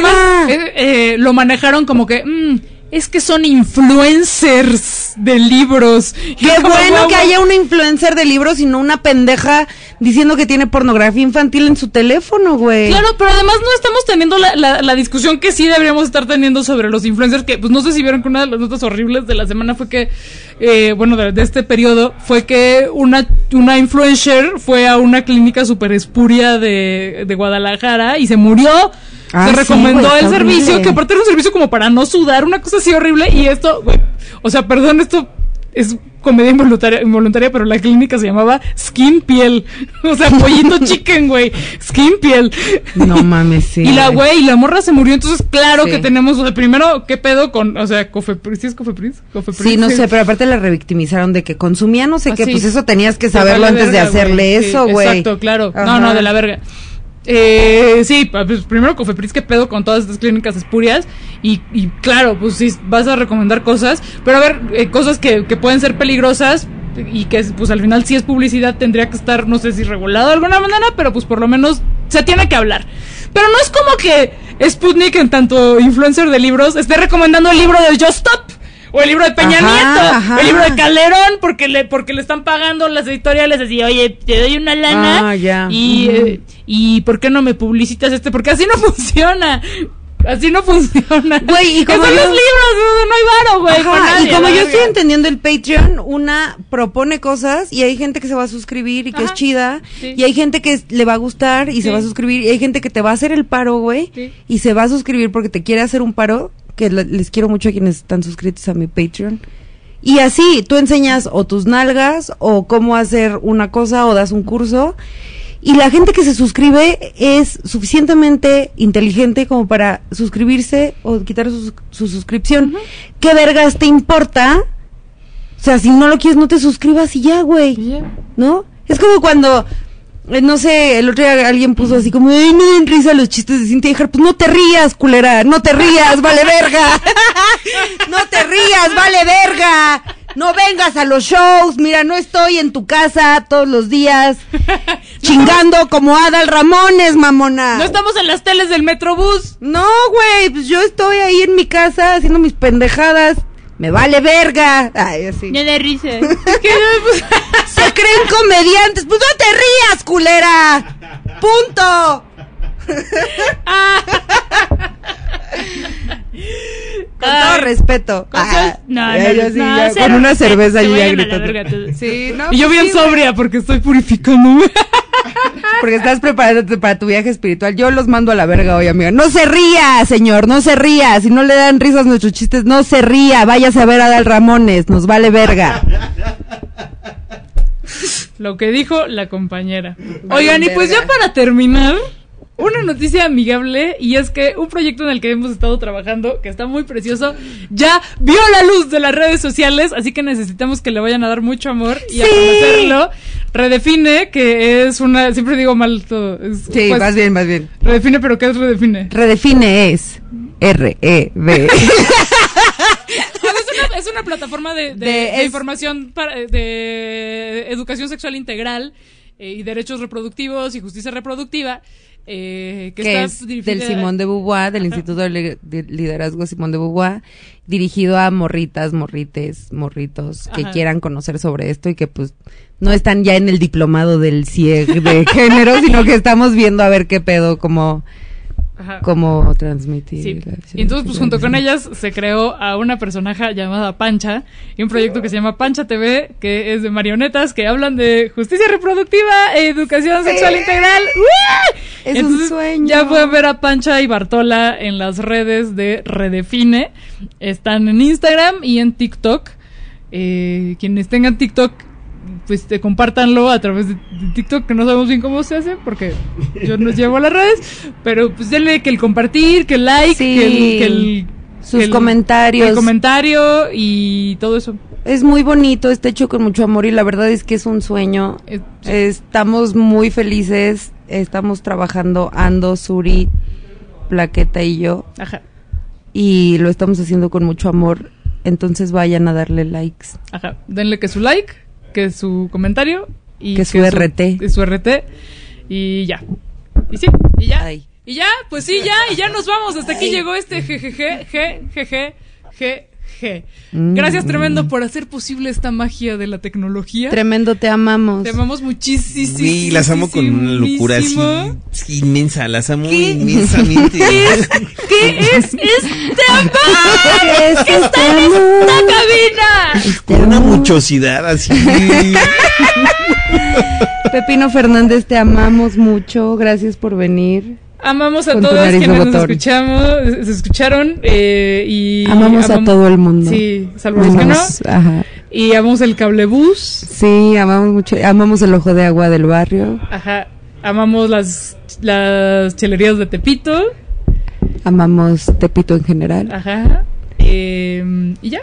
además, eh, eh, lo manejaron como que, mm, es que son influencers de libros. Qué bueno que haya una influencer de libros y no una pendeja diciendo que tiene pornografía infantil en su teléfono, güey. Claro, pero además no estamos teniendo la, la, la discusión que sí deberíamos estar teniendo sobre los influencers, que pues no sé si vieron que una de las notas horribles de la semana fue que, eh, bueno, de, de este periodo, fue que una, una influencer fue a una clínica súper espuria de, de Guadalajara y se murió. Ah, se sí, recomendó el servicio, horrible. que aparte era un servicio como para no sudar, una cosa así horrible, y esto, güey, o sea, perdón, esto es comedia involuntaria, involuntaria, pero la clínica se llamaba Skin Piel. (laughs) O sea, pollito (laughs) chicken, güey. Skin Piel. No mames, sí. Y la güey, y la morra se murió, entonces claro Sí. que tenemos, o sea, primero, ¿qué pedo con, o sea, Cofepris? ¿Sí es Cofepris? Cofepris. Sí, no sé, pero aparte la revictimizaron de que consumía no sé Ah, qué, pues eso tenías que saberlo antes de hacerle eso, güey. Exacto, claro. No, no, de la verga. Eh, sí, pues primero Cofepris, ¿qué pedo con todas estas clínicas espurias? Y, y claro, pues sí, vas a recomendar cosas, pero a ver, eh, cosas que, que pueden ser peligrosas y que pues al final si es publicidad tendría que estar, no sé si regulado de alguna manera, pero pues por lo menos se tiene que hablar. Pero no es como que Sputnik, en tanto influencer de libros, esté recomendando el libro de Just Stop. O el libro de Peña Ajá, Nieto. ajá. El libro de Calderón porque le, porque le están pagando las editoriales así, oye, te doy una lana. Ah, ya. Y, eh, y ¿por qué no me publicitas este? Porque así no (laughs) funciona. Así no funciona. Güey, y como yo- los libros, no, hay varo, güey. Ajá, nadie, y como yo estoy entendiendo el Patreon, una propone cosas y hay gente que se va a suscribir y que es chida, sí. y hay gente que le va a gustar y se va a suscribir, y hay gente que te va a hacer el paro, güey, Sí. y se va a suscribir porque te quiere hacer un paro, que le- les quiero mucho a quienes están suscritos a mi Patreon. Y así, tú enseñas o tus nalgas o cómo hacer una cosa o das un curso. Y la gente que se suscribe es suficientemente inteligente como para suscribirse o quitar su, su suscripción. ¿Qué vergas te importa? O sea, si no lo quieres, no te suscribas y ya, güey. ¿No? Es como cuando, eh, no sé, el otro día alguien puso así como, ay, no den risa los chistes de Cintia Hart. Pues no te rías, culera, no te rías, vale verga. (laughs) no te rías, vale verga. No vengas a los shows, mira, no estoy en tu casa todos los días (laughs) chingando como Adal Ramones, mamona. No estamos en las teles del Metrobús. No, güey, pues yo estoy ahí en mi casa haciendo mis pendejadas. Me vale verga. Ay, así. (laughs) No da (laughs) risa. Se creen comediantes. Pues no te rías, culera. Punto. Ay. Respeto. Ah, no, ya, no, yo sí, no, ya, cero con una cerveza yo ya gritando. Sí, no, y yo pues bien sí, sobria porque estoy purificando. (laughs) Porque estás preparándote para tu viaje espiritual. Yo los mando a la verga hoy, amiga. No se ría, señor, no se ría. Si no le dan risas nuestros chistes, no se ría. Váyase a ver a Dal Ramones, nos vale verga. Lo que dijo la compañera. Vale, Oigan, y pues ya para terminar, una noticia amigable y es que un proyecto en el que hemos estado trabajando, que está muy precioso, ya vio la luz de las redes sociales, así que necesitamos que le vayan a dar mucho amor y a conocerlo. Redefine, que es una, siempre digo mal todo. es, Sí, pues, más bien, más bien. Redefine, pero ¿qué es Redefine? Redefine es R-E-B. (laughs) es, una, es una plataforma de, de- De- de es- información para- de educación sexual integral eh, y derechos reproductivos y justicia reproductiva. Eh, que, que está es del Simón de Beauvoir, del Instituto de Li- de Liderazgo Simón de Beauvoir, dirigido a morritas, morrites, morritos que Ajá. quieran conocer sobre esto y que pues no están ya en el diplomado del CIEG de (laughs) género, sino que estamos viendo a ver qué pedo, cómo, Ajá. cómo transmitir. Sí. Y entonces, pues junto con (laughs) ellas se creó a una personaje llamada Pancha y un proyecto que se llama Pancha TV, que es de marionetas que hablan de justicia reproductiva e educación sexual integral. ¡Uah! Es un sueño. Ya pueden ver a Pancha y Bartola en las redes de Redefine. Están en Instagram y en TikTok. Eh, quienes tengan TikTok, pues te compártanlo a través de, TikTok, que no sabemos bien cómo se hace, porque yo no llevo a las redes, pero pues denle que el compartir, que el like, Sí. que el, que el- Sus que el- comentarios. El comentario y todo eso. Es muy bonito, está hecho con mucho amor y la verdad es que es un sueño. Estamos muy felices, estamos trabajando Ando, Suri, Plaqueta y yo. Ajá. Y lo estamos haciendo con mucho amor, entonces vayan a darle likes. Ajá. Denle que su like, que su comentario y Que su RT. que su RT y ya. Y sí, y ya. Y ya, pues sí, ya, y ya nos vamos. Hasta aquí llegó este jejeje, je, jeje, je, je. Mm. Gracias tremendo por hacer posible esta magia de la tecnología. Tremendo, te amamos. Te amamos muchísimo. Sí, las amo con una locura así sí, inmensa, las amo ¿Qué? inmensamente. ¿Qué (laughs) es? ¿Qué es este amor? Es que está en esta cabina? Con una muchosidad así. (laughs) Pepino Fernández, te amamos mucho, gracias por venir. Amamos a todos quienes nos escuchamos, se escucharon eh, y Amamos a todo el mundo. Sí, salvo los que no. Ajá. Y amamos el cablebús. Sí, amamos mucho, amamos el ojo de agua del barrio, Ajá. Amamos las las chelerías de Tepito. amamos Tepito en general. Ajá. Eh, y ya.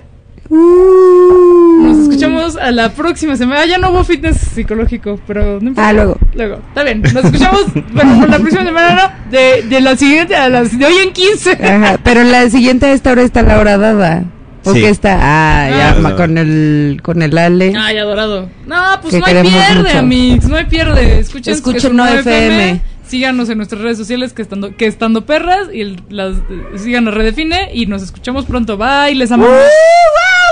Nos escuchamos a la próxima semana. Ah, ya no hubo fitness psicológico, pero no importa. Ah, luego. Luego. Está bien. Nos escuchamos (laughs) bueno, por la próxima semana, ¿no? De, de la siguiente a las de hoy en 15. Ajá, pero la siguiente a esta hora está la hora dada. ¿O Sí. qué está? Ah, ya, Ah. ma- con el, con el Ale. Ay, adorado. No, pues no hay pierde, mucho. amigos. No hay pierde. Escuchen, Escuchen No 9 FM. Síganos en nuestras redes sociales que estando, que estando perras y el- las, síganos redefine y nos escuchamos pronto. Bye, les amamos. ¡Uh!